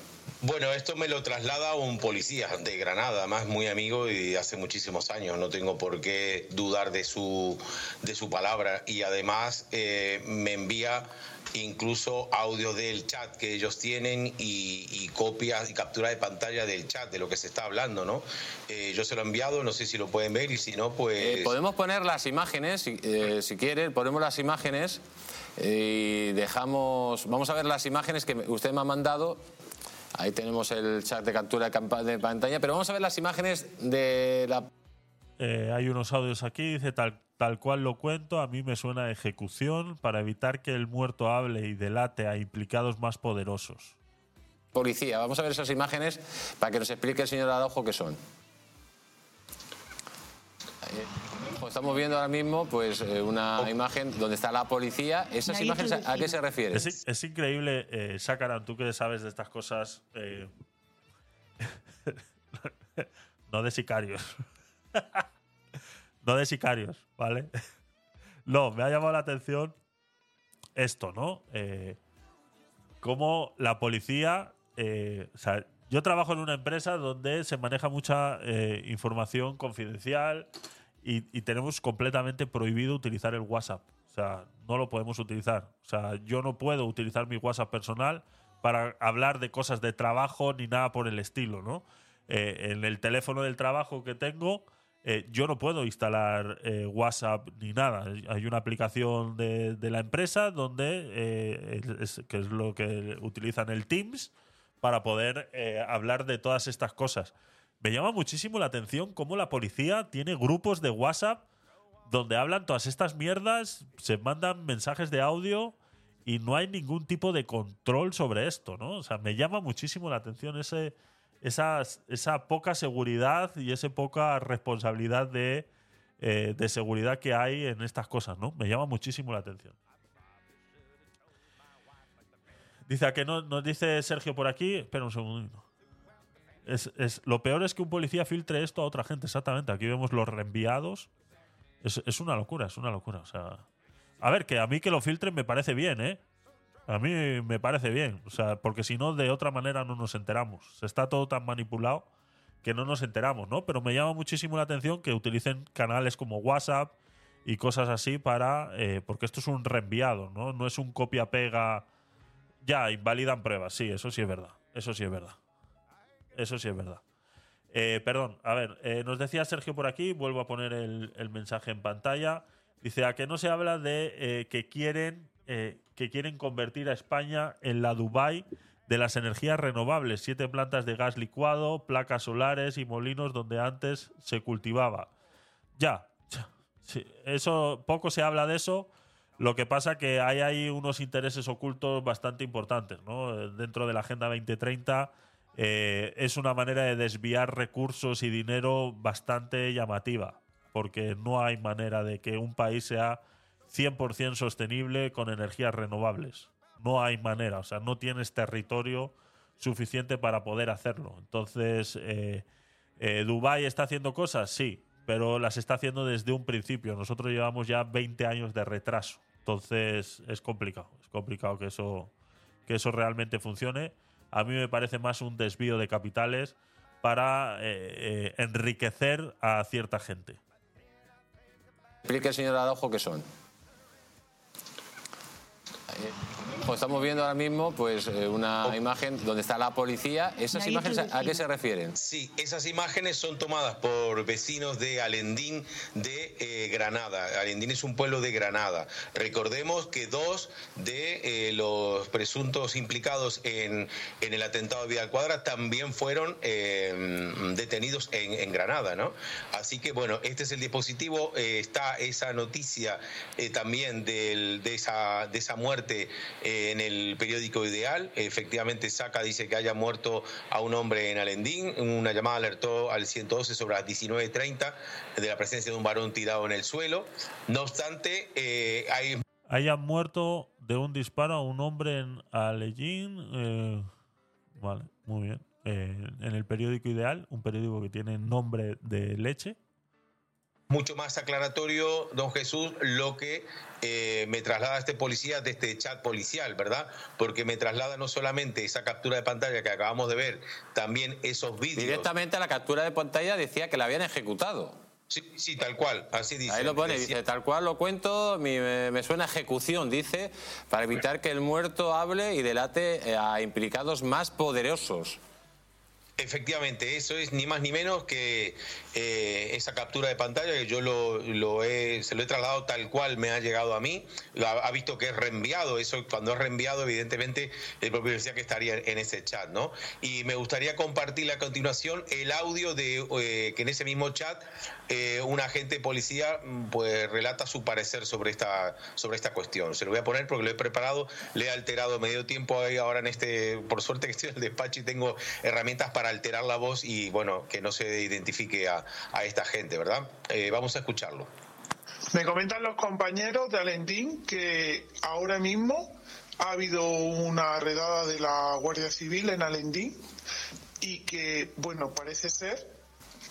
Bueno, esto me lo traslada un policía de Granada, además muy amigo y hace muchísimos años. No tengo por qué dudar de su, de su palabra y además eh, me envía incluso audio del chat que ellos tienen y, copias y captura de pantalla del chat de lo que se está hablando, ¿no? Eh, yo se lo he enviado, no sé si lo pueden ver y si no, pues... Eh, podemos poner las imágenes, si, eh, si quieren, ponemos las imágenes eh, y dejamos... Vamos a ver las imágenes que usted me ha mandado. Ahí tenemos el chat de captura de pantalla, pero vamos a ver las imágenes de la Eh, hay unos audios aquí, dice tal, tal cual lo cuento, a mí me suena a ejecución para evitar que el muerto hable y delate a implicados más poderosos. policía. Vamos a ver esas imágenes para que nos explique el señor Araujo qué son. Ahí. Como estamos viendo ahora mismo, pues eh, una imagen donde está la policía. ¿Esas imágenes a, qué se refieren? Es, es increíble, eh, Sakaran, tú que sabes de estas cosas, eh, no de sicarios. no de sicarios, ¿vale? no, me ha llamado la atención esto, ¿no? Eh, cómo la policía. eh, o sea, yo trabajo en una empresa donde se maneja mucha eh, información confidencial y, tenemos completamente prohibido utilizar el WhatsApp. O sea, no lo podemos utilizar. O sea, yo no puedo utilizar mi WhatsApp personal para hablar de cosas de trabajo ni nada por el estilo, ¿no? En el teléfono del trabajo que tengo, eh, yo no puedo instalar eh, WhatsApp ni nada. Hay una aplicación de, la empresa donde eh, es, que es lo que utilizan el Teams para poder eh, hablar de todas estas cosas. Me llama muchísimo la atención cómo la policía tiene grupos de WhatsApp donde hablan todas estas mierdas, se mandan mensajes de audio y no hay ningún tipo de control sobre esto, ¿no? O sea, me llama muchísimo la atención ese, esas- esa poca seguridad y esa poca responsabilidad de, eh, de seguridad que hay en estas cosas, ¿no? Me llama muchísimo la atención. Dice que no, nos dice Sergio por aquí. Espera un segundito. Es, es- lo peor es que un policía filtre esto a otra gente, exactamente. Aquí vemos los reenviados. Es, es una locura, es una locura. A ver, que a mí que lo filtren me parece bien, ¿eh? A mí me parece bien. O sea, porque si no, de otra manera no nos enteramos. Está todo tan manipulado que no nos enteramos, ¿no? Pero me llama muchísimo la atención que utilicen canales como WhatsApp y cosas así para. eh, porque esto es un reenviado, ¿no? No es un copia-pega. Ya, invalidan pruebas. Sí, eso sí es verdad. Eso sí es verdad. Eso sí es verdad. Eh, perdón, a ver, eh, nos decía Sergio por aquí, vuelvo a poner el, el mensaje en pantalla. Dice, a que no se habla de eh, que quieren eh, que quieren convertir a España en la Dubai de las energías renovables, siete plantas de gas licuado, placas solares y molinos donde antes se cultivaba. Ya, eso poco se habla de eso. Lo que pasa que hay ahí unos intereses ocultos bastante importantes, ¿no? Dentro de la Agenda 2030 eh, es una manera de desviar recursos y dinero bastante llamativa, porque no hay manera de que un país sea 100% sostenible con energías renovables. No hay manera, o sea, no tienes territorio suficiente para poder hacerlo. Entonces, eh, eh, ¿Dubái está haciendo cosas? Sí, pero las está haciendo desde un principio. Nosotros llevamos ya 20 años de retraso. Entonces, es complicado. Es complicado que eso, que eso realmente funcione. A mí me parece más un desvío de capitales para eh, eh, enriquecer a cierta gente. Explique señor Araujo qué son. Como estamos viendo ahora mismo, pues eh, una imagen donde está la policía. ¿Esas imágenes a, a qué se refieren? Sí, esas imágenes son tomadas por vecinos de Alendín de eh, Granada. Alendín es un pueblo de Granada. Recordemos que dos de eh, los presuntos implicados en, en el atentado de Vidal Cuadra también fueron eh, detenidos en, en Granada, ¿no? Así que bueno, este es el dispositivo. eh, está esa noticia eh, también del- de, esa, de esa muerte eh, en el periódico Ideal. Efectivamente, Saca dice que haya muerto a un hombre en Alendín. Una llamada alertó al 112 sobre las 19.30 de la presencia de un varón tirado en el suelo. No obstante, eh, hay hayan muerto de un disparo a un hombre en Alejín. eh, vale, muy bien. Eh, en el periódico Ideal, un periódico que tiene nombre de leche. Mucho más aclaratorio, don Jesús, lo que eh, me traslada este policía de este chat policial, ¿verdad? Porque me traslada no solamente esa captura de pantalla que acabamos de ver, también esos vídeos. Directamente a la captura de pantalla decía que la habían ejecutado. Sí, sí, tal cual, así dice. Ahí lo pone, dice, tal cual lo cuento, me, me suena a ejecución, dice, para evitar que el muerto hable y delate eh, a implicados más poderosos. Efectivamente, eso es ni más ni menos que eh, esa captura de pantalla que yo lo, lo he, se lo he trasladado tal cual me ha llegado a mí. Lo Ha, visto que es reenviado, eso cuando es reenviado, evidentemente el propio decía que estaría en ese chat, ¿no? Y me gustaría compartir a continuación el audio de eh, que en ese mismo chat eh, un agente de policía pues relata su parecer sobre esta, sobre esta cuestión. Se lo voy a poner porque lo he preparado, le he alterado medio tiempo ahí ahora en este, por suerte que estoy en el despacho y tengo herramientas para alterar la voz y bueno, que no se identifique a, a esta gente, ¿verdad? Eh, vamos a escucharlo. Me comentan los compañeros de Alentín que ahora mismo ha habido una redada de la Guardia Civil en Alentín y que, bueno, parece ser,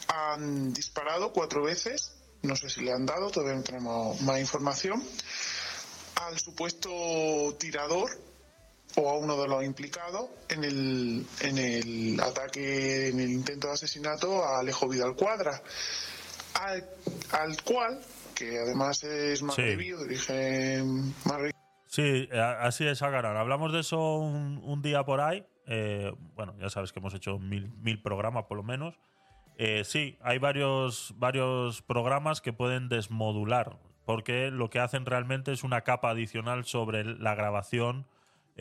han disparado cuatro veces, no sé si le han dado, todavía no tenemos más información, al supuesto tirador o a uno de los implicados en el, en el ataque, en el intento de asesinato a Alejo Vidal Cuadra, al, al cual, que además es magrebí, de origen magrebí, Sí, así es, Agaran. Hablamos de eso un, un día por ahí. Eh, bueno, ya sabes que hemos hecho mil, mil programas por lo menos. Eh, sí, hay varios, varios programas que pueden desmodular, porque lo que hacen realmente es una capa adicional sobre la grabación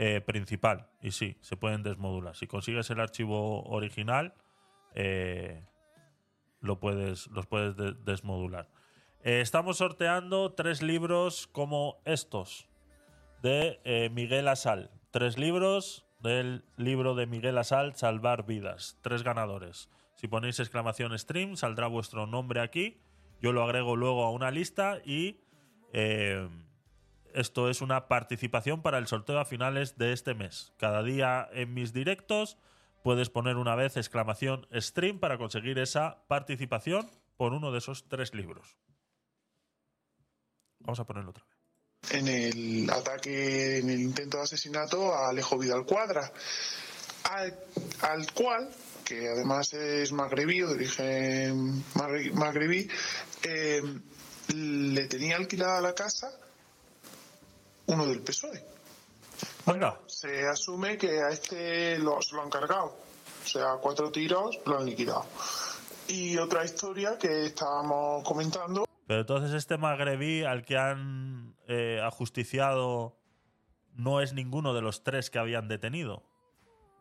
eh, principal. Y sí, se pueden desmodular. Si consigues el archivo original, eh, lo puedes, los puedes de- desmodular. Eh, estamos sorteando tres libros como estos de Miguel Asal. Tres libros del libro de Miguel Asal, Salvar Vidas. Tres ganadores. Si ponéis exclamación stream, saldrá vuestro nombre aquí. Yo lo agrego luego a una lista y esto es una participación para el sorteo a finales de este mes. Cada día en mis directos puedes poner una vez exclamación stream para conseguir esa participación por uno de esos tres libros. Vamos a ponerlo otra vez. en el ataque, en el intento de asesinato a Alejo Vidal Cuadra, al, al cual, que además es magrebí, o de origen magre- magrebí, eh, le tenía alquilada la casa uno del PSOE. Bueno, se asume que a este lo, se lo han cargado. O sea, cuatro tiros lo han liquidado. Y otra historia que estábamos comentando Pero entonces este magrebí al que han eh, ajusticiado no es ninguno de los tres que habían detenido.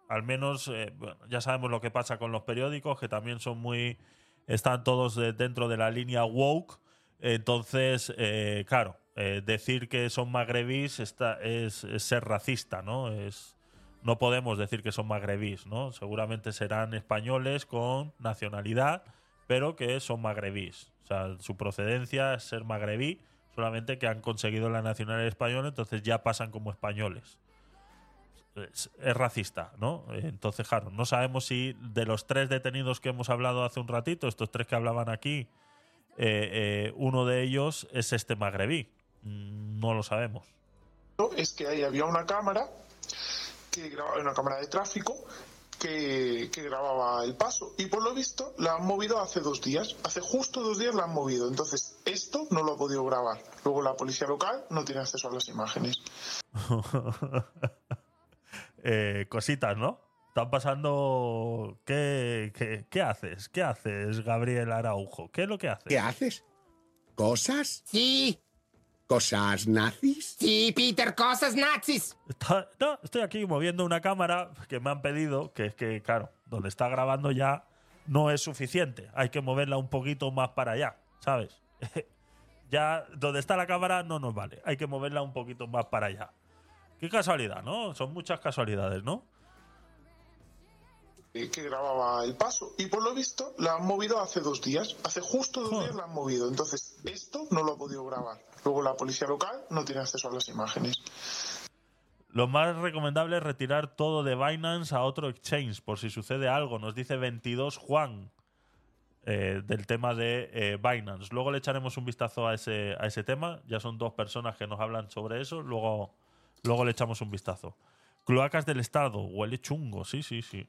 Al menos, eh, bueno, ya sabemos lo que pasa con los periódicos, que también son muy... están todos de- dentro de la línea woke. Entonces, eh, claro, eh, decir que son magrebís está, es, ser racista, ¿no? Es, no podemos decir que son magrebís, ¿no? Seguramente serán españoles con nacionalidad, pero que son magrebís. O sea, su procedencia es ser magrebí, solamente que han conseguido la nacionalidad española, entonces ya pasan como españoles. Es, es racista, ¿no? Entonces, claro, no sabemos si de los tres detenidos que hemos hablado hace un ratito, estos tres que hablaban aquí, eh, eh, uno de ellos es este magrebí. No lo sabemos. es que ahí había una cámara que grababa una cámara de tráfico que, que grababa el paso y por lo visto la han movido hace dos días hace justo dos días la han movido entonces esto no lo ha podido grabar luego la policía local no tiene acceso a las imágenes Eh, cositas, ¿no? Están pasando. ¿Qué, qué, qué haces? ¿Qué haces, Gabriel Araujo? ¿Qué es lo que haces? ¿Qué haces? ¿Cosas? Sí. ¿Cosas nazis? Sí, Peter, cosas nazis. Está- no, estoy aquí moviendo una cámara que me han pedido, que es que, claro, donde está grabando ya no es suficiente. Hay que moverla un poquito más para allá, ¿sabes? ya donde está la cámara no nos vale. Hay que moverla un poquito más para allá. Qué casualidad, ¿no? Son muchas casualidades, ¿no? Eh, que grababa el paso y por lo visto la han movido hace dos días hace justo dos días la han movido entonces esto no lo ha podido grabar luego la policía local no tiene acceso a las imágenes Lo más recomendable es retirar todo de Binance a otro exchange por si sucede algo. Nos dice 22 Juan. eh, del tema de eh, Binance. Luego le echaremos un vistazo a ese, a ese tema. Ya son dos personas que nos hablan sobre eso. Luego, luego le echamos un vistazo. Cloacas del Estado. Huele chungo, sí, sí, sí.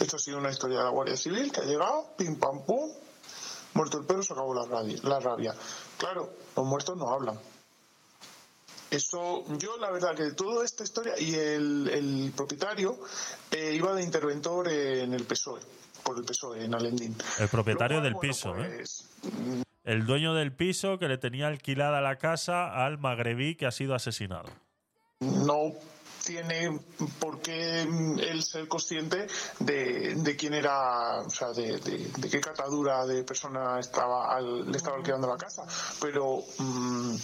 Esto ha sido una historia de la Guardia Civil que ha llegado, pim pam pum, muerto el perro, se acabó la rabia. La rabia. Claro, los muertos no hablan. Eso, yo la verdad que toda esta historia y el, el propietario eh, iba de interventor en el PSOE, por el PSOE, en Alendín. El propietario del piso, ¿eh? Pues, El dueño del piso que le tenía alquilada la casa al magrebí que ha sido asesinado. no tiene por qué mm, él ser consciente de, de quién era, o sea, de, de- de qué catadura de persona estaba al- le estaba alquilando la casa, pero mm,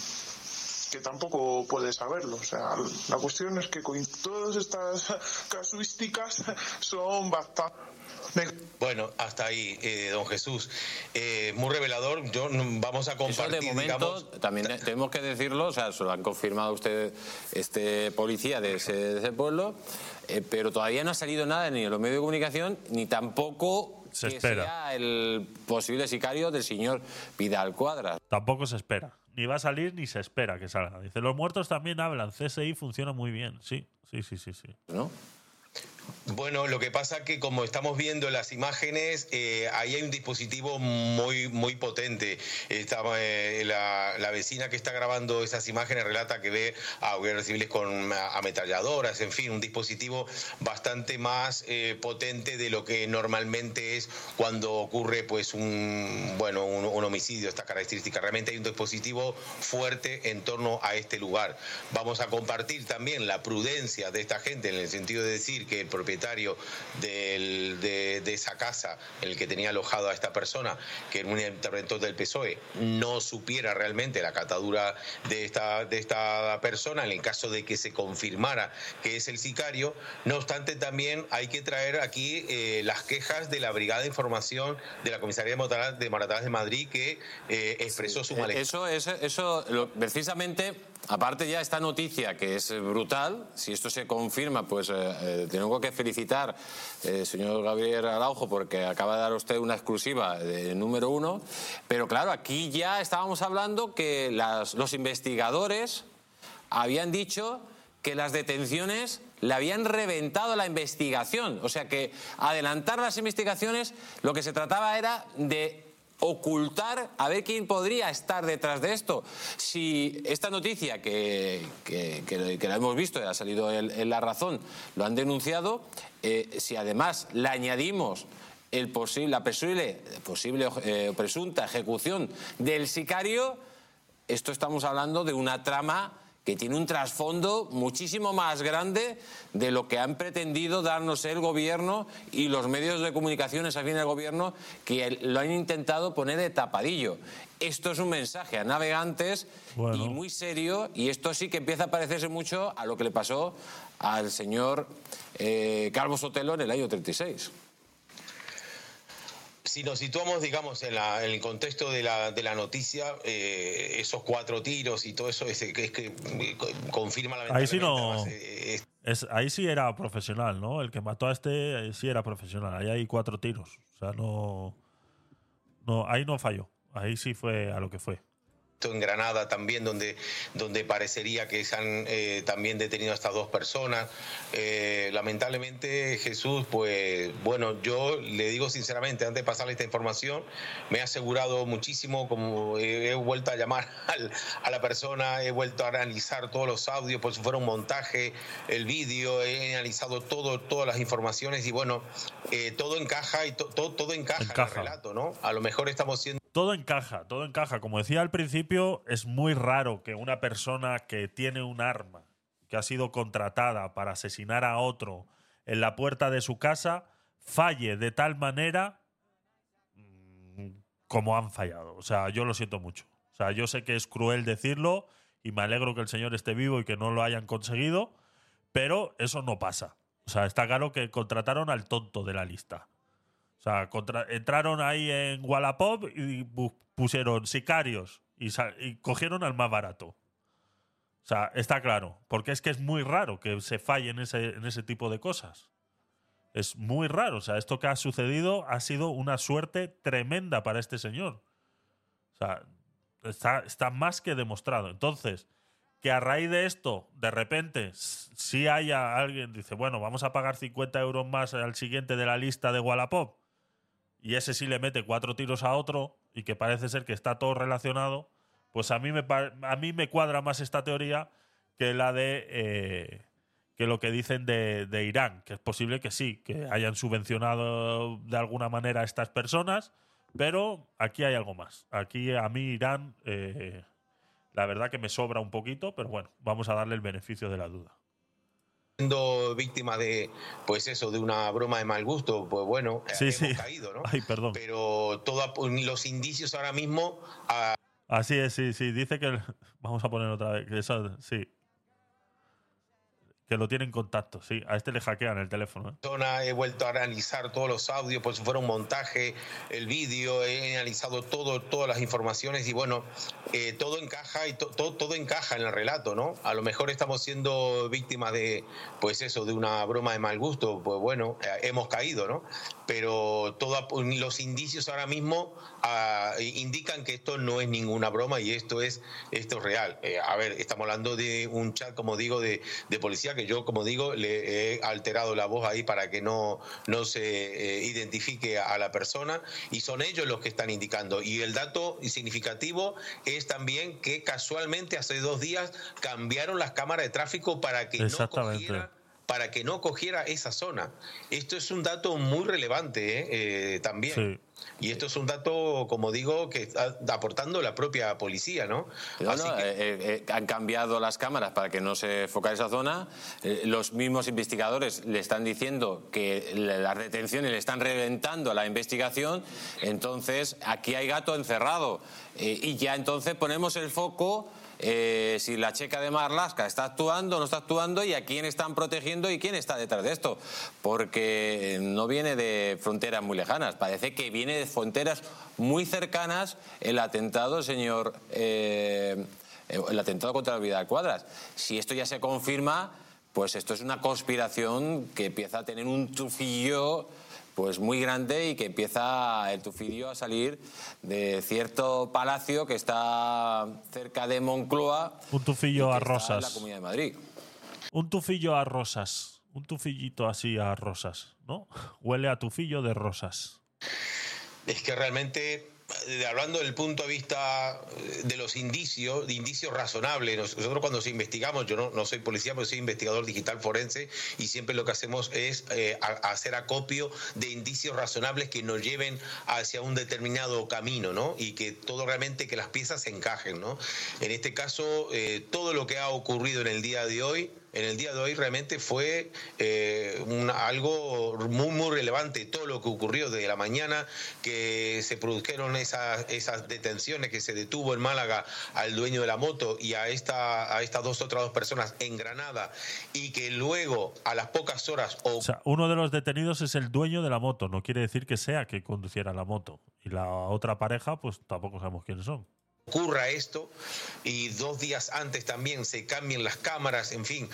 que tampoco puede saberlo. O sea, la cuestión es que con todas estas casuísticas son bastante Bueno, hasta ahí, eh, don Jesús. Eh, muy revelador. Yo vamos a Eso compartir, de momento, digamos, también tenemos que decirlo, o sea, se lo han confirmado usted, este policía de ese, de ese pueblo, eh, pero todavía no ha salido nada ni en los medios de comunicación, ni tampoco Se que espera. sea el posible sicario del señor Vidal Cuadras. Tampoco se espera. Ni va a salir ni se espera que salga. Dice, los muertos también hablan. CSI funciona muy bien. Sí, sí, sí, sí. sí. ¿No? Bueno, lo que pasa que como estamos viendo las imágenes, eh, ahí hay un dispositivo muy muy potente. Esta, eh, la, vecina que está grabando esas imágenes relata que ve a guerreros civiles con ametralladoras, en fin, un dispositivo bastante más eh, potente de lo que normalmente es cuando ocurre pues un bueno un, homicidio, esta característica. Realmente hay un dispositivo fuerte en torno a este lugar. Vamos a compartir también la prudencia de esta gente en el sentido de decir que propietario del- de, de esa casa, el que tenía alojado a esta persona, que era un interventor del PSOE, no supiera realmente la catadura de esta, de esta persona, en el caso de que se confirmara que es el sicario. No obstante, también hay que traer aquí eh, las quejas de la Brigada de Información de la Comisaría de Motaraz de, de Madrid, que eh, expresó su Eh, malestar. Eso, eso, eso lo- precisamente, aparte ya esta noticia que es brutal, si esto se confirma, pues eh, eh, tengo que felicitar al señor Gabriel Araujo porque acaba de dar usted una exclusiva de número uno, pero claro, aquí ya estábamos hablando que los investigadores habían dicho que las detenciones le habían reventado la investigación. O sea que adelantar las investigaciones lo que se trataba era de ocultar a ver quién podría estar detrás de esto. Si esta noticia que, que- la hemos visto ha salido en, en La Razón, lo han denunciado, eh, si además le añadimos el posible, la posible, posible eh, presunta ejecución del sicario, esto estamos hablando de una trama que tiene un trasfondo muchísimo más grande de lo que han pretendido darnos el gobierno y los medios de comunicación afines al gobierno que lo han intentado poner de tapadillo. Esto es un mensaje a navegantes y muy serio y esto sí que empieza a parecerse mucho a lo que le pasó al señor eh, Calvo Sotelo en el año 36. Si nos situamos, digamos, en, la- en el contexto de la, de la noticia, eh, esos cuatro tiros y todo eso es, que- es que eh, co- confirma la Ahí sí no. Es, ahí sí era profesional, ¿no? El que mató a este eh, sí era profesional. Ahí hay cuatro tiros. O sea, no. No, ahí no falló. Ahí sí fue a lo que fue. En Granada también, donde, donde parecería que se han eh, también detenido a estas dos personas. Eh, lamentablemente, Jesús, pues bueno, yo le digo sinceramente, antes de pasarle esta información, me he asegurado muchísimo, como he, he vuelto a llamar al- a la persona, he vuelto a analizar todos los audios, por si fuera un montaje, el vídeo, he analizado todo, todas las informaciones y bueno, eh, todo encaja y to- todo, todo encaja, en Encaja. el relato, ¿no? A lo mejor estamos siendo Todo encaja, todo encaja. Como decía al principio, es muy raro que una persona que tiene un arma, que ha sido contratada para asesinar a otro en la puerta de su casa, falle de tal manera mm, como han fallado. O sea, yo lo siento mucho. O sea, yo sé que es cruel decirlo y me alegro que el señor esté vivo y que no lo hayan conseguido, pero eso no pasa. O sea, está claro que contrataron al tonto de la lista. O sea, entraron ahí en Wallapop y pusieron sicarios y, y cogieron al más barato. O sea, está claro. Porque es que es muy raro que se falle en ese, en ese tipo de cosas. Es muy raro. O sea, esto que ha sucedido ha sido una suerte tremenda para este señor. O sea, está, está más que demostrado. Entonces, que a raíz de esto, de repente, si haya alguien, dice, bueno, vamos a pagar 50 euros más al siguiente de la lista de Wallapop, y ese sí le mete cuatro tiros a otro, y que parece ser que está todo relacionado, pues a mí me, a mí me cuadra más esta teoría que la de eh, que lo que dicen de, de Irán, que es posible que sí, que hayan subvencionado de alguna manera a estas personas, pero aquí hay algo más. Aquí a mí Irán, eh, la verdad que me sobra un poquito, pero bueno, vamos a darle el beneficio de la duda. Siendo víctima de, pues eso, de una broma de mal gusto, pues bueno, Sí, hemos sí. caído, ¿no? Ay, perdón. Pero todos los indicios ahora mismo a Así es, sí, sí. Dice que. Vamos a poner otra vez. Que eso, sí. Que lo tienen en contacto, sí. A este le hackean el teléfono. ¿eh? he vuelto a analizar todos los audios, por si fuera un montaje, el vídeo, he analizado todo, todas las informaciones y bueno, eh, todo encaja y to- todo, todo encaja en el relato, ¿no? A lo mejor estamos siendo víctimas de, pues eso, de una broma de mal gusto, pues bueno, eh, hemos caído, ¿no? Pero todos los indicios ahora mismo ah, indican que esto no es ninguna broma y esto es, esto es real. Eh, a ver, estamos hablando de un chat, como digo, de, de policía que yo, como digo, le he alterado la voz ahí para que no, no se eh, identifique a la persona y son ellos los que están indicando. Y el dato significativo es también que casualmente hace dos días cambiaron las cámaras de tráfico para que no cogiera para que no cogiera esa zona. Esto es un dato muy relevante ¿eh? Eh, también. Sí. Y esto es un dato, como digo, que está aportando la propia policía, ¿no? No, Así no, que- eh, eh, han cambiado las cámaras para que no se enfoque esa zona. Eh, los mismos investigadores le están diciendo que las detenciones le están reventando la investigación. Entonces, aquí hay gato encerrado. Eh, y ya entonces ponemos el foco. Eh, si la checa de Marlaska está actuando o no está actuando y a quién están protegiendo y quién está detrás de esto. Porque no viene de fronteras muy lejanas, parece que viene de fronteras muy cercanas el atentado, señor eh, el atentado contra la vida Cuadras. Si esto ya se confirma, pues esto es una conspiración que empieza a tener un tufillo pues muy grande y que empieza el tufillo a salir de cierto palacio que está cerca de Moncloa, Un tufillo a en la rosas. Comunidad de Madrid. Un tufillo a rosas. Un tufillito así a rosas, ¿no? Huele a tufillo de rosas. Es que realmente, hablando del punto de vista eh, de los indicios, de indicios razonables, nos- nosotros cuando se investigamos, yo no, no soy policía, pero soy investigador digital forense y siempre lo que hacemos es eh, hacer acopio de indicios razonables que nos lleven hacia un determinado camino, ¿no? Y que todo realmente, que las piezas se encajen, ¿no? En este caso, eh, todo lo que ha ocurrido en el día de hoy, en el día de hoy realmente fue eh, algo muy, muy relevante. Todo lo que ocurrió desde la mañana, que se produjeron esas, esas detenciones, que se detuvo en Málaga al dueño de la moto y a, esta, a estas dos otras dos personas en Granada, y que luego, a las pocas horas, o O sea, uno de los detenidos es el dueño de la moto. No quiere decir que sea que conduciera la moto. Y la otra pareja, pues tampoco sabemos quiénes son. Ocurra esto y dos días antes también se cambien las cámaras, en fin.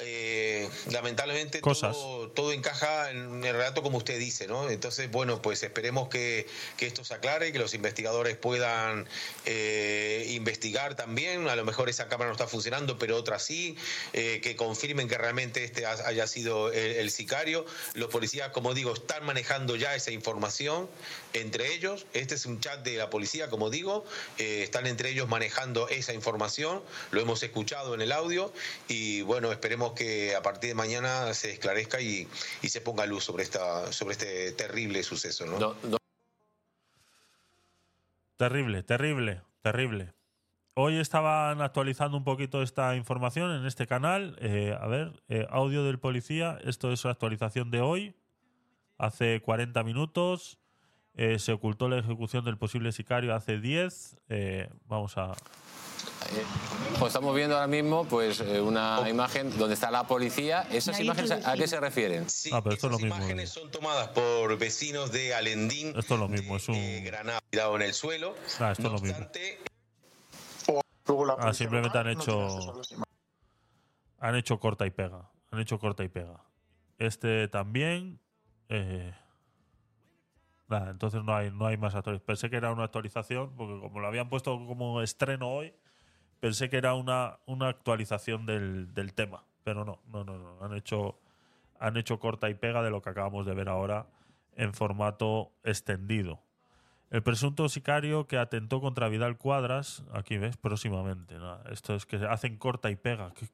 eh, lamentablemente Cosas. todo, todo encaja en el relato como usted dice, ¿no? Entonces, bueno, pues esperemos que, que esto se aclare, que los investigadores puedan eh, investigar también. A lo mejor esa cámara no está funcionando, pero otra sí, eh, que confirmen que realmente este ha- haya sido el, el sicario. Los policías, como digo, están manejando ya esa información entre ellos. Este es un chat de la policía, como digo. eh, están entre ellos manejando esa información. Lo hemos escuchado en el audio y bueno, esperemos que a partir de mañana se esclarezca y, y se ponga luz sobre esta sobre este terrible suceso, ¿no? Terrible, terrible, terrible. Hoy estaban actualizando un poquito esta información en este canal. Eh, a ver, eh, audio del policía. Esto es la actualización de hoy. Hace 40 minutos. Eh, se ocultó la ejecución del posible sicario hace 10. Eh, vamos a. Pues estamos viendo ahora mismo pues eh, una Oh. imagen donde está la policía. ¿Esas imágenes a, qué se refieren? Sí, Ah, pero esto es lo mismo. imágenes son tomadas por vecinos de Alendín, Esto es lo mismo. Es un. Granada, tirado en el suelo. Ah, esto es lo mismo. Ah, simplemente han hecho. Han hecho corta y pega. Han hecho corta y pega. Este también. Eh, entonces no hay, no hay más actualización. Pensé que era una actualización, porque como lo habían puesto como estreno hoy, pensé que era una, una actualización del, del tema. Pero no, no, no, no. Han hecho, han hecho corta y pega de lo que acabamos de ver ahora en formato extendido. El presunto sicario que atentó contra Vidal Cuadras, aquí ves, próximamente. Esto es que hacen corta y pega. Qué-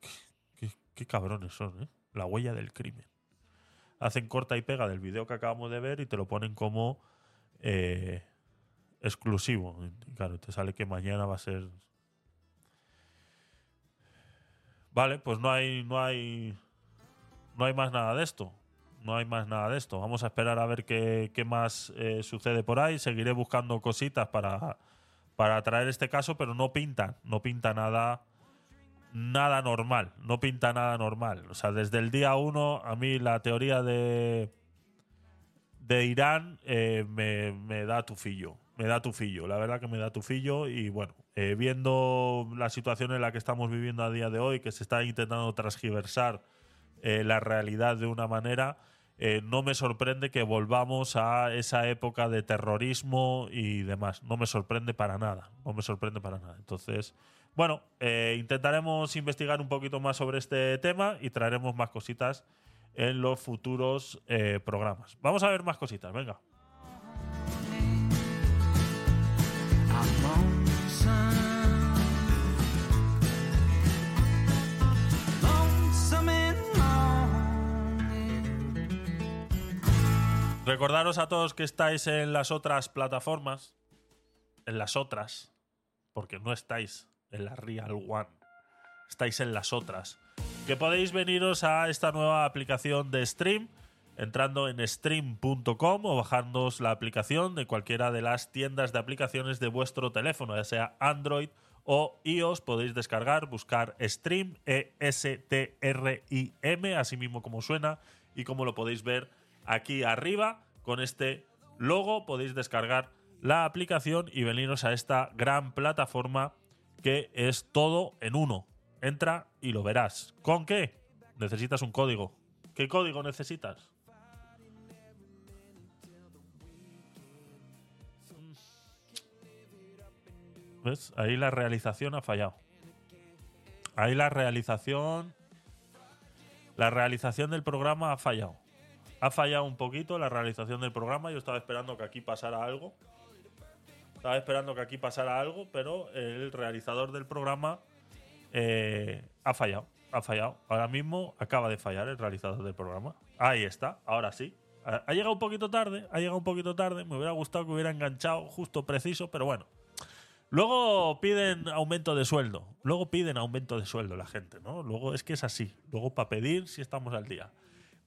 qué- qué cabrones son, ¿eh? La huella del crimen. Hacen corta y pega del video que acabamos de ver y te lo ponen como eh, exclusivo. Claro, te sale que mañana va a ser. Vale, pues no hay, no hay, no hay más nada de esto. No hay más nada de esto. Vamos a esperar a ver qué, qué más eh, sucede por ahí. Seguiré buscando cositas para, para traer este caso, pero no pinta, no pinta nada, nada normal. No pinta nada normal. O sea, desde el día uno, a mí la teoría de, de Irán eh, me, me da tufillo. Me da tufillo. La verdad que me da tufillo. Y bueno, eh, viendo la situación en la que estamos viviendo a día de hoy, que se está intentando transgiversar eh, la realidad de una manera, no me sorprende que volvamos a esa época de terrorismo y demás. No me sorprende para nada. No me sorprende para nada. Entonces, bueno, intentaremos investigar un poquito más sobre este tema y traeremos más cositas en los futuros eh, programas. Vamos a ver más cositas, venga. Recordaros a todos que estáis en las otras plataformas, en las otras, porque no estáis en la Real One, estáis en las otras, que podéis veniros a esta nueva aplicación de stream entrando en stream.com o bajándoos la aplicación de cualquiera de las tiendas de aplicaciones de vuestro teléfono, ya sea Android o iOS, podéis descargar, buscar Stream, E-S-T-R-I-M, así mismo como suena y como lo podéis ver aquí arriba con este logo, podéis descargar la aplicación y veniros a esta gran plataforma que es todo en uno. Entra y lo verás. ¿Con qué? Necesitas un código. ¿Qué código necesitas? ¿Ves? Ahí la realización ha fallado. Ahí la realización. La realización del programa ha fallado. Ha fallado un poquito la realización del programa. Yo estaba esperando que aquí pasara algo. Estaba esperando que aquí pasara algo, pero el realizador del programa eh, ha fallado. Ha fallado. Ahora mismo acaba de fallar el realizador del programa. Ahí está, ahora sí. Ha llegado un poquito tarde, ha llegado un poquito tarde. Me hubiera gustado que hubiera enganchado justo preciso, pero bueno. Luego piden aumento de sueldo. Luego piden aumento de sueldo la gente, ¿no? Luego es que es así. Luego para pedir si estamos al día.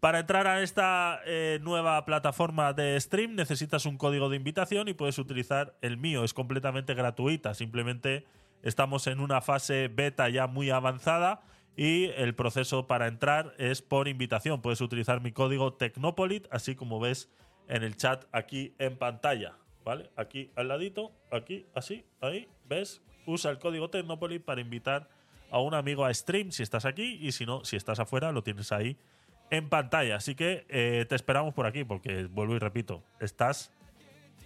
Para entrar a esta eh, nueva plataforma de stream necesitas un código de invitación y puedes utilizar el mío. Es completamente gratuita. Simplemente estamos en una fase beta ya muy avanzada y el proceso para entrar es por invitación. Puedes utilizar mi código Tecnopolit, así como ves en el chat aquí en pantalla. ¿Vale? Aquí al ladito, aquí, así, ahí, ¿ves? Usa el código Tecnopolit para invitar a un amigo a stream si estás aquí y si no, si estás afuera, lo tienes ahí en pantalla. Así que eh, te esperamos por aquí porque, vuelvo y repito, estás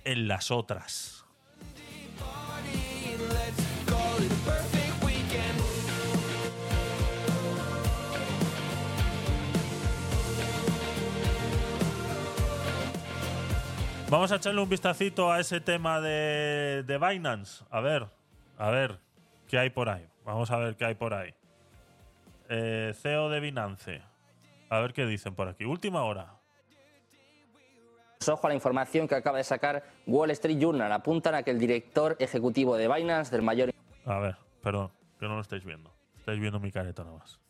en las otras. Vamos a echarle un vistacito a ese tema de, de Binance. A ver, a ver, ¿qué hay por ahí? Vamos a ver qué hay por ahí. Eh, CEO de Binance. A ver qué dicen por aquí. Última hora. Ojo a la información que acaba de sacar Wall Street Journal. Apuntan a que el director ejecutivo de Binance, del mayor A ver, perdón, que no lo estáis viendo. Estáis viendo mi careta nada más.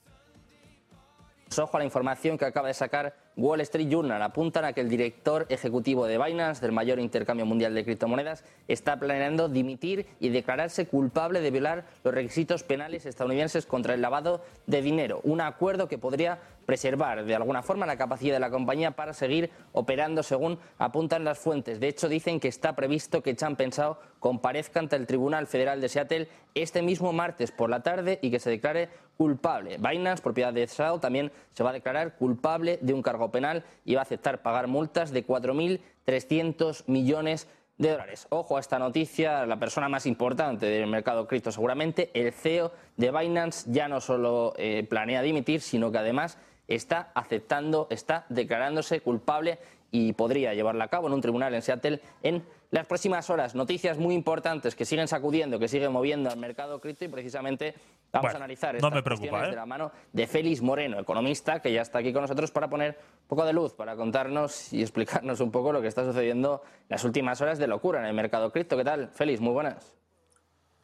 Ojo a la información que acaba de sacar Wall Street Journal. Apuntan a que el director ejecutivo de Binance, del mayor intercambio mundial de criptomonedas, está planeando dimitir y declararse culpable de violar los requisitos penales estadounidenses contra el lavado de dinero. Un acuerdo que podría preservar de alguna forma la capacidad de la compañía para seguir operando según apuntan las fuentes. De hecho, dicen que está previsto que Chan Pensado comparezca ante el Tribunal Federal de Seattle este mismo martes por la tarde y que se declare culpable. Binance, propiedad de Sao, también se va a declarar culpable de un cargo penal y va a aceptar pagar multas de 4.300 millones de dólares. Ojo a esta noticia, la persona más importante del mercado cripto seguramente, el CEO de Binance ya no solo eh, planea dimitir, sino que además está aceptando, está declarándose culpable y podría llevarla a cabo en un tribunal en Seattle en las próximas horas. Noticias muy importantes que siguen sacudiendo, que siguen moviendo al mercado cripto y precisamente vamos Bueno, a analizar no estas me preocupa, cuestiones ¿eh? de la mano de Félix Moreno, economista, que ya está aquí con nosotros para poner un poco de luz, para contarnos y explicarnos un poco lo que está sucediendo en las últimas horas de locura en el mercado cripto. ¿Qué tal? Félix, muy buenas.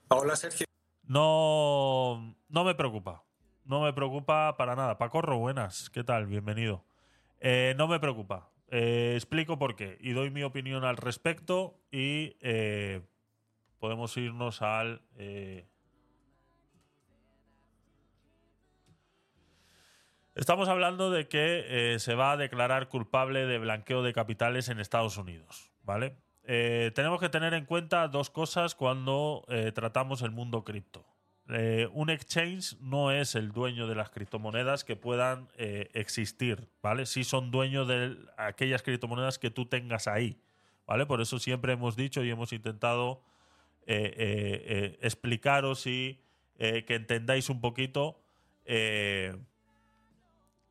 Hola, Sergio. No, no me preocupa. No me preocupa para nada. Pacorro, buenas. ¿Qué tal? Bienvenido. Eh, no me preocupa. Eh, explico por qué y doy mi opinión al respecto y eh, podemos irnos al... Estamos hablando de que eh, se va a declarar culpable de blanqueo de capitales en Estados Unidos, ¿vale? Eh, tenemos que tener en cuenta dos cosas cuando eh, tratamos el mundo cripto. Un exchange no es el dueño de las criptomonedas que puedan existir, ¿vale? Sí son dueños de aquellas criptomonedas que tú tengas ahí, ¿vale? Por eso siempre hemos dicho y hemos intentado explicaros y que entendáis un poquito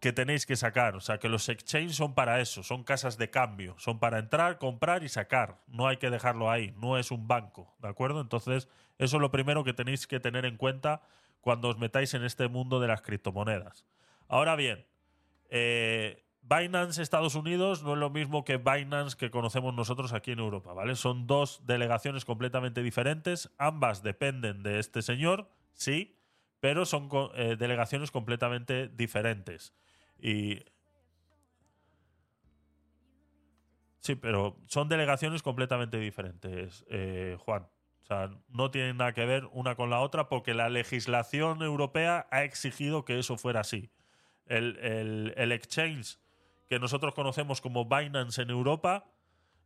que tenéis que sacar. O sea, que los exchanges son para eso, son casas de cambio, son para entrar, comprar y sacar. No hay que dejarlo ahí, no es un banco, ¿de acuerdo? Entonces, eso es lo primero que tenéis que tener en cuenta cuando os metáis en este mundo de las criptomonedas. Ahora bien, eh, Binance Estados Unidos no es lo mismo que Binance que conocemos nosotros aquí en Europa, ¿vale? Son dos delegaciones completamente diferentes, ambas dependen de este señor, sí, pero son eh, delegaciones completamente diferentes. Y. Sí, pero son delegaciones completamente diferentes, eh, Juan. O sea, no tienen nada que ver una con la otra porque la legislación europea ha exigido que eso fuera así. El, el- el exchange que nosotros conocemos como Binance en Europa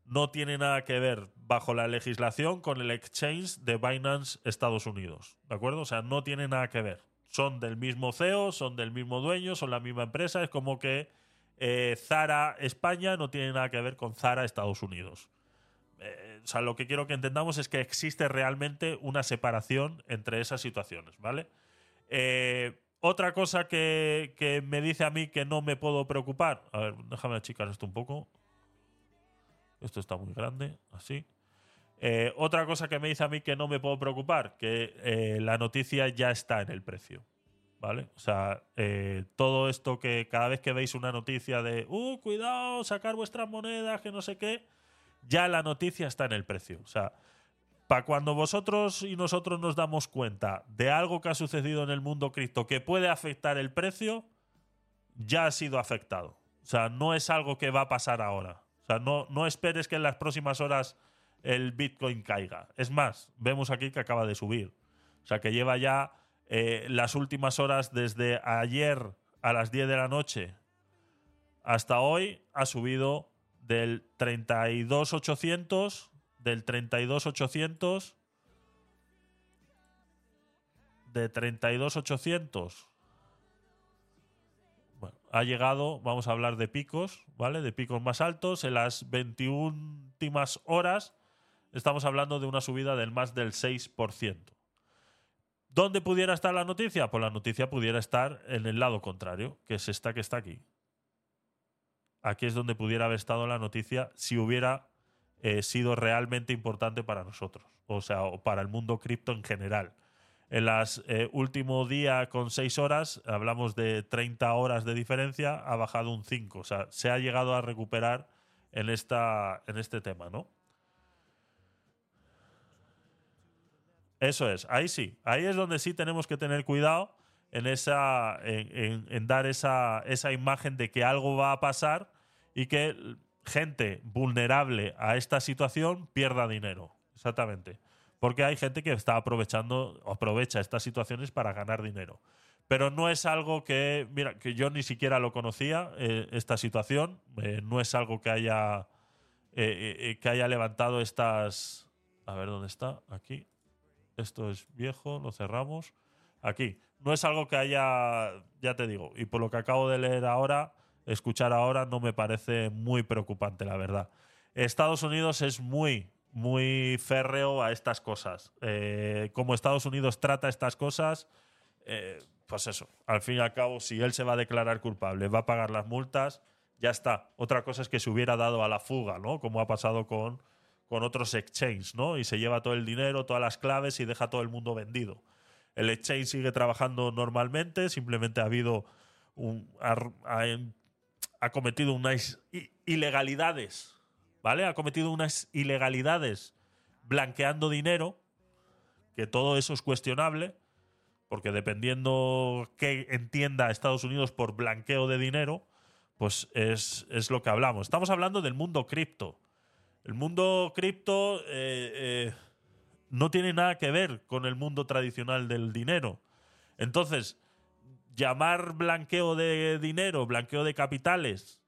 no tiene nada que ver bajo la legislación con el exchange de Binance Estados Unidos. ¿De acuerdo? O sea, no tiene nada que ver. Son del mismo CEO, son del mismo dueño, son la misma empresa. Es como que eh, Zara España no tiene nada que ver con Zara Estados Unidos. Eh, o sea, lo que quiero que entendamos es que existe realmente una separación entre esas situaciones, ¿vale? Eh, otra cosa que, que me dice a mí que no me puedo preocupar. A ver, déjame achicar esto un poco. Esto está muy grande, así. Eh, otra cosa que me dice a mí que no me puedo preocupar, que eh, la noticia ya está en el precio. ¿Vale? O sea, eh, todo esto que cada vez que veis una noticia de, uh, cuidado, sacar vuestras monedas, que no sé qué, ya la noticia está en el precio. O sea, para cuando vosotros y nosotros nos damos cuenta de algo que ha sucedido en el mundo cripto que puede afectar el precio, ya ha sido afectado. O sea, no es algo que va a pasar ahora. O sea, no, no esperes que en las próximas horas el Bitcoin caiga. Es más, vemos aquí que acaba de subir. O sea, que lleva ya eh, las últimas horas desde ayer a las 10 de la noche hasta hoy ha subido del 32.800, del 32.800, de 32.800 bueno, ha llegado, vamos a hablar de picos, ¿vale? De picos más altos. En las 21 últimas horas estamos hablando de una subida del más del 6%. ¿Dónde pudiera estar la noticia? Pues la noticia pudiera estar en el lado contrario, que es esta que está aquí. Aquí es donde pudiera haber estado la noticia si hubiera eh, sido realmente importante para nosotros, o sea, o para el mundo cripto en general. En las eh, último día con 6 horas, hablamos de 30 horas de diferencia, ha bajado un 5. O sea, se ha llegado a recuperar en, esta, en este tema, ¿no? Eso es, ahí sí. Ahí es donde sí tenemos que tener cuidado en, esa, en, dar esa, esa imagen de que algo va a pasar y que gente vulnerable a esta situación pierda dinero. Exactamente. Porque hay gente que está aprovechando, aprovecha estas situaciones para ganar dinero. Pero no es algo que, mira, que yo ni siquiera lo conocía, eh, esta situación. Eh, no es algo que haya, eh, que haya levantado estas... A ver, ¿dónde está? Aquí. Esto es viejo, lo cerramos. Aquí. No es algo que haya, ya te digo, y por lo que acabo de leer ahora, escuchar ahora, no me parece muy preocupante, la verdad. Estados Unidos es muy, muy férreo a estas cosas. Eh, como Estados Unidos trata estas cosas, eh, pues eso, al fin y al cabo, si él se va a declarar culpable, va a pagar las multas, ya está. Otra cosa es que se hubiera dado a la fuga, ¿no? Como ha pasado con, con otros exchanges, ¿no? Y se lleva todo el dinero, todas las claves y deja todo el mundo vendido. El exchange sigue trabajando normalmente, simplemente ha habido un. ha, cometido unas ilegalidades, ¿vale? Ha cometido unas ilegalidades blanqueando dinero, que todo eso es cuestionable, porque dependiendo qué entienda Estados Unidos por blanqueo de dinero, pues es, es lo que hablamos. Estamos hablando del mundo cripto. El mundo cripto eh, eh, no tiene nada que ver con el mundo tradicional del dinero. Entonces, llamar blanqueo de dinero, blanqueo de capitales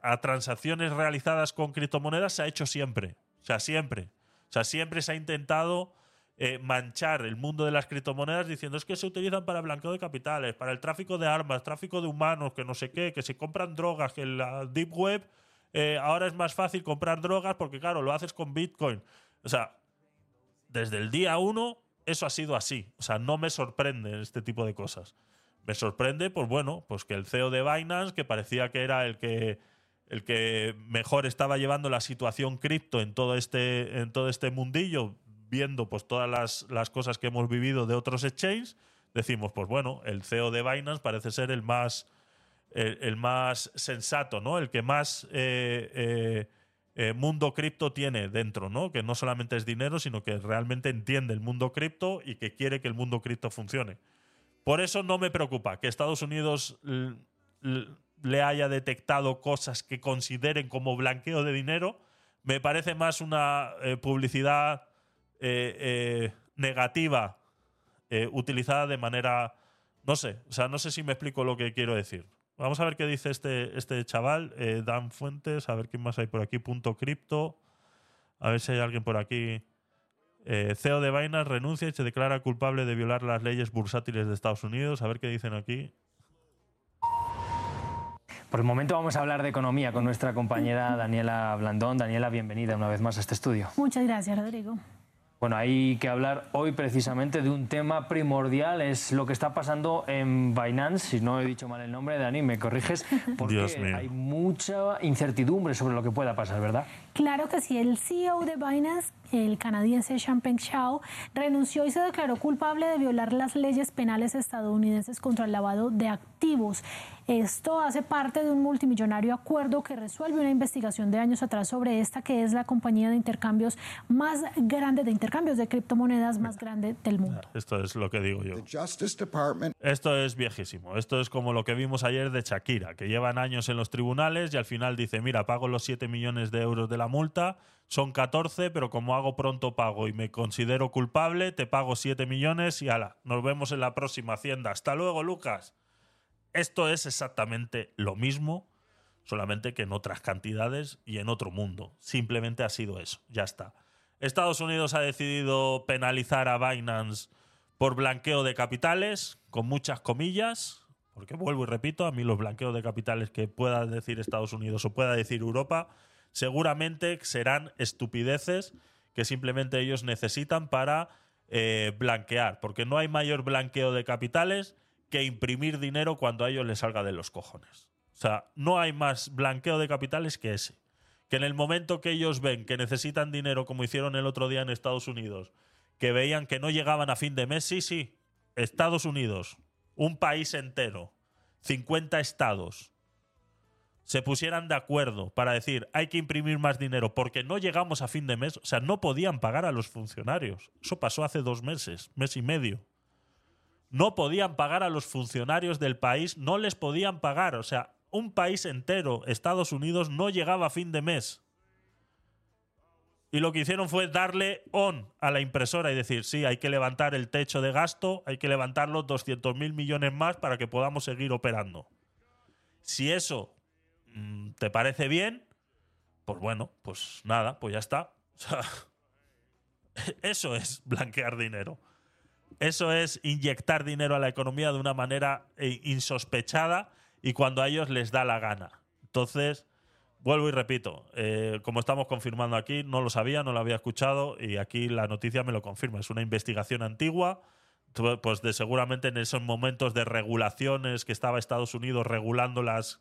a transacciones realizadas con criptomonedas se ha hecho siempre. O sea, siempre. O sea, siempre se ha intentado eh, manchar el mundo de las criptomonedas diciendo es que se utilizan para blanqueo de capitales, para el tráfico de armas, tráfico de humanos, que no sé qué, que se compran drogas, que la Deep Web eh, ahora es más fácil comprar drogas porque, claro, lo haces con Bitcoin. O sea, desde el día uno eso ha sido así. O sea, no me sorprende este tipo de cosas. Me sorprende, pues bueno, pues que el CEO de Binance, que parecía que era el que el que mejor estaba llevando la situación cripto en todo este en todo este mundillo, viendo pues todas las, las cosas que hemos vivido de otros exchanges, decimos, pues bueno, el CEO de Binance parece ser el más el, más sensato, ¿no? El que más eh, eh, eh, mundo cripto tiene dentro, ¿no? Que no solamente es dinero, sino que realmente entiende el mundo cripto y que quiere que el mundo cripto funcione. Por eso no me preocupa que Estados Unidos le haya detectado cosas que consideren como blanqueo de dinero. Me parece más una publicidad negativa utilizada de manera. No sé, o sea, no sé si me explico lo que quiero decir. Vamos a ver qué dice este, este chaval, eh, Dan Fuentes, a ver quién más hay por aquí, punto cripto. A ver si hay alguien por aquí. Eh, CEO de Binance renuncia y se declara culpable de violar las leyes bursátiles de Estados Unidos. A ver qué dicen aquí. Por el momento vamos a hablar de economía con nuestra compañera Daniela Blandón. Daniela, bienvenida una vez más a este estudio. Muchas gracias, Rodrigo. Bueno, hay que hablar hoy precisamente de un tema primordial, es lo que está pasando en Binance, si no he dicho mal el nombre, Dani, me corriges, porque hay mucha incertidumbre sobre lo que pueda pasar, ¿verdad? Claro que sí, el CEO de Binance, el canadiense Champagne Chao, renunció y se declaró culpable de violar las leyes penales estadounidenses contra el lavado de activos. Esto hace parte de un multimillonario acuerdo que resuelve una investigación de años atrás sobre esta, que es la compañía de intercambios más grande, de intercambios de criptomonedas más grande del mundo. Esto es lo que digo yo. Esto es viejísimo. Esto es como lo que vimos ayer de Shakira, que llevan años en los tribunales y al final dice, mira, pago los 7 millones de euros de la multa, son 14, pero como hago pronto pago y me considero culpable, te pago 7 millones y ala, nos vemos en la próxima hacienda. Hasta luego, Lucas. Esto es exactamente lo mismo, solamente que en otras cantidades y en otro mundo. Simplemente ha sido eso, ya está. Estados Unidos ha decidido penalizar a Binance por blanqueo de capitales, con muchas comillas, porque vuelvo y repito, a mí los blanqueos de capitales que pueda decir Estados Unidos o pueda decir Europa, seguramente serán estupideces que simplemente ellos necesitan para eh, blanquear, porque no hay mayor blanqueo de capitales que imprimir dinero cuando a ellos les salga de los cojones. O sea, no hay más blanqueo de capitales que ese. Que en el momento que ellos ven que necesitan dinero, como hicieron el otro día en Estados Unidos, que veían que no llegaban a fin de mes, sí, sí, Estados Unidos, un país entero, 50 estados, se pusieran de acuerdo para decir hay que imprimir más dinero porque no llegamos a fin de mes, o sea, no podían pagar a los funcionarios. Eso pasó hace dos meses, mes y medio. No podían pagar a los funcionarios del país, no les podían pagar. O sea, un país entero, Estados Unidos, no llegaba a fin de mes. Y lo que hicieron fue darle on a la impresora y decir, sí, hay que levantar el techo de gasto, hay que levantar los 200 mil millones más para que podamos seguir operando. Si eso te parece bien, pues bueno, pues nada, pues ya está. Eso es blanquear dinero. eso es inyectar dinero a la economía de una manera eh, insospechada y cuando a ellos les da la gana. Entonces, vuelvo y repito, eh, como estamos confirmando aquí, no lo sabía, no lo había escuchado y aquí la noticia me lo confirma. Es una investigación antigua, pues de seguramente en esos momentos de regulaciones que estaba Estados Unidos regulando las,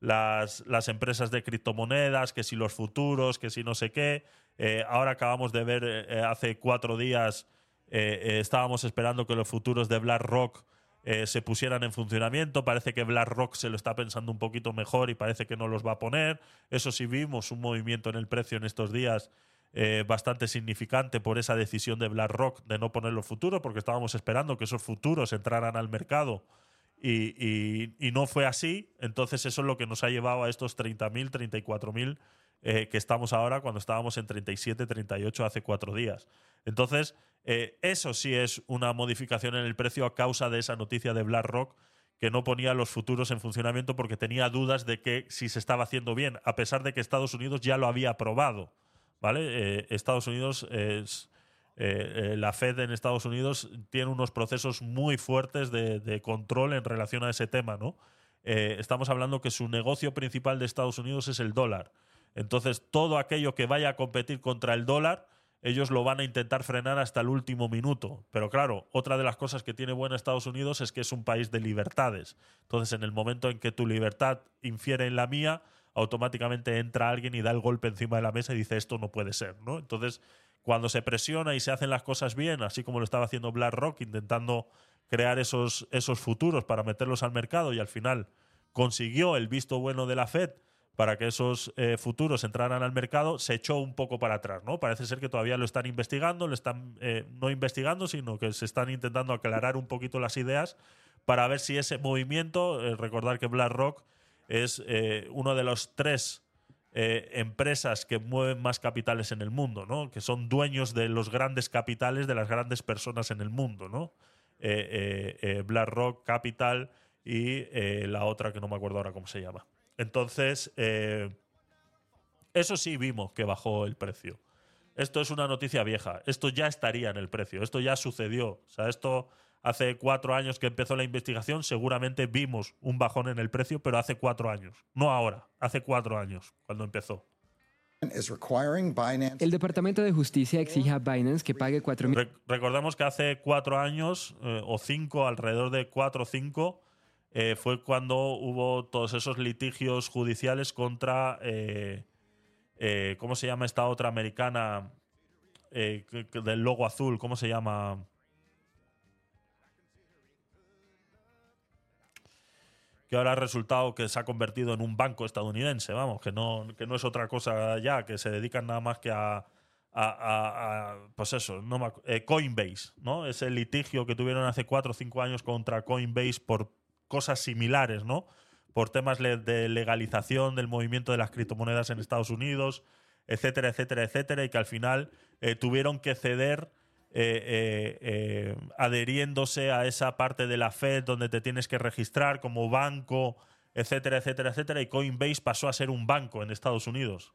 las, las empresas de criptomonedas, que si los futuros, que si no sé qué. Eh, ahora acabamos de ver eh, hace cuatro días, eh, eh, estábamos esperando que los futuros de BlackRock eh, se pusieran en funcionamiento. Parece que BlackRock se lo está pensando un poquito mejor y parece que no los va a poner. Eso sí vimos un movimiento en el precio en estos días eh, bastante significante por esa decisión de BlackRock de no poner los futuros, porque estábamos esperando que esos futuros entraran al mercado y, no fue así. Entonces eso es lo que nos ha llevado a estos 30.000, 34.000 eh, que estamos ahora cuando estábamos en 37, 38 hace cuatro días. Entonces, eh, eso sí es una modificación en el precio a causa de esa noticia de BlackRock que no ponía los futuros en funcionamiento porque tenía dudas de que si se estaba haciendo bien, a pesar de que Estados Unidos ya lo había aprobado. ¿Vale? Eh, Estados Unidos es. Eh, eh, la Fed en Estados Unidos tiene unos procesos muy fuertes de, control en relación a ese tema, ¿no? Eh, estamos hablando que su negocio principal de Estados Unidos es el dólar. Entonces, todo aquello que vaya a competir contra el dólar, ellos lo van a intentar frenar hasta el último minuto. Pero claro, otra de las cosas que tiene buena Estados Unidos es que es un país de libertades. Entonces, en el momento en que tu libertad infiere en la mía, automáticamente entra alguien y da el golpe encima de la mesa y dice esto no puede ser, ¿no? Entonces, cuando se presiona y se hacen las cosas bien, así como lo estaba haciendo BlackRock, intentando crear esos, esos futuros para meterlos al mercado y al final consiguió el visto bueno de la Fed para que esos eh, futuros entraran al mercado, se echó un poco para atrás, ¿no? Parece ser que todavía lo están investigando, lo están eh, no investigando, sino que se están intentando aclarar un poquito las ideas para ver si ese movimiento, eh, recordar que BlackRock es uno de los tres eh, empresas que mueven más capitales en el mundo, ¿no? Que son dueños de los grandes capitales de las grandes personas en el mundo, ¿no? Eh, eh, BlackRock, Capital y la otra que no me acuerdo ahora cómo se llama. Entonces, eso sí vimos que bajó el precio. Esto es una noticia vieja. Esto ya estaría en el precio. Esto ya sucedió. O sea, esto hace cuatro años que empezó la investigación. Seguramente vimos un bajón en el precio, pero hace cuatro años. No ahora. Hace cuatro años, cuando empezó. El Departamento de Justicia exige a Binance que pague 4 mil. Re- recordemos que hace cuatro años eh, o cinco, alrededor de cuatro o cinco, eh, fue cuando hubo todos esos litigios judiciales contra, eh, eh, ¿cómo se llama esta otra americana eh, del logo azul? ¿Cómo se llama? Que ahora ha resultado que se ha convertido en un banco estadounidense, vamos, que no, que no es otra cosa ya, que se dedican nada más que a, a- a- a- pues eso, no me eh, Coinbase, ¿no? Ese litigio que tuvieron hace cuatro o cinco años contra Coinbase por cosas similares, ¿no? Por temas de legalización del movimiento de las criptomonedas en Estados Unidos, etcétera, etcétera, etcétera, y que al final eh, tuvieron que ceder eh, eh, eh, adheriéndose a esa parte de la Fed donde te tienes que registrar como banco, etcétera, etcétera, etcétera, y Coinbase pasó a ser un banco en Estados Unidos.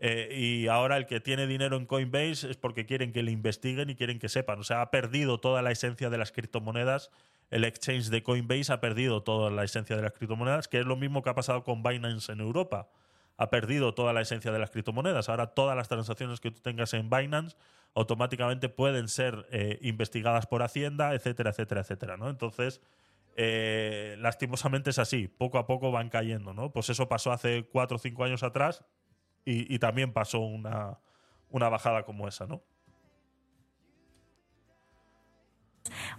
Eh, y ahora el que tiene dinero en Coinbase es porque quieren que le investiguen y quieren que sepan. O sea, ha perdido toda la esencia de las criptomonedas. El exchange de Coinbase ha perdido toda la esencia de las criptomonedas, que es lo mismo que ha pasado con Binance en Europa. Ha perdido toda la esencia de las criptomonedas. Ahora todas las transacciones que tú tengas en Binance automáticamente pueden ser eh, investigadas por Hacienda, etcétera, etcétera, etcétera. ¿no? Entonces, eh, lastimosamente es así. Poco a poco van cayendo. ¿no? Pues eso pasó hace cuatro o cinco años atrás y, y también pasó una, una bajada como esa, ¿no?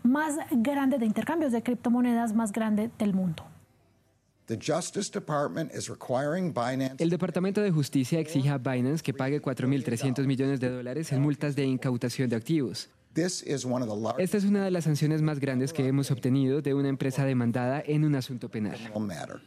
más grande de intercambios de criptomonedas más grande del mundo. El Departamento de Justicia exige a Binance que pague 4.300 millones de dólares en multas de incautación de activos. This is one of the largest Esta es una de las sanciones más grandes que hemos obtenido de una empresa demandada en un asunto penal. matter.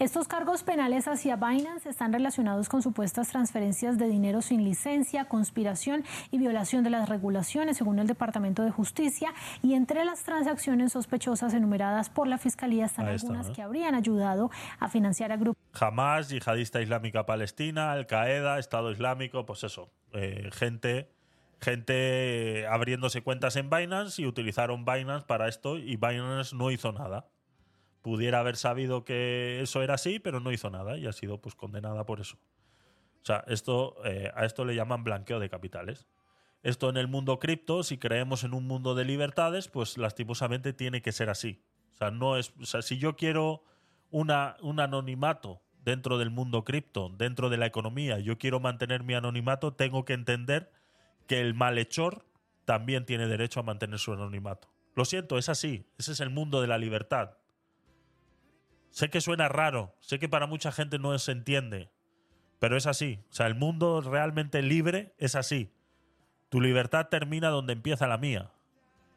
Estos cargos penales hacia Binance están relacionados con supuestas transferencias de dinero sin licencia, conspiración y violación de las regulaciones, según el Departamento de Justicia. Y entre las transacciones sospechosas enumeradas por la Fiscalía están está, algunas ¿eh? que habrían ayudado a financiar a grupos Hamas, Yihadista Islámica Palestina, Al Qaeda, Estado Islámico, pues eso, eh, gente gente abriéndose cuentas en Binance y utilizaron Binance para esto y Binance no hizo nada. Pudiera haber sabido que eso era así, pero no hizo nada y ha sido pues condenada por eso. O sea, esto, eh, a esto le llaman blanqueo de capitales. Esto en el mundo cripto, si creemos en un mundo de libertades, pues lastimosamente tiene que ser así. O sea, no es, o sea, si yo quiero un anonimato dentro del mundo cripto, dentro de la economía, yo quiero mantener mi anonimato, tengo que entender que el malhechor también tiene derecho a mantener su anonimato. Lo siento, es así. Ese es el mundo de la libertad. Sé que suena raro, sé que para mucha gente no se entiende, pero es así. O sea, el mundo realmente libre es así. Tu libertad termina donde empieza la mía.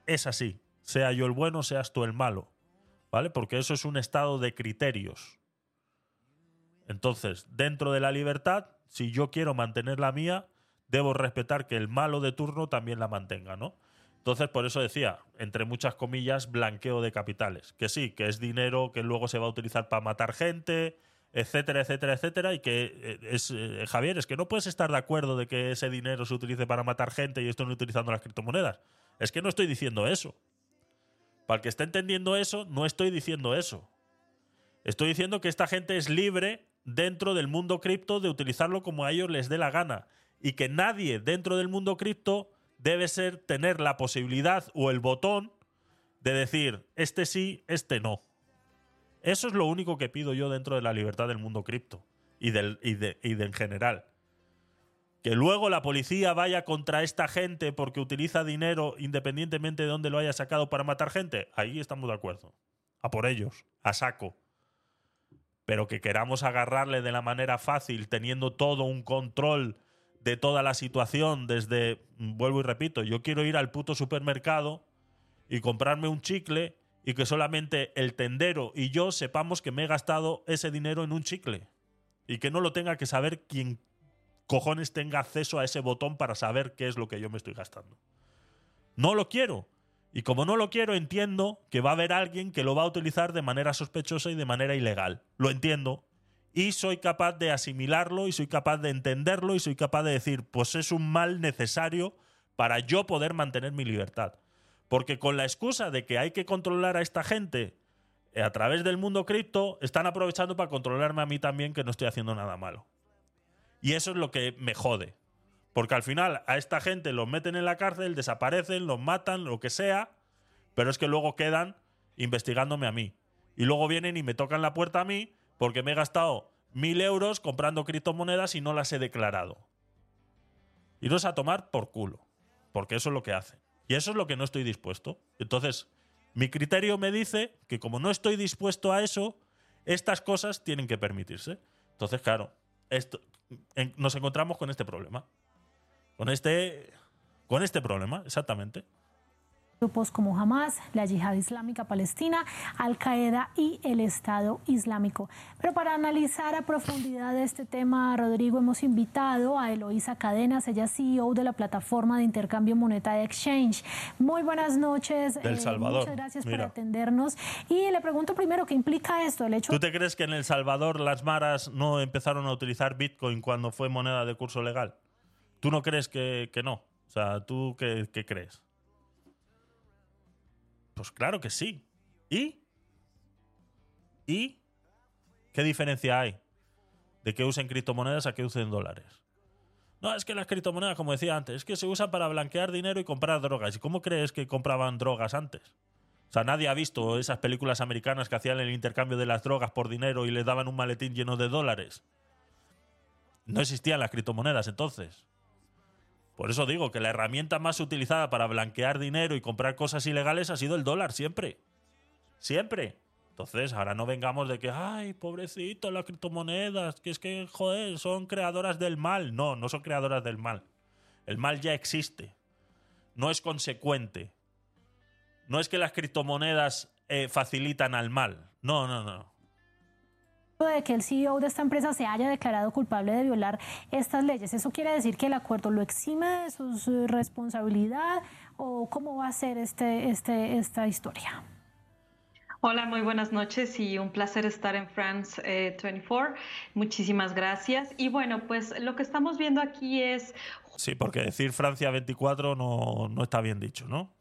Es así. Sea yo el bueno, seas tú el malo. ¿Vale? Porque eso es un estado de criterios. Entonces, dentro de la libertad, si yo quiero mantener la mía, debo respetar que el malo de turno también la mantenga, ¿no? Entonces, por eso decía, entre muchas comillas, blanqueo de capitales. Que sí, que es dinero que luego se va a utilizar para matar gente, etcétera, etcétera, etcétera. Y que eh, es, eh, Javier, es que no puedes estar de acuerdo de que ese dinero se utilice para matar gente y esto no utilizando las criptomonedas. Es que no estoy diciendo eso. Para el que esté entendiendo eso, no estoy diciendo eso. Estoy diciendo que esta gente es libre dentro del mundo cripto de utilizarlo como a ellos les dé la gana. Y que nadie dentro del mundo cripto debe ser tener la posibilidad o el botón de decir este sí, este no. Eso es lo único que pido yo dentro de la libertad del mundo cripto y, del, y, de, y en general. Que luego la policía vaya contra esta gente porque utiliza dinero independientemente de dónde lo haya sacado para matar gente, ahí estamos de acuerdo. A por ellos, a saco. Pero que queramos agarrarle de la manera fácil, teniendo todo un control de toda la situación, desde, vuelvo y repito, yo quiero ir al puto supermercado y comprarme un chicle y que solamente el tendero y yo sepamos que me he gastado ese dinero en un chicle. Y que no lo tenga que saber quien cojones tenga acceso a ese botón para saber qué es lo que yo me estoy gastando. No lo quiero. Y como no lo quiero, entiendo que va a haber alguien que lo va a utilizar de manera sospechosa y de manera ilegal. Lo entiendo. Y soy capaz de asimilarlo y soy capaz de entenderlo y soy capaz de decir, pues es un mal necesario para yo poder mantener mi libertad. Porque con la excusa de que hay que controlar a esta gente eh, a través del mundo cripto, están aprovechando para controlarme a mí también que no estoy haciendo nada malo. Y eso es lo que me jode. Porque al final a esta gente los meten en la cárcel, desaparecen, los matan, lo que sea, pero es que luego quedan investigándome a mí. Y luego vienen y me tocan la puerta a mí porque me he gastado mil euros comprando criptomonedas y no las he declarado. Iros a tomar por culo, porque eso es lo que hacen. Y eso es lo que no estoy dispuesto. Entonces, mi criterio me dice que como no estoy dispuesto a eso, estas cosas tienen que permitirse. Entonces, claro, esto, nos encontramos con este problema. Con este, con este problema, exactamente. Grupos como Hamas, la Yihad Islámica Palestina, Al Qaeda y el Estado Islámico. Pero para analizar a profundidad este tema, Rodrigo, hemos invitado a Eloísa Cadenas, ella es CEO de la plataforma de intercambio monetario Exchange. Muy buenas noches. Del eh, Salvador, Muchas gracias por atendernos. Y le pregunto primero, ¿qué implica esto? El hecho ¿Tú te crees que en El Salvador las maras no empezaron a utilizar Bitcoin cuando fue moneda de curso legal? ¿Tú no crees que, que no? O sea, ¿tú qué, qué crees? Pues claro que sí. ¿Y? ¿Y? ¿Qué diferencia hay de que usen criptomonedas a que usen dólares? No, es que las criptomonedas, como decía antes, es que se usan para blanquear dinero y comprar drogas. ¿Y cómo crees que compraban drogas antes? O sea, nadie ha visto esas películas americanas que hacían el intercambio de las drogas por dinero y les daban un maletín lleno de dólares. No existían las criptomonedas entonces. Por eso digo que la herramienta más utilizada para blanquear dinero y comprar cosas ilegales ha sido el dólar, siempre. Siempre. Entonces, ahora no vengamos de que, ay, pobrecito, las criptomonedas, que es que, joder, son creadoras del mal. No, no son creadoras del mal. El mal ya existe. No es consecuente. No es que las criptomonedas eh, facilitan al mal. No, no, no. De que el CEO de esta empresa se haya declarado culpable de violar estas leyes. ¿Eso quiere decir que el acuerdo lo exime de su eh, responsabilidad o cómo va a ser este, este, esta historia? Hola, muy buenas noches y un placer estar en France 24. Muchísimas gracias. Y bueno, pues lo que estamos viendo aquí es... Sí, porque decir Francia 24 no, no está bien dicho, ¿no?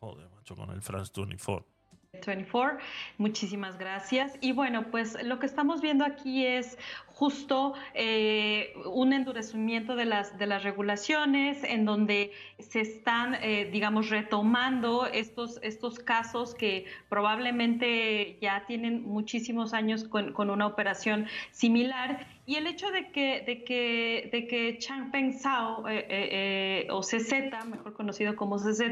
Joder, macho, con el France 24. 24. Muchísimas gracias. Y bueno, pues lo que estamos viendo aquí es justo eh, un endurecimiento de las, de las regulaciones en donde se están, eh, digamos, retomando estos, estos casos que probablemente ya tienen muchísimos años con, con una operación similar. Y el hecho de que, de que, de que Changpeng Zhao, eh, o CZ, mejor conocido como CZ,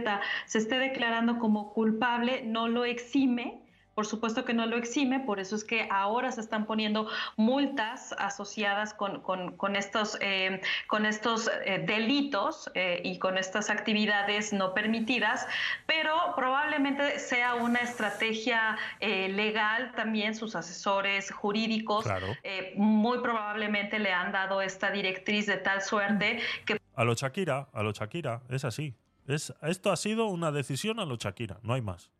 se esté declarando como culpable, no lo exime por supuesto que no lo exime, por eso es que ahora se están poniendo multas asociadas con, con, estos, eh, con estos eh, delitos eh, y con estas actividades no permitidas, pero probablemente sea una estrategia legal también, sus asesores jurídicos muy probablemente le han dado esta directriz de tal suerte que... A lo Shakira, a lo Shakira, es así. Es, esto ha sido una decisión a lo Shakira, no hay más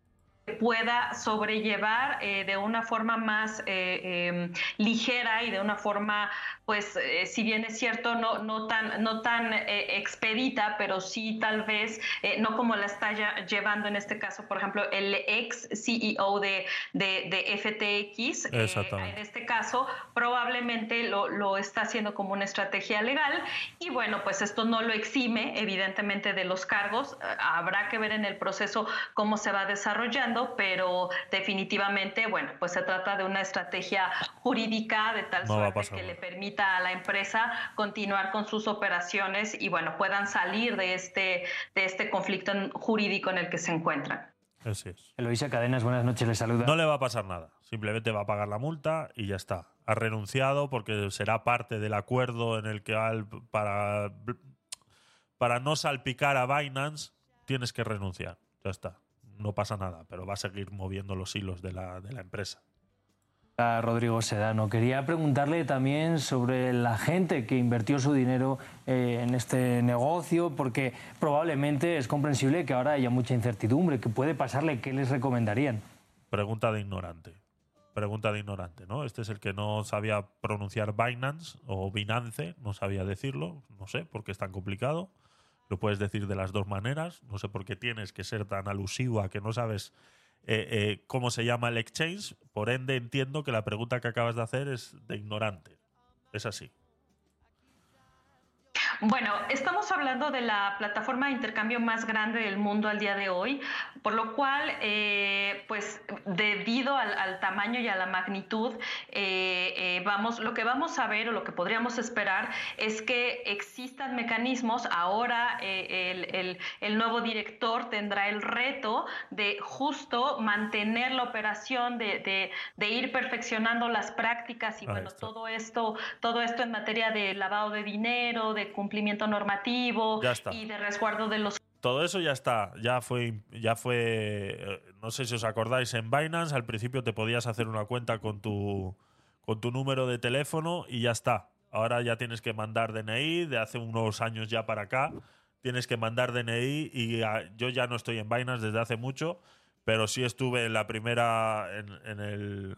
pueda sobrellevar eh, de una forma más eh, em, ligera y de una forma, pues, eh, si bien es cierto, no, no tan, no tan expedita, pero sí tal vez, no como la está llevando en este caso, por ejemplo, el ex CEO de, de, FTX, en este caso, probablemente lo, lo está haciendo como una estrategia legal. Y bueno, pues esto no lo exime, evidentemente, de los cargos. Habrá que ver en el proceso cómo se va desarrollando pero definitivamente, bueno, pues se trata de una estrategia jurídica de tal suerte que le permita a la empresa continuar con sus operaciones y, bueno, puedan salir de este, de este conflicto jurídico en el que se encuentran. Así es. Eloisa Cadenas, buenas noches, le saluda. No le va a pasar nada, simplemente va a pagar la multa y ya está. Ha renunciado porque será parte del acuerdo en el que para, para no salpicar a Binance tienes que renunciar. Ya está no pasa nada, pero va a seguir moviendo los hilos de la, de la empresa. A Rodrigo Sedano, quería preguntarle también sobre la gente que invirtió su dinero eh, en este negocio, porque probablemente es comprensible que ahora haya mucha incertidumbre. ¿Qué puede pasarle? ¿Qué les recomendarían? Pregunta de ignorante. Pregunta de ignorante, ¿no? Este es el que no sabía pronunciar Binance o Binance, no sabía decirlo, no sé por qué es tan complicado. Lo puedes decir de las dos maneras. No sé por qué tienes que ser tan alusivo a que no sabes eh, eh, cómo se llama el exchange. Por ende, entiendo que la pregunta que acabas de hacer es de ignorante. Es así. Bueno, estamos hablando de la plataforma de intercambio más grande del mundo al día de hoy, por lo cual, eh, pues debido al, tamaño y a la magnitud, eh, eh, vamos, lo que vamos a ver o lo que podríamos esperar es que existan mecanismos. Ahora el, nuevo director tendrá el reto de justo mantener la operación, de, ir perfeccionando las prácticas y bueno, todo esto, todo esto en materia de lavado de dinero, de cumplimiento normativo y de resguardo de los todo eso ya está, ya fue, ya fue, eh, no sé si os acordáis, en Binance al principio te podías hacer una cuenta con tu, con tu número de teléfono y ya está. Ahora ya tienes que mandar DNI, de hace unos años ya para acá, tienes que mandar DNI y yo ya no estoy en Binance desde hace mucho, pero sí estuve en la primera, en, el,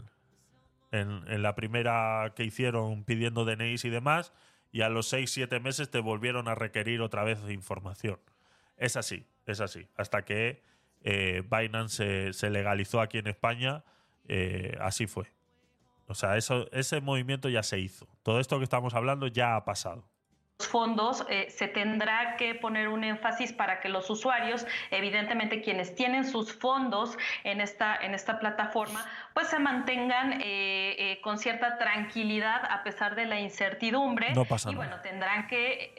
en, en la primera que hicieron pidiendo DNIs y demás y a los 6-7 meses te volvieron a requerir otra vez información. Es así, es así. Hasta que eh, Binance se, legalizó aquí en España, eh, así fue. O sea, eso, ese movimiento ya se hizo. Todo esto que estamos hablando ya ha pasado fondos, eh, se tendrá que poner un énfasis para que los usuarios, evidentemente quienes tienen sus fondos en esta, en esta plataforma, pues se mantengan eh, eh, con cierta tranquilidad a pesar de la incertidumbre. y bueno, tendrán que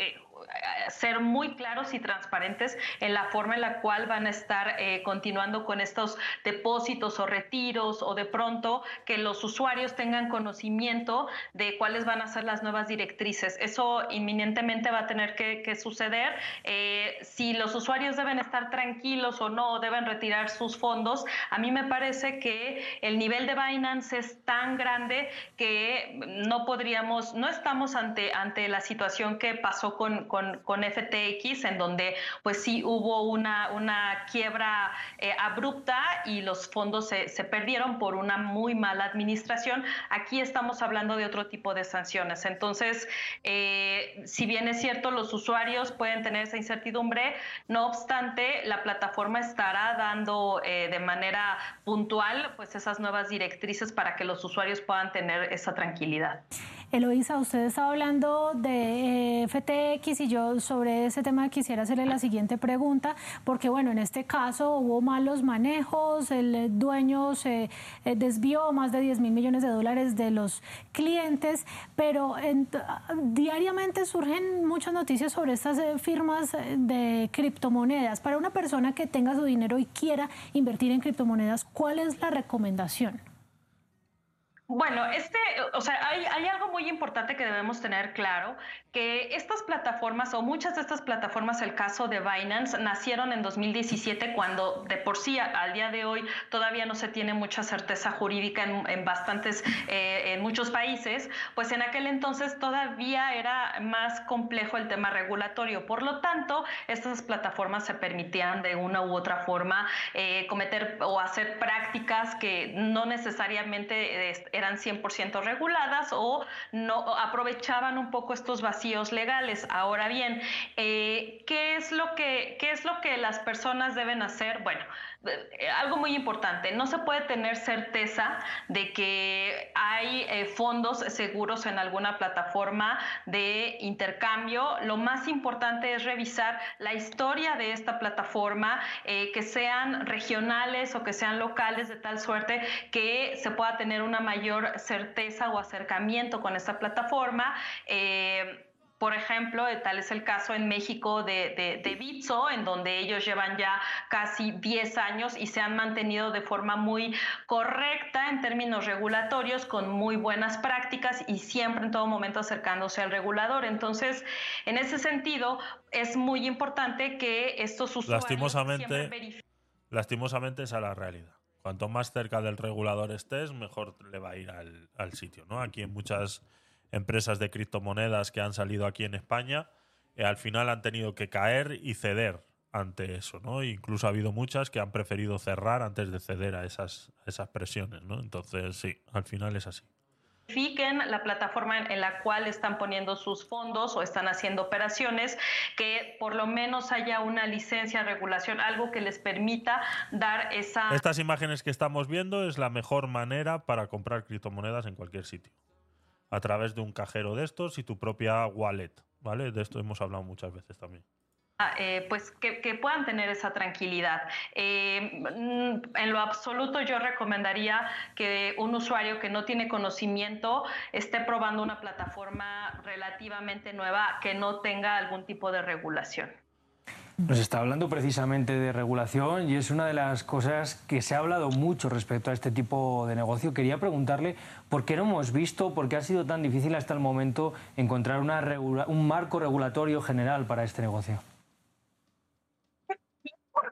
ser muy claros y transparentes en la forma en la cual van a estar eh, continuando con estos depósitos o retiros o de pronto que los usuarios tengan conocimiento de cuáles van a ser las nuevas directrices. Eso inminentemente va a tener que, suceder. Eh, si los usuarios deben estar tranquilos o no, deben retirar sus fondos, a mí me parece que el nivel de Binance es tan grande que no podríamos, no estamos ante, ante la situación que pasó con con, con FTX, en donde pues sí hubo una, una quiebra eh, abrupta y los fondos se, se perdieron por una muy mala administración. Aquí estamos hablando de otro tipo de sanciones. Entonces, eh, si bien es cierto, los usuarios pueden tener esa incertidumbre, no obstante, la plataforma estará dando eh, de manera puntual pues esas nuevas directrices para que los usuarios puedan tener esa tranquilidad. Eloisa, usted estaba hablando de eh, FTX y yo sobre ese tema quisiera hacerle la siguiente pregunta, porque bueno, en este caso hubo malos manejos, el dueño se eh, desvió más de 10 mil millones de dólares de los clientes, pero en, diariamente surgen muchas noticias sobre estas eh, firmas de criptomonedas. Para una persona que tenga su dinero y quiera invertir en criptomonedas, ¿cuál es la recomendación? Bueno, este, o sea, hay, algo muy importante que debemos tener claro, que estas plataformas o muchas de estas plataformas, el caso de Binance, nacieron en 2017 cuando de por sí al día de hoy todavía no se tiene mucha certeza jurídica en, en bastantes, eh, en muchos países, pues en aquel entonces todavía era más complejo el tema regulatorio. Por lo tanto, estas plataformas se permitían de una u otra forma eh, cometer o hacer prácticas que no necesariamente eh, eran 100% reguladas o no aprovechaban un poco estos vacíos legales. Ahora bien, eh, ¿qué, es lo que, ¿qué es lo que las personas deben hacer? Bueno, algo muy importante, no se puede tener certeza de que hay eh, fondos seguros en alguna plataforma de intercambio. Lo más importante es revisar la historia de esta plataforma, eh, que sean regionales o que sean locales, de tal suerte que se pueda tener una mayor certeza o acercamiento con esta plataforma. Eh, por ejemplo, tal es el caso en México de, de, de, Bitso, en donde ellos llevan ya casi 10 años y se han mantenido de forma muy correcta en términos regulatorios, con muy buenas prácticas y siempre en todo momento acercándose al regulador. Entonces, en ese sentido, es muy importante que estos usuarios lastimosamente, lastimosamente es a la realidad. Cuanto más cerca del regulador estés, mejor le va a ir al, al sitio. ¿no? Aquí en muchas empresas de criptomonedas que han salido aquí en España, eh, al final han tenido que caer y ceder ante eso, ¿no? Incluso ha habido muchas que han preferido cerrar antes de ceder a esas, a esas presiones, ¿no? Entonces, sí, al final es así la plataforma en la cual están poniendo sus fondos o están haciendo operaciones, que por lo menos haya una licencia, regulación, algo que les permita dar esa... Estas imágenes que estamos viendo es la mejor manera para comprar criptomonedas en cualquier sitio a través de un cajero de estos y tu propia wallet, ¿vale? De esto hemos hablado muchas veces también. Eh, pues que, puedan tener esa tranquilidad. Eh, en lo absoluto yo recomendaría que un usuario que no tiene conocimiento esté probando una plataforma relativamente nueva que no tenga algún tipo de regulación. Nos está hablando precisamente de regulación y es una de las cosas que se ha hablado mucho respecto a este tipo de negocio. Quería preguntarle por qué no hemos visto, por qué ha sido tan difícil hasta el momento encontrar una un marco regulatorio general para este negocio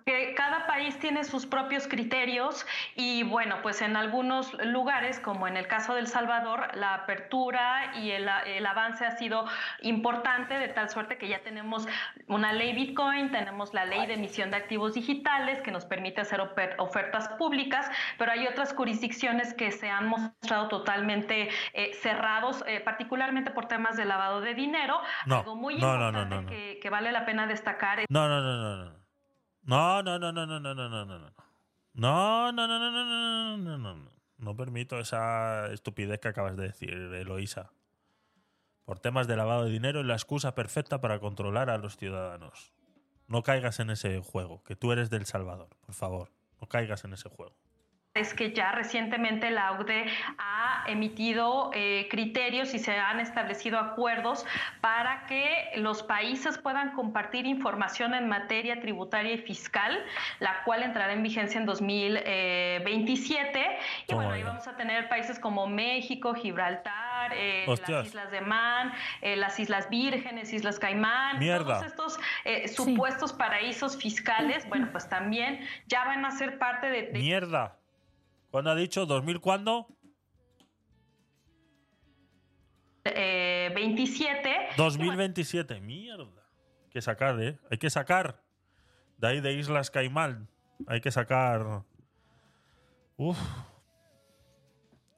porque cada país tiene sus propios criterios y bueno, pues en algunos lugares, como en el caso del Salvador, la apertura y el, el, avance ha sido importante de tal suerte que ya tenemos una ley Bitcoin, tenemos la ley de emisión de activos digitales que nos permite hacer ofertas públicas, pero hay otras jurisdicciones que se han mostrado totalmente eh, cerrados, eh, particularmente por temas de lavado de dinero. No, Algo muy no, importante no, no, que, que vale la pena destacar. No, no, no, no, no. No, no, no, no, no, no, no, no, no, no. No, no, no, no, no, no, no, no, no. No permito esa estupidez que acabas de decir, Eloisa. Por temas de lavado de dinero es la excusa perfecta para controlar a los ciudadanos. No caigas en ese juego, que tú eres del Salvador, por favor. No caigas en ese juego es que ya recientemente la OCDE ha emitido eh, criterios y se han establecido acuerdos para que los países puedan compartir información en materia tributaria y fiscal, la cual entrará en vigencia en 2027. Y bueno, ahí vamos a tener países como México, Gibraltar, eh, las Islas de Man, eh, las Islas Vírgenes, Islas Caimán, Mierda. todos estos eh, supuestos sí. paraísos fiscales, bueno, pues también ya van a ser parte de... de Mierda. ¿Cuándo ha dicho? ¿2000 cuándo? Eh, 27. 2027, mierda. Hay que sacar, ¿eh? Hay que sacar. De ahí de Islas Caimán. Hay que sacar. Uf.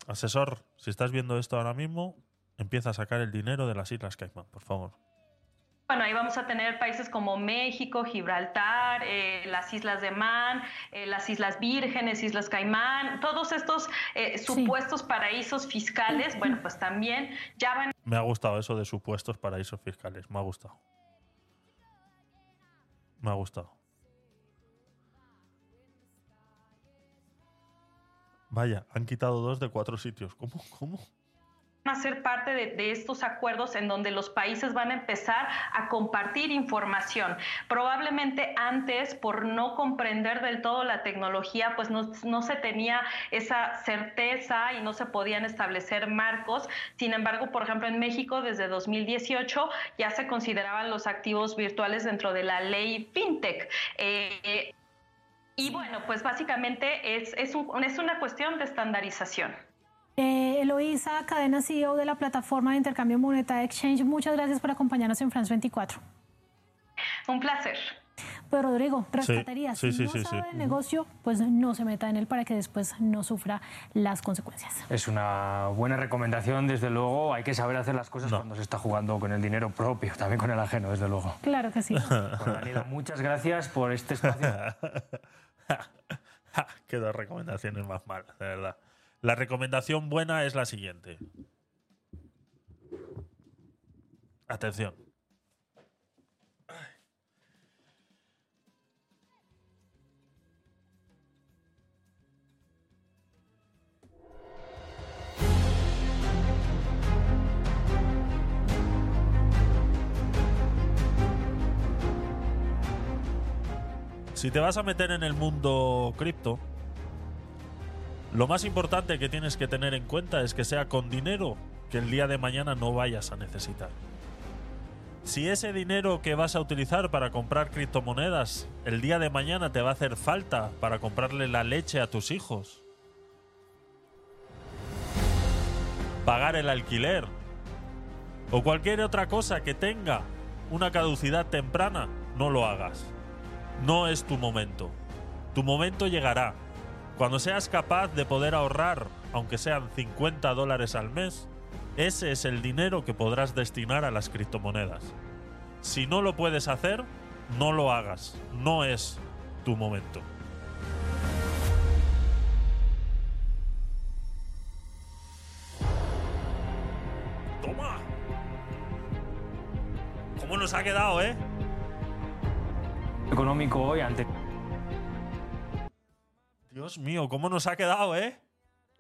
Asesor, si estás viendo esto ahora mismo, empieza a sacar el dinero de las Islas Caimán, por favor. Bueno, ahí vamos a tener países como México, Gibraltar, eh, las Islas de Man, eh, las Islas Vírgenes, Islas Caimán, todos estos eh, supuestos paraísos fiscales, bueno, pues también ya van Me ha gustado eso de supuestos paraísos fiscales. Me ha gustado. Me ha gustado. Vaya, han quitado dos de cuatro sitios. ¿Cómo? ¿Cómo? A ser parte de, estos acuerdos en donde los países van a empezar a compartir información. Probablemente antes, por no comprender del todo la tecnología, pues no, no, se tenía esa certeza y no se podían establecer marcos. Sin embargo, por ejemplo, en México desde 2018 ya se consideraban los activos virtuales dentro de la ley FinTech. Eh, y bueno, pues básicamente es, es una cuestión de estandarización. Eh, Eloísa, cadena CEO de la plataforma de intercambio monetario Exchange, muchas gracias por acompañarnos en France 24. Un placer. Pues Rodrigo, rescataría, sí, si sí, no sí, sabe sí. el negocio, pues no se meta en él para que después no sufra las consecuencias. Es una buena recomendación, desde luego. Hay que saber hacer las cosas cuando se está jugando con el dinero propio, también con el ajeno, desde luego. Claro que sí. Bueno, Daniela, muchas gracias por este espacio. Qué dos recomendaciones más malas, de verdad. La recomendación buena es la siguiente. Atención. Si te vas a meter en el mundo cripto, lo más importante que tienes que tener en cuenta es que sea con dinero que el día de mañana no vayas a necesitar. Si ese dinero que vas a utilizar para comprar criptomonedas el día de mañana te va a hacer falta para comprarle la leche a tus hijos, pagar el alquiler o cualquier otra cosa que tenga una caducidad temprana, no lo hagas. No es tu momento. Tu momento llegará. Cuando seas capaz de poder ahorrar, aunque sean 50 dólares al mes, ese es el dinero que podrás destinar a las criptomonedas. Si no lo puedes hacer, no lo hagas. No es tu momento. Toma. ¿Cómo nos ha quedado, eh? Económico hoy ante. Dios mío, ¿cómo nos ha quedado, eh?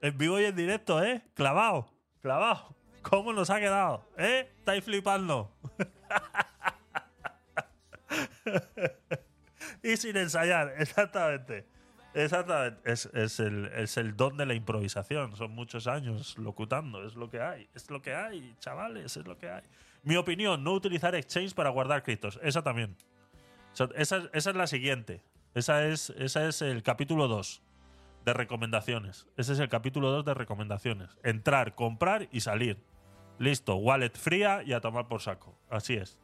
En vivo y en directo, eh. Clavado, clavado. ¿Cómo nos ha quedado? ¿Eh? ¿Estáis flipando? y sin ensayar, exactamente. Exactamente. Es, es, el, es el don de la improvisación. Son muchos años locutando. Es lo que hay. Es lo que hay, chavales. Es lo que hay. Mi opinión, no utilizar exchange para guardar criptos. Esa también. Esa, es la siguiente. Esa es, esa es el capítulo 2 de recomendaciones. Ese es el capítulo 2 de recomendaciones. Entrar, comprar y salir. Listo, wallet fría y a tomar por saco. Así es.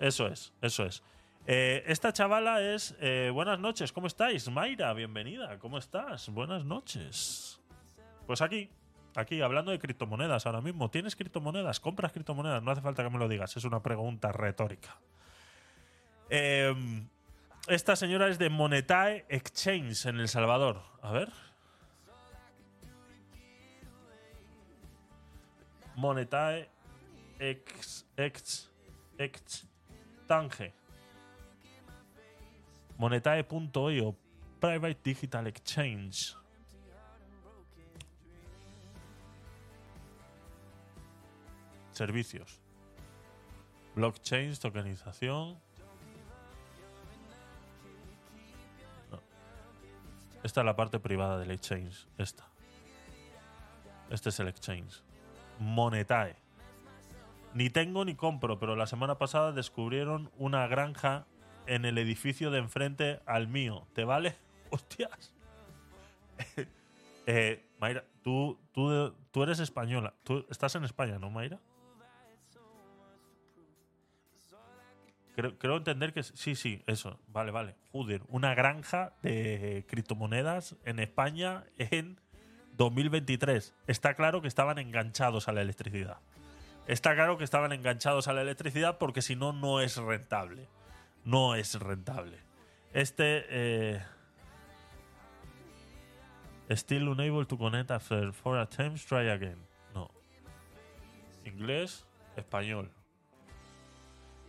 Eso es, eso es. Eh, esta chavala es. Eh, buenas noches, ¿cómo estáis? Mayra, bienvenida, ¿cómo estás? Buenas noches. Pues aquí, aquí, hablando de criptomonedas ahora mismo. ¿Tienes criptomonedas? ¿Compras criptomonedas? No hace falta que me lo digas, es una pregunta retórica. Eh, esta señora es de Monetae Exchange en El Salvador. A ver. Monetae Ex, ex, ex Tange. Monetae.io Private Digital Exchange. Servicios. Blockchain, tokenización. Esta es la parte privada del exchange. Esta. Este es el exchange. Monetae. Ni tengo ni compro, pero la semana pasada descubrieron una granja en el edificio de enfrente al mío. ¿Te vale? Hostias. eh, Mayra, tú, tú, tú eres española. Tú estás en España, ¿no, Mayra? Creo, entender que sí, sí, eso. Vale, vale. Joder, una granja de criptomonedas en España en 2023. Está claro que estaban enganchados a la electricidad. Está claro que estaban enganchados a la electricidad porque si no, no es rentable. No es rentable. Este. Eh, Still unable to connect after four attempts, try again. No. Inglés, español.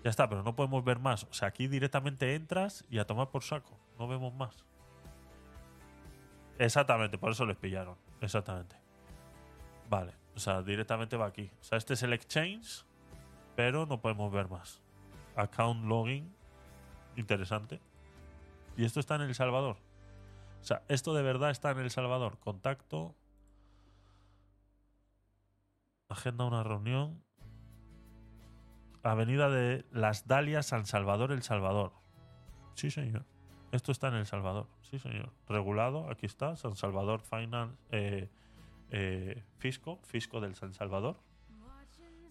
Ya está, pero no podemos ver más. O sea, aquí directamente entras y a tomar por saco. No vemos más. Exactamente, por eso les pillaron. Exactamente. Vale, o sea, directamente va aquí. O sea, este es el exchange, pero no podemos ver más. Account login. Interesante. Y esto está en El Salvador. O sea, esto de verdad está en El Salvador. Contacto. Agenda una reunión. Avenida de Las Dalias, San Salvador, El Salvador. Sí, señor. Esto está en El Salvador. Sí, señor. Regulado, aquí está. San Salvador Finance. eh, eh, Fisco. Fisco del San Salvador.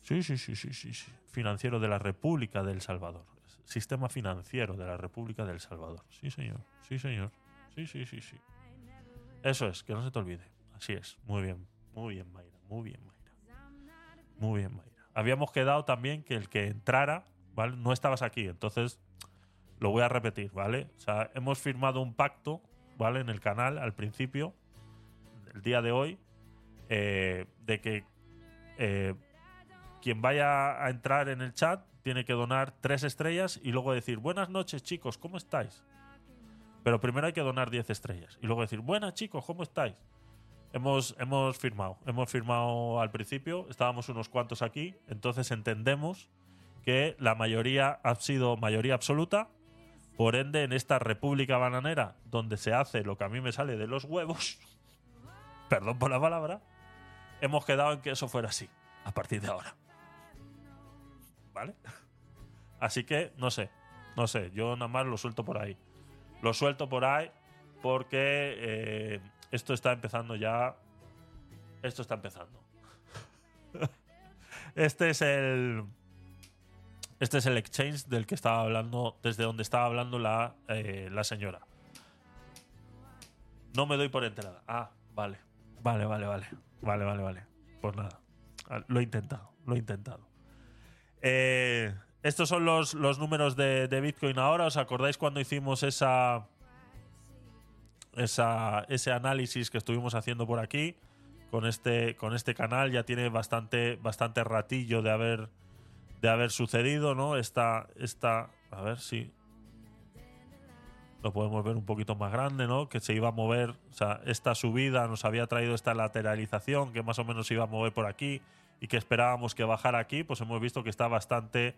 Sí, sí, sí, sí, sí, sí. Financiero de la República del Salvador. Sistema financiero de la República del Salvador. Sí, señor. Sí, señor. Sí, sí, sí, sí. Eso es, que no se te olvide. Así es. Muy bien. Muy bien, Mayra. Muy bien, Mayra. Muy bien, Mayra. Habíamos quedado también que el que entrara, ¿vale? No estabas aquí, entonces lo voy a repetir, ¿vale? O sea, hemos firmado un pacto, ¿vale? En el canal al principio, el día de hoy, eh, de que eh, quien vaya a entrar en el chat tiene que donar tres estrellas y luego decir, buenas noches chicos, ¿cómo estáis? Pero primero hay que donar 10 estrellas y luego decir, buenas chicos, ¿cómo estáis? Hemos, hemos firmado, hemos firmado al principio, estábamos unos cuantos aquí, entonces entendemos que la mayoría ha sido mayoría absoluta, por ende en esta república bananera donde se hace lo que a mí me sale de los huevos, perdón por la palabra, hemos quedado en que eso fuera así, a partir de ahora. ¿Vale? Así que, no sé, no sé, yo nada más lo suelto por ahí. Lo suelto por ahí porque eh, esto está empezando ya. Esto está empezando. este es el. Este es el exchange del que estaba hablando, desde donde estaba hablando la, eh, la señora. No me doy por enterada. Ah, vale. Vale, vale, vale. Vale, vale, vale. Pues nada. Lo he intentado, lo he intentado. Eh, estos son los, los números de Bitcoin ahora. ¿Os acordáis cuando hicimos esa, esa, ese análisis que estuvimos haciendo por aquí? Con este, con este canal ya tiene bastante, bastante ratillo de haber, de haber sucedido, ¿no? Esta, esta, a ver si lo podemos ver un poquito más grande, ¿no? Que se iba a mover, o sea, esta subida nos había traído esta lateralización que más o menos se iba a mover por aquí y que esperábamos que bajara aquí, pues hemos visto que está bastante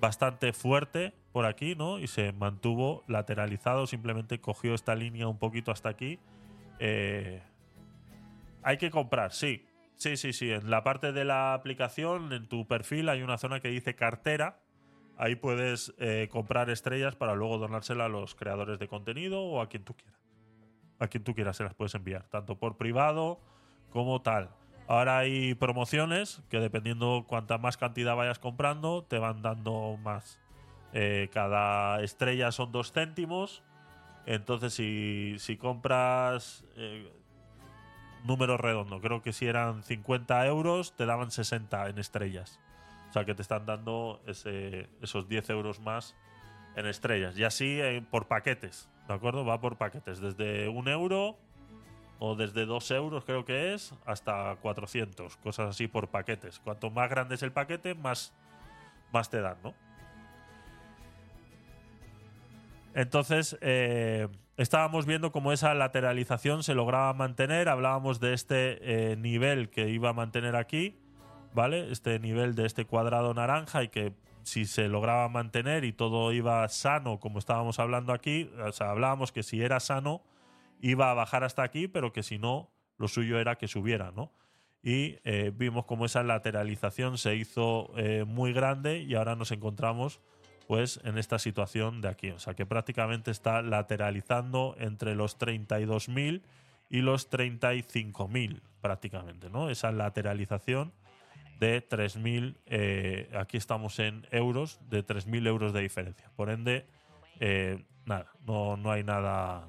bastante fuerte por aquí, ¿no? Y se mantuvo lateralizado, simplemente cogió esta línea un poquito hasta aquí. Eh, hay que comprar, sí. Sí, sí, sí. En la parte de la aplicación, en tu perfil, hay una zona que dice cartera. Ahí puedes eh, comprar estrellas para luego donársela a los creadores de contenido o a quien tú quieras. A quien tú quieras se las puedes enviar, tanto por privado como tal. Ahora hay promociones que dependiendo cuánta más cantidad vayas comprando, te van dando más. Eh, cada estrella son dos céntimos. Entonces, si, si compras eh, número redondo, creo que si eran 50 euros, te daban 60 en estrellas. O sea que te están dando esos 10 euros más en estrellas. Y así eh, por paquetes, ¿de acuerdo? Va por paquetes. Desde un euro o desde 2 euros creo que es hasta 400, cosas así por paquetes. Cuanto más grande es el paquete, más, más te dan, ¿no? Entonces, eh, estábamos viendo cómo esa lateralización se lograba mantener. Hablábamos de este eh, nivel que iba a mantener aquí, ¿vale? Este nivel de este cuadrado naranja y que si se lograba mantener y todo iba sano, como estábamos hablando aquí, o sea, hablábamos que si era sano, iba a bajar hasta aquí, pero que si no, lo suyo era que subiera, ¿no? Y eh, vimos cómo esa lateralización se hizo eh, muy grande y ahora nos encontramos pues en esta situación de aquí. O sea que prácticamente está lateralizando entre los 32.000 y los 35.000 prácticamente, ¿no? Esa lateralización de 3.000, eh, aquí estamos en euros, de 3.000 euros de diferencia. Por ende, eh, nada, no, no hay nada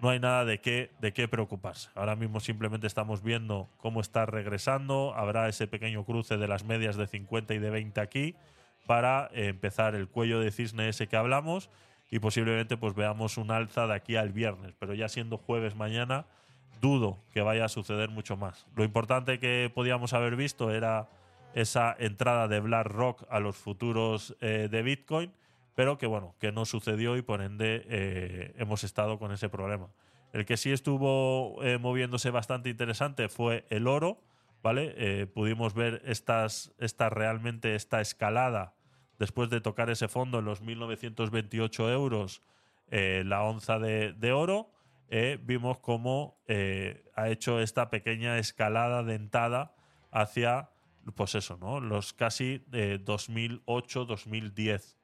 no hay nada de qué, de qué preocuparse. Ahora mismo simplemente estamos viendo cómo está regresando. Habrá ese pequeño cruce de las medias de 50 y de 20 aquí para eh, empezar el cuello de cisne ese que hablamos y posiblemente pues veamos un alza de aquí al viernes. Pero ya siendo jueves mañana, dudo que vaya a suceder mucho más. Lo importante que podíamos haber visto era esa entrada de BlackRock a los futuros eh, de Bitcoin pero que bueno, que no sucedió y por ende eh, hemos estado con ese problema. El que sí estuvo eh, moviéndose bastante interesante fue el oro, ¿vale? Eh, pudimos ver estas, esta realmente esta escalada después de tocar ese fondo en los 1928 euros la onza de, de oro. vimos cómo ha hecho esta pequeña escalada dentada hacia, pues eso, ¿no? Los casi 2008-2010.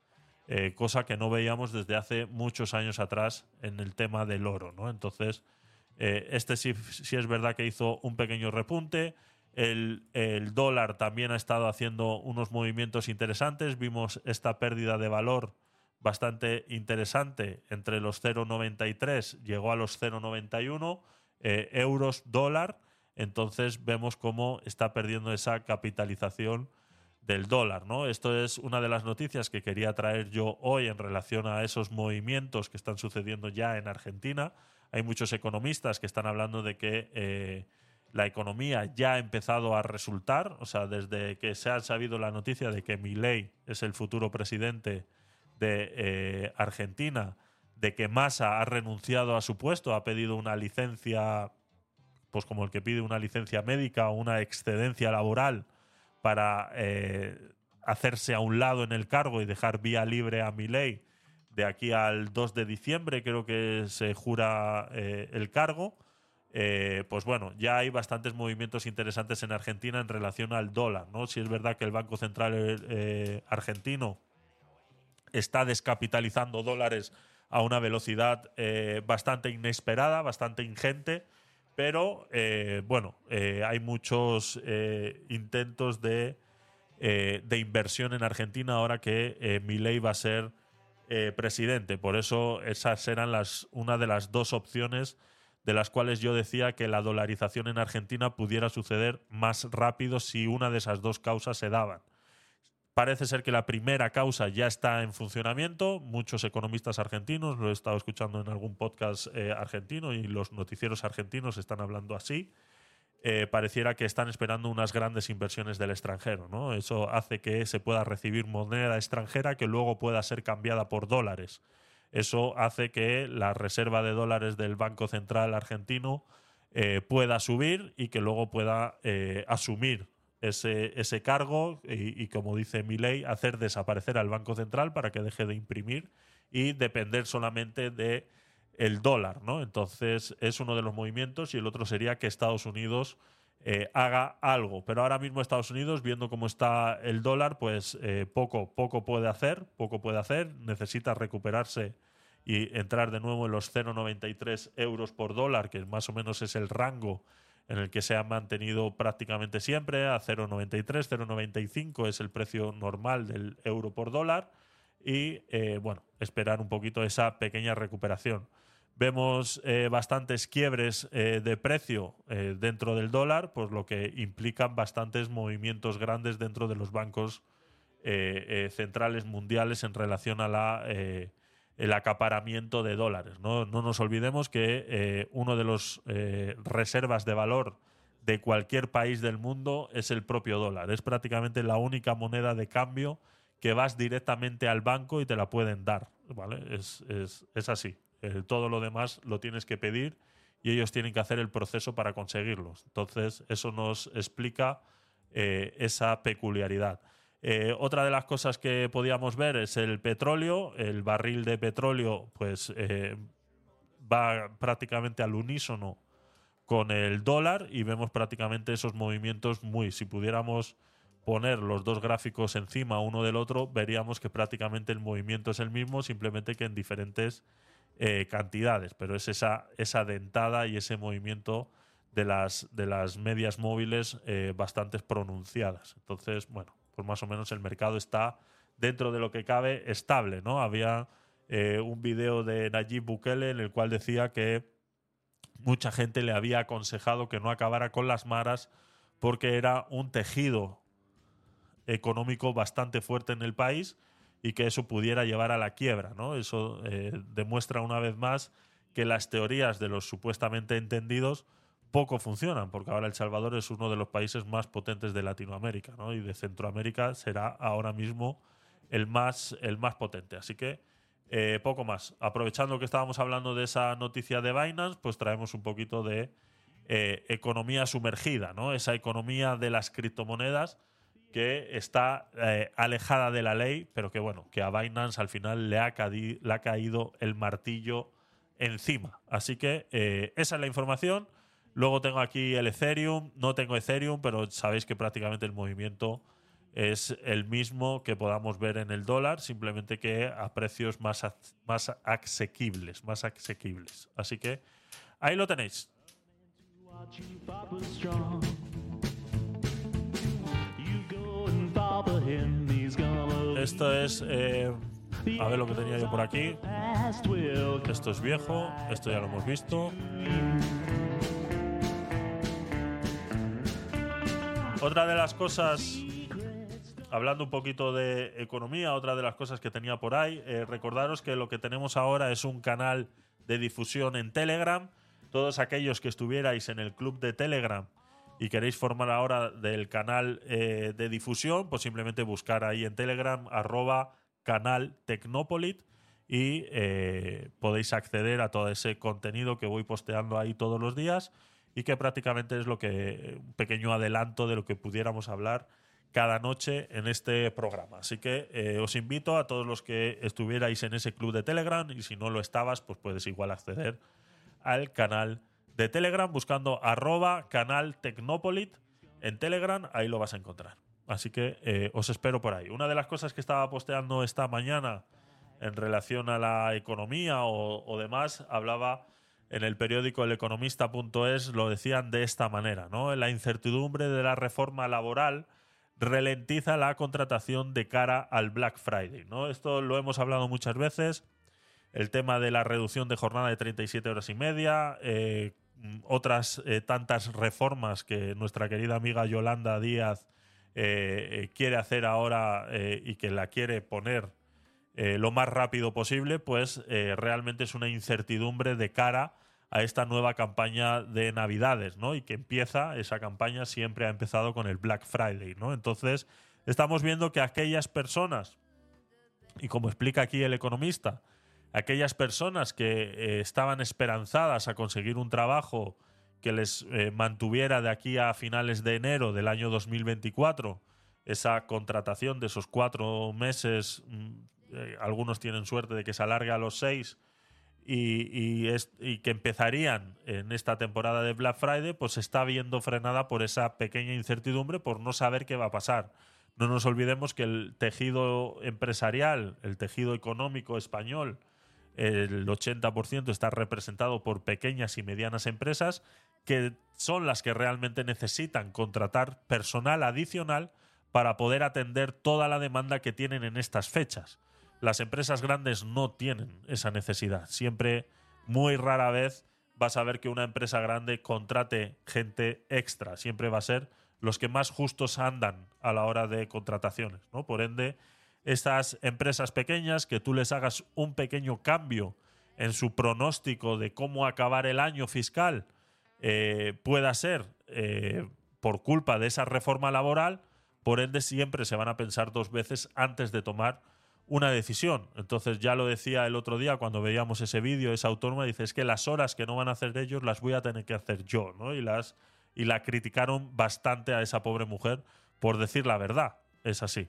Eh, cosa que no veíamos desde hace muchos años atrás en el tema del oro. ¿no? Entonces, eh, este sí, es verdad que hizo un pequeño repunte. El, el, dólar también ha estado haciendo unos movimientos interesantes. Vimos esta pérdida de valor bastante interesante entre los 0,93, llegó a los 0,91 eh, euros dólar. Entonces vemos cómo está perdiendo esa capitalización del dólar. ¿no? Esto es una de las noticias que quería traer yo hoy en relación a esos movimientos que están sucediendo ya en Argentina. Hay muchos economistas que están hablando de que eh, la economía ya ha empezado a resultar, o sea, desde que se ha sabido la noticia de que Milei es el futuro presidente de eh, Argentina, de que Massa ha renunciado a su puesto, ha pedido una licencia, pues como el que pide una licencia médica o una excedencia laboral para eh, hacerse a un lado en el cargo y dejar vía libre a Milei de aquí al 2 de diciembre, creo que se jura eh, el cargo. Eh, pues bueno, ya hay bastantes movimientos interesantes en Argentina en relación al dólar. ¿no? Si es verdad que el Banco Central argentino está descapitalizando dólares a una velocidad bastante inesperada, bastante ingente pero eh, bueno, eh, hay muchos eh, intentos de, de, inversión en Argentina ahora que Milei va a ser presidente. Por eso esas eran las, una de las dos opciones de las cuales yo decía que la dolarización en Argentina pudiera suceder más rápido si una de esas dos causas se daban. Parece ser que la primera causa ya está en funcionamiento. Muchos economistas argentinos, lo he estado escuchando en algún podcast eh, argentino y los noticieros argentinos están hablando así. Eh, pareciera que están esperando unas grandes inversiones del extranjero. ¿no? Eso hace que se pueda recibir moneda extranjera que luego pueda ser cambiada por dólares. Eso hace que la reserva de dólares del Banco Central argentino eh, pueda subir y que luego pueda asumir ese, ese cargo y, como dice mi ley, hacer desaparecer al Banco Central para que deje de imprimir y depender solamente de el dólar, ¿no? Entonces es uno de los movimientos y el otro sería que Estados Unidos eh, haga algo. Pero ahora mismo Estados Unidos, viendo cómo está el dólar, pues eh, poco, poco puede hacer, poco puede hacer, necesita recuperarse y entrar de nuevo en los 0,93 euros por dólar, que más o menos es el rango en el que se ha mantenido prácticamente siempre a 0,93, 0,95 es el precio normal del euro por dólar y eh, bueno, esperar un poquito esa pequeña recuperación. Vemos eh, bastantes quiebres eh, de precio dentro del dólar, pues lo que implican bastantes movimientos grandes dentro de los bancos centrales mundiales en relación a la el acaparamiento de dólares. No, nos olvidemos que eh, uno de los eh, reservas de valor de cualquier país del mundo es el propio dólar. Es prácticamente la única moneda de cambio que vas directamente al banco y te la pueden dar. ¿vale? Es, así. Eh, todo lo demás lo tienes que pedir y ellos tienen que hacer el proceso para conseguirlo. Entonces, eso nos explica esa peculiaridad. Eh, otra de las cosas que podíamos ver es el petróleo. El barril de petróleo, pues, eh, va prácticamente al unísono con el dólar y vemos prácticamente esos movimientos muy. Si pudiéramos poner los dos gráficos encima uno del otro, veríamos que prácticamente el movimiento es el mismo, simplemente que en diferentes eh, cantidades. Pero es esa, esa dentada y ese movimiento de las, de las medias móviles eh, bastante pronunciadas. Entonces, bueno, pues más o menos el mercado está dentro de lo que cabe estable, ¿no? Había eh, un video de Nayib Bukele en el cual decía que mucha gente le había aconsejado que no acabara con las maras porque era un tejido económico bastante fuerte en el país y que eso pudiera llevar a la quiebra, ¿no? Eso eh, demuestra una vez más que las teorías de los supuestamente entendidos poco funcionan, porque ahora El Salvador es uno de los países más potentes de Latinoamérica, ¿no? Y de Centroamérica será ahora mismo el más, el más potente. Así que eh, poco más. Aprovechando que estábamos hablando de esa noticia de Binance, pues traemos un poquito de eh, economía sumergida, ¿no? Esa economía de las criptomonedas que está eh, alejada de la ley, pero que bueno, que a Binance al final le ha, le ha caído el martillo encima. Así que esa es la información. Luego tengo aquí el Ethereum. No tengo Ethereum, pero sabéis que prácticamente el movimiento es el mismo que podamos ver en el dólar, simplemente que a precios más, más asequibles, más asequibles. Así que ahí lo tenéis. Esto es... Eh, a ver lo que tenía yo por aquí. Esto es viejo, esto ya lo hemos visto. Otra de las cosas, hablando un poquito de economía, otra de las cosas que tenía por ahí, eh, recordaros que lo que tenemos ahora es un canal de difusión en Telegram. Todos aquellos que estuvierais en el club de Telegram y queréis formar ahora del canal eh, de difusión, pues simplemente buscar ahí en Telegram arroba canal Tecnopolit y eh, podéis acceder a todo ese contenido que voy posteando ahí todos los días y que prácticamente es lo que un pequeño adelanto de lo que pudiéramos hablar cada noche en este programa. Así que eh, os invito a todos los que estuvierais en ese club de Telegram y si no lo estabas, pues puedes igual acceder al canal de Telegram buscando arroba canal en Telegram, ahí lo vas a encontrar. Así que eh, os espero por ahí. Una de las cosas que estaba posteando esta mañana en relación a la economía o demás, hablaba en el periódico eleconomista.es lo decían de esta manera, ¿no? La incertidumbre de la reforma laboral ralentiza la contratación de cara al Black Friday, ¿no? Esto lo hemos hablado muchas veces, el tema de la reducción de jornada de 37 horas y media, eh, otras eh, tantas reformas que nuestra querida amiga Yolanda Díaz eh, quiere hacer ahora y que la quiere poner eh, lo más rápido posible, pues eh, realmente es una incertidumbre de cara a esta nueva campaña de Navidades, ¿no? Y que empieza, esa campaña siempre ha empezado con el Black Friday, ¿no? Entonces, estamos viendo que aquellas personas, y como explica aquí el economista, aquellas personas que eh, estaban esperanzadas a conseguir un trabajo que les mantuviera de aquí a finales de enero del año 2024, esa contratación de esos cuatro meses mm, eh, algunos tienen suerte de que se alargue a los seis y, que empezarían en esta temporada de Black Friday, pues se está viendo frenada por esa pequeña incertidumbre, por no saber qué va a pasar. No nos olvidemos que el tejido empresarial, el tejido económico español, el 80% está representado por pequeñas y medianas empresas que son las que realmente necesitan contratar personal adicional para poder atender toda la demanda que tienen en estas fechas. Las empresas grandes no tienen esa necesidad. Siempre, muy rara vez, vas a ver que una empresa grande contrate gente extra. Siempre va a ser los que más justos andan a la hora de contrataciones. ¿no? Por ende, estas empresas pequeñas, que tú les hagas un pequeño cambio en su pronóstico de cómo acabar el año fiscal, eh, pueda ser eh, por culpa de esa reforma laboral, por ende siempre se van a pensar dos veces antes de tomar una decisión. Entonces ya lo decía el otro día cuando veíamos ese vídeo, esa autónoma dice, es que las horas que no van a hacer ellos las voy a tener que hacer yo, ¿no? Y, las, y la criticaron bastante a esa pobre mujer por decir la verdad. Es así.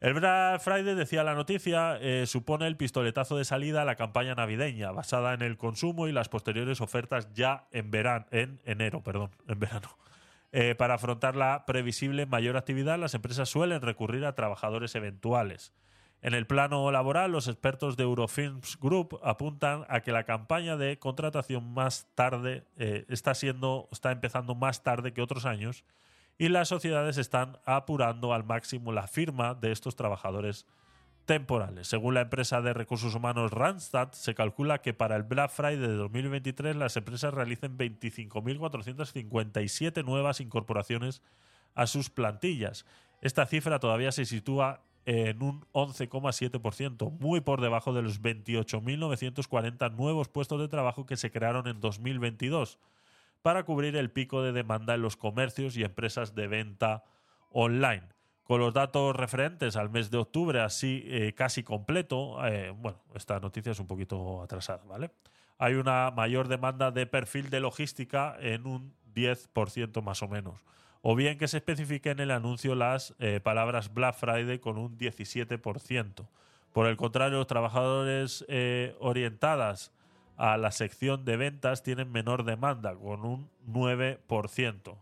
El Black Friday, decía la noticia, eh, supone el pistoletazo de salida a la campaña navideña, basada en el consumo y las posteriores ofertas ya en verano, en enero, perdón, en verano. Eh, para afrontar la previsible mayor actividad, las empresas suelen recurrir a trabajadores eventuales En el plano laboral, los expertos de Eurofilms Group apuntan a que la campaña de contratación más tarde eh, está siendo, está empezando más tarde que otros años y las sociedades están apurando al máximo la firma de estos trabajadores temporales. Según la empresa de recursos humanos Randstad, se calcula que para el Black Friday de 2023 las empresas realicen 25.457 nuevas incorporaciones a sus plantillas. Esta cifra todavía se sitúa en un 11,7%, muy por debajo de los 28.940 nuevos puestos de trabajo que se crearon en 2022 para cubrir el pico de demanda en los comercios y empresas de venta online. Con los datos referentes al mes de octubre, así eh, casi completo, eh, bueno, esta noticia es un poquito atrasada, ¿vale? Hay una mayor demanda de perfil de logística en un 10% más o menos o bien que se especifique en el anuncio las eh, palabras Black Friday con un 17%. Por el contrario, los trabajadores eh, orientadas a la sección de ventas tienen menor demanda, con un 9%.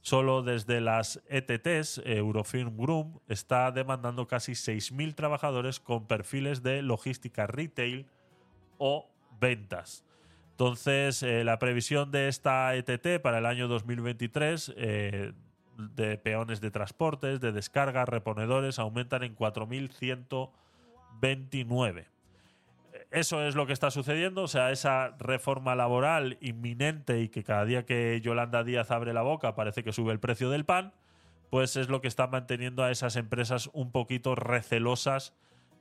Solo desde las ETTs, Eurofilm Group está demandando casi 6.000 trabajadores con perfiles de logística retail o ventas. Entonces, eh, la previsión de esta ETT para el año 2023 de peones de transportes, de descarga, reponedores, aumentan en 4.129. Eso es lo que está sucediendo, o sea, esa reforma laboral inminente y que cada día que Yolanda Díaz abre la boca parece que sube el precio del pan, pues es lo que está manteniendo a esas empresas un poquito recelosas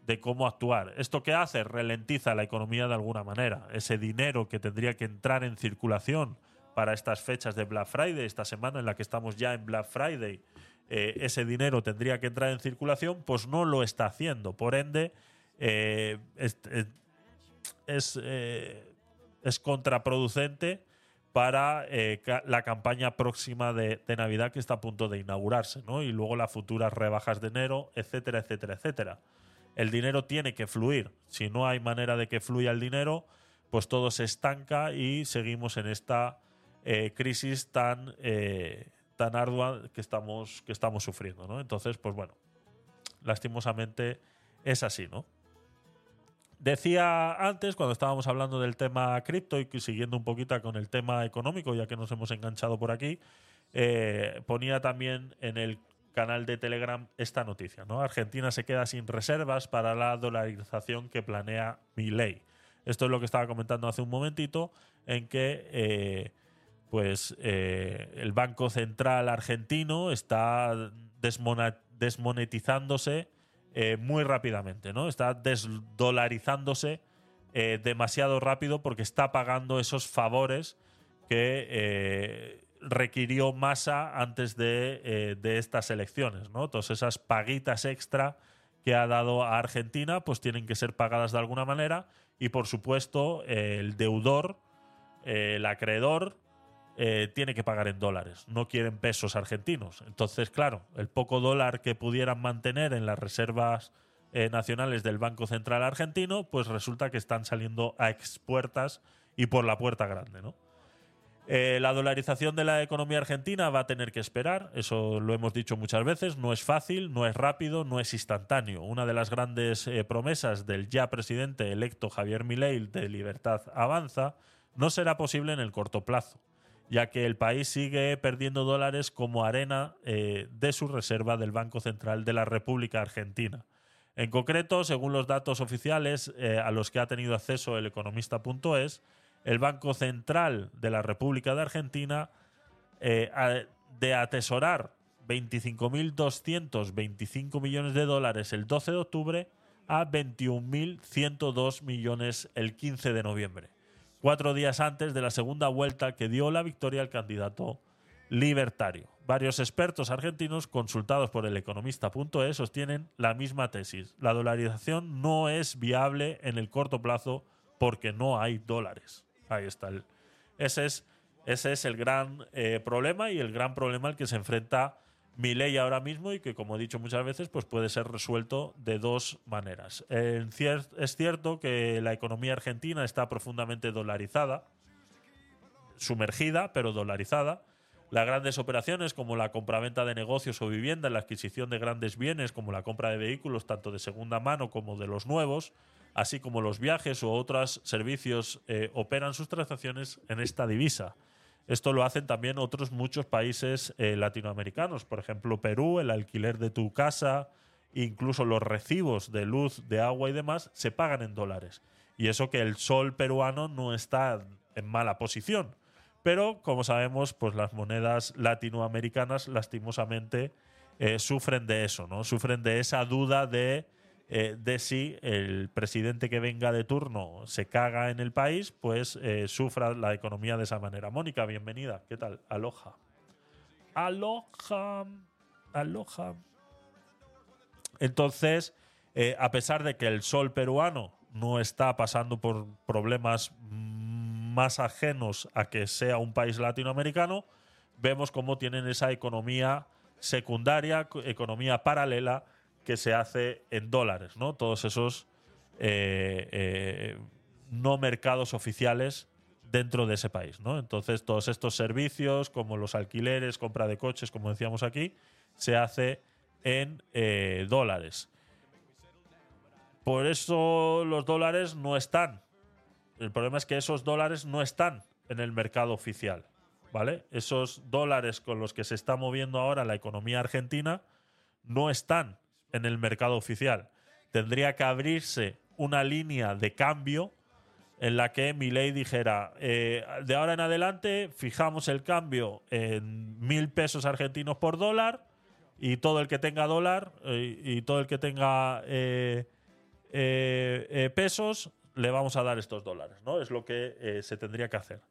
de cómo actuar. ¿Esto qué hace? Ralentiza la economía de alguna manera. Ese dinero que tendría que entrar en circulación para estas fechas de Black Friday, esta semana en la que estamos ya en Black Friday, eh, ese dinero tendría que entrar en circulación, pues no lo está haciendo. Por ende, eh, es, eh, es, contraproducente para la campaña próxima de, de, Navidad que está a punto de inaugurarse, ¿no? Y luego las futuras rebajas de enero, etcétera, etcétera, etcétera. El dinero tiene que fluir. Si no hay manera de que fluya el dinero, pues todo se estanca y seguimos en esta eh, crisis tan, eh, tan ardua que estamos, que estamos sufriendo. ¿no? Entonces, pues bueno, lastimosamente es así, ¿no? Decía antes, cuando estábamos hablando del tema cripto y siguiendo un poquito con el tema económico, ya que nos hemos enganchado por aquí, eh, ponía también en el canal de Telegram esta noticia. ¿no? Argentina se queda sin reservas para la dolarización que planea mi ley. Esto es lo que estaba comentando hace un momentito, en que pues eh, el Banco Central argentino está desmonetizándose eh, muy rápidamente, ¿no? Está desdolarizándose eh, demasiado rápido porque está pagando esos favores que requirió Massa antes de, de, estas elecciones, ¿no? Todas esas paguitas extra que ha dado a Argentina, pues tienen que ser pagadas de alguna manera y, por supuesto, el deudor, el acreedor, eh, tiene que pagar en dólares, no quieren pesos argentinos. Entonces, claro, el poco dólar que pudieran mantener en las reservas eh, nacionales del Banco Central argentino, pues resulta que están saliendo a expuertas y por la puerta grande, ¿no? Eh, la dolarización de la economía argentina va a tener que esperar, eso lo hemos dicho muchas veces, no es fácil, no es rápido, no es instantáneo. Una de las grandes promesas del ya presidente electo Javier Milei de Libertad Avanza no será posible en el corto plazo ya que el país sigue perdiendo dólares como arena eh, de su reserva del Banco Central de la República Argentina. En concreto, según los datos oficiales eh, a los que ha tenido acceso el economista.es, el Banco Central de la República de Argentina, eh, de atesorar 25.225 millones de dólares el 12 de octubre a 21.102 millones el 15 de noviembre cuatro días antes de la segunda vuelta que dio la victoria al candidato libertario. Varios expertos argentinos consultados por el economista.es sostienen la misma tesis. La dolarización no es viable en el corto plazo porque no hay dólares. Ahí está. El, ese, es, ese es el gran eh, problema y el gran problema al que se enfrenta mi ley ahora mismo y que, como he dicho muchas veces, pues puede ser resuelto de dos maneras. es cierto que la economía argentina está profundamente dolarizada, sumergida, pero dolarizada. Las grandes operaciones como la compraventa de negocios o viviendas, la adquisición de grandes bienes como la compra de vehículos tanto de segunda mano como de los nuevos, así como los viajes u otros servicios eh, operan sus transacciones en esta divisa. Esto lo hacen también otros muchos países eh, latinoamericanos, por ejemplo Perú, el alquiler de tu casa, incluso los recibos de luz, de agua y demás se pagan en dólares. Y eso que el sol peruano no está en mala posición. Pero, como sabemos, pues las monedas latinoamericanas lastimosamente eh, sufren de eso, ¿no? Sufren de esa duda de, eh, de si el presidente que venga de turno se caga en el país, pues eh, sufra la economía de esa manera. Mónica, bienvenida. ¿Qué tal? Aloha. Aloha. Aloha. Entonces, a pesar de que el sol peruano no está pasando por problemas más ajenos a que sea un país latinoamericano, vemos cómo tienen esa economía secundaria, economía paralela que se hace en dólares, ¿no? Todos esos eh, eh, no mercados oficiales dentro de ese país, ¿no? Entonces, todos estos servicios, como los alquileres, compra de coches, como decíamos aquí, se hace en eh, dólares. Por eso los dólares no están. El problema es que esos dólares no están en el mercado oficial. ¿Vale? Esos dólares con los que se está moviendo ahora la economía argentina no están en el mercado oficial. Tendría que abrirse una línea de cambio en la que mi ley dijera, eh, de ahora en adelante fijamos el cambio en mil pesos argentinos por dólar y todo el que tenga dólar eh, y todo el que tenga eh, pesos, le vamos a dar estos dólares, ¿no? Es lo que se tendría que hacer.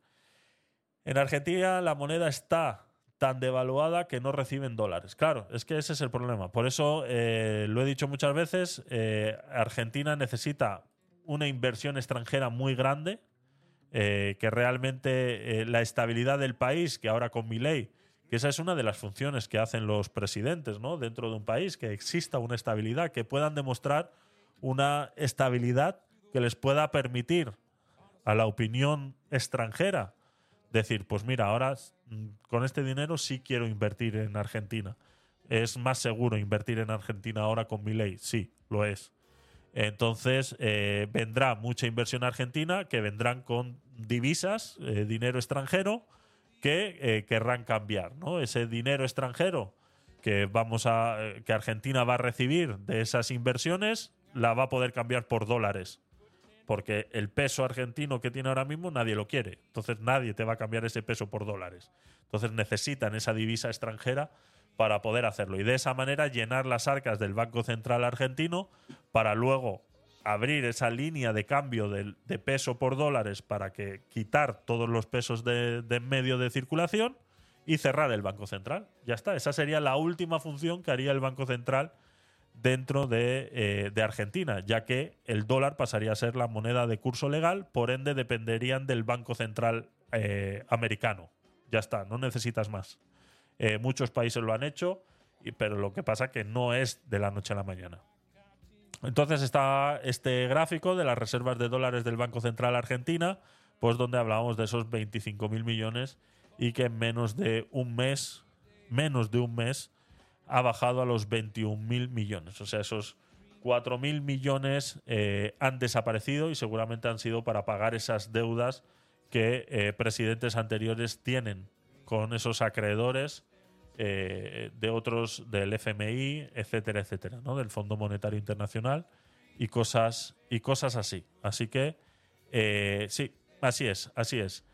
En Argentina la moneda está tan devaluada que no reciben dólares. Claro, es que ese es el problema. Por eso lo he dicho muchas veces, Argentina necesita una inversión extranjera muy grande, que realmente la estabilidad del país, que ahora con mi ley, que esa es una de las funciones que hacen los presidentes ¿no? dentro de un país, que exista una estabilidad, que puedan demostrar una estabilidad que les pueda permitir a la opinión extranjera decir, pues mira, ahora mm, con este dinero sí quiero invertir en Argentina. ¿Es más seguro invertir en Argentina ahora con mi ley? Sí, lo es. Entonces eh, vendrá mucha inversión argentina que vendrán con divisas, eh, dinero extranjero, que eh, querrán cambiar. ¿no? Ese dinero extranjero que, vamos a, que Argentina va a recibir de esas inversiones la va a poder cambiar por dólares. Porque el peso argentino que tiene ahora mismo nadie lo quiere. Entonces nadie te va a cambiar ese peso por dólares. Entonces necesitan esa divisa extranjera para poder hacerlo. Y de esa manera llenar las arcas del Banco Central argentino para luego abrir esa línea de cambio de, peso por dólares para que quitar todos los pesos de, de medio de circulación y cerrar el Banco Central. Ya está. Esa sería la última función que haría el Banco Central dentro eh, de, Argentina, ya que el dólar pasaría a ser la moneda de curso legal, por ende dependerían del Banco Central eh, americano. Ya está, no necesitas más. Eh, muchos países lo han hecho, pero lo que pasa que no es de la noche a la mañana. Entonces está este gráfico de las reservas de dólares del Banco Central Argentina, pues donde hablábamos de esos 25 mil millones y que en menos de un mes, menos de un mes, ha bajado a los 21.000 millones. O sea, esos 4.000 millones eh, han desaparecido y seguramente han sido para pagar esas deudas que eh, presidentes anteriores tienen con esos acreedores eh, de otros del FMI, etcétera, etcétera, ¿no? del Fondo Monetario Internacional y cosas, y cosas así. Así que sí, así es, así es.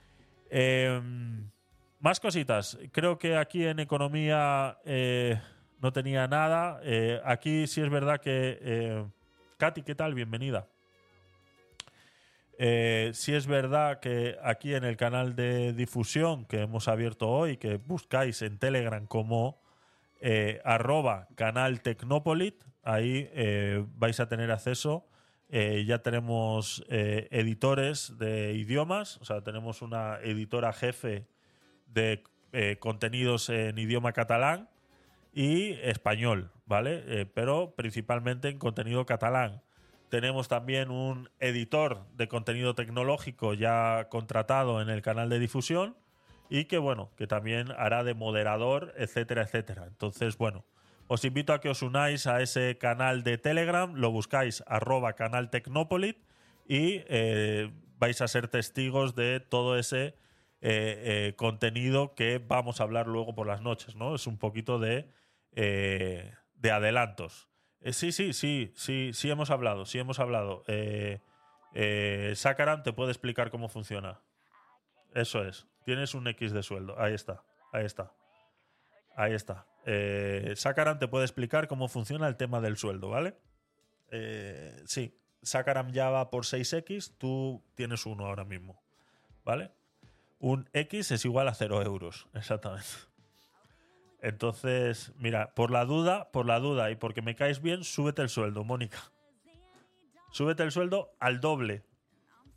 Em, más cositas. Creo que aquí en economía no tenía nada. Eh, aquí sí es verdad que. Eh, Katy, ¿qué tal? Bienvenida. Eh, sí es verdad que aquí en el canal de difusión que hemos abierto hoy, que buscáis en Telegram como arroba canal ahí vais a tener acceso. ya tenemos editores de idiomas, o sea, tenemos una editora jefe de contenidos en idioma catalán y español, ¿vale? Eh, pero principalmente en contenido catalán. Tenemos también un editor de contenido tecnológico ya contratado en el canal de difusión y que bueno, que también hará de moderador, etcétera, etcétera. Entonces, bueno, os invito a que os unáis a ese canal de Telegram, lo buscáis arroba canal y eh, vais a ser testigos de todo ese eh, contenido que vamos a hablar luego por las noches, ¿no? Es un poquito de, eh, de adelantos. Eh, sí, sí, sí, sí, sí hemos hablado, sí hemos hablado. Eh, eh, Sakaran te puede explicar cómo funciona. Eso es. Tienes un X de sueldo. Ahí está, ahí está. Ahí está. Eh, Sakaran te puede explicar cómo funciona el tema del sueldo, ¿vale? Eh, sí, Sakaram ya va por 6X, tú tienes uno ahora mismo, ¿vale? Un X es igual a 0 euros, exactamente. Entonces, mira, por la duda, por la duda y porque me caes bien, súbete el sueldo, Mónica. Súbete el sueldo al doble,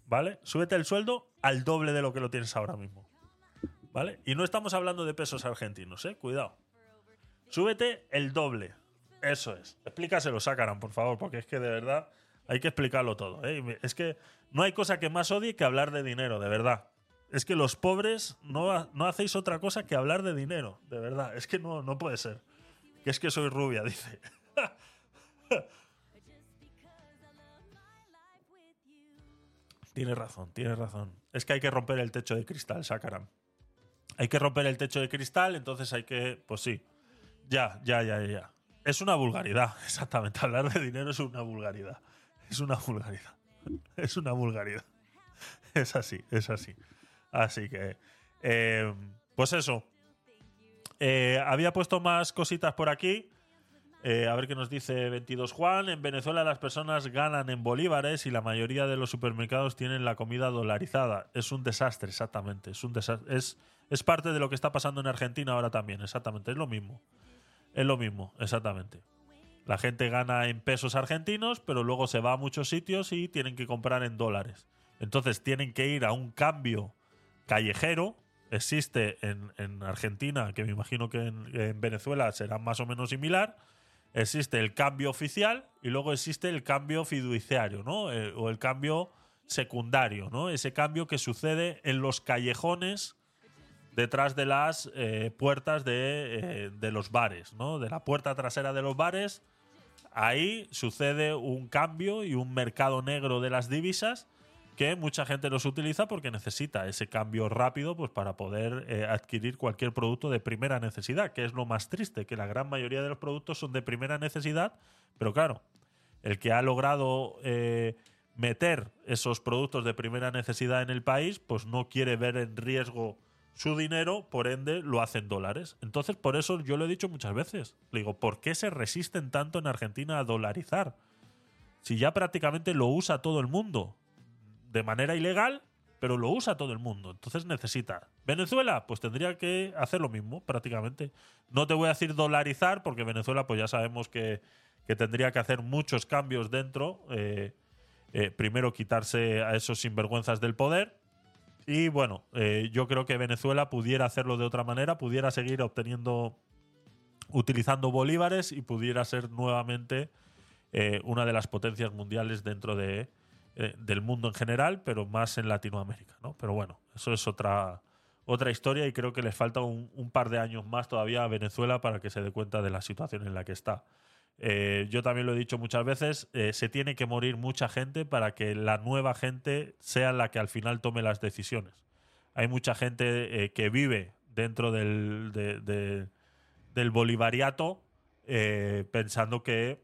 ¿vale? Súbete el sueldo al doble de lo que lo tienes ahora mismo, ¿vale? Y no estamos hablando de pesos argentinos, ¿eh? Cuidado. Súbete el doble. Eso es. Explícaselo, Sakaran, por favor, porque es que de verdad hay que explicarlo todo. ¿eh? Es que no hay cosa que más odie que hablar de dinero, de verdad. Es que los pobres no, no hacéis otra cosa que hablar de dinero, de verdad. Es que no, no puede ser. Que es que soy rubia, dice. Tienes razón, tienes razón. Es que hay que romper el techo de cristal, Sakaran. Hay que romper el techo de cristal, entonces hay que. Pues sí. Ya, ya, ya, ya. Es una vulgaridad, exactamente. Hablar de dinero es una vulgaridad. Es una vulgaridad. Es una vulgaridad. Es así, es así. Así que. eh, pues eso. Eh, había puesto más cositas por aquí. Eh, a ver qué nos dice 22 Juan. En Venezuela las personas ganan en bolívares y la mayoría de los supermercados tienen la comida dolarizada. Es un desastre, exactamente. Es un desastre. Es, es parte de lo que está pasando en Argentina ahora también, exactamente. Es lo mismo. Es lo mismo, exactamente. La gente gana en pesos argentinos, pero luego se va a muchos sitios y tienen que comprar en dólares. Entonces tienen que ir a un cambio callejero. Existe en, en Argentina, que me imagino que en, en Venezuela será más o menos similar. Existe el cambio oficial y luego existe el cambio fiduciario, ¿no? Eh, o el cambio secundario, ¿no? Ese cambio que sucede en los callejones detrás de las eh, puertas de, eh, de los bares, ¿no? De la puerta trasera de los bares. Ahí sucede un cambio y un mercado negro de las divisas que mucha gente los utiliza porque necesita ese cambio rápido pues, para poder eh, adquirir cualquier producto de primera necesidad, que es lo más triste, que la gran mayoría de los productos son de primera necesidad, pero claro, el que ha logrado eh, meter esos productos de primera necesidad en el país, pues no quiere ver en riesgo su dinero, por ende lo hace en dólares. Entonces, por eso yo lo he dicho muchas veces. Le digo, ¿por qué se resisten tanto en Argentina a dolarizar? Si ya prácticamente lo usa todo el mundo. De manera ilegal, pero lo usa todo el mundo. Entonces necesita. Venezuela, pues tendría que hacer lo mismo, prácticamente. No te voy a decir dolarizar, porque Venezuela, pues ya sabemos que, que tendría que hacer muchos cambios dentro. eh, eh, primero quitarse a esos sinvergüenzas del poder. Y bueno, eh, yo creo que Venezuela pudiera hacerlo de otra manera, pudiera seguir obteniendo, utilizando bolívares y pudiera ser nuevamente una de las potencias mundiales dentro de, eh, del mundo en general, pero más en Latinoamérica, ¿no? Pero bueno, eso es otra, otra historia y creo que les falta un, par de años más todavía a Venezuela para que se dé cuenta de la situación en la que está. Eh, yo también lo he dicho muchas veces, eh, se tiene que morir mucha gente para que la nueva gente sea la que al final tome las decisiones. Hay mucha gente que vive dentro del, de- de- del bolivariato pensando que,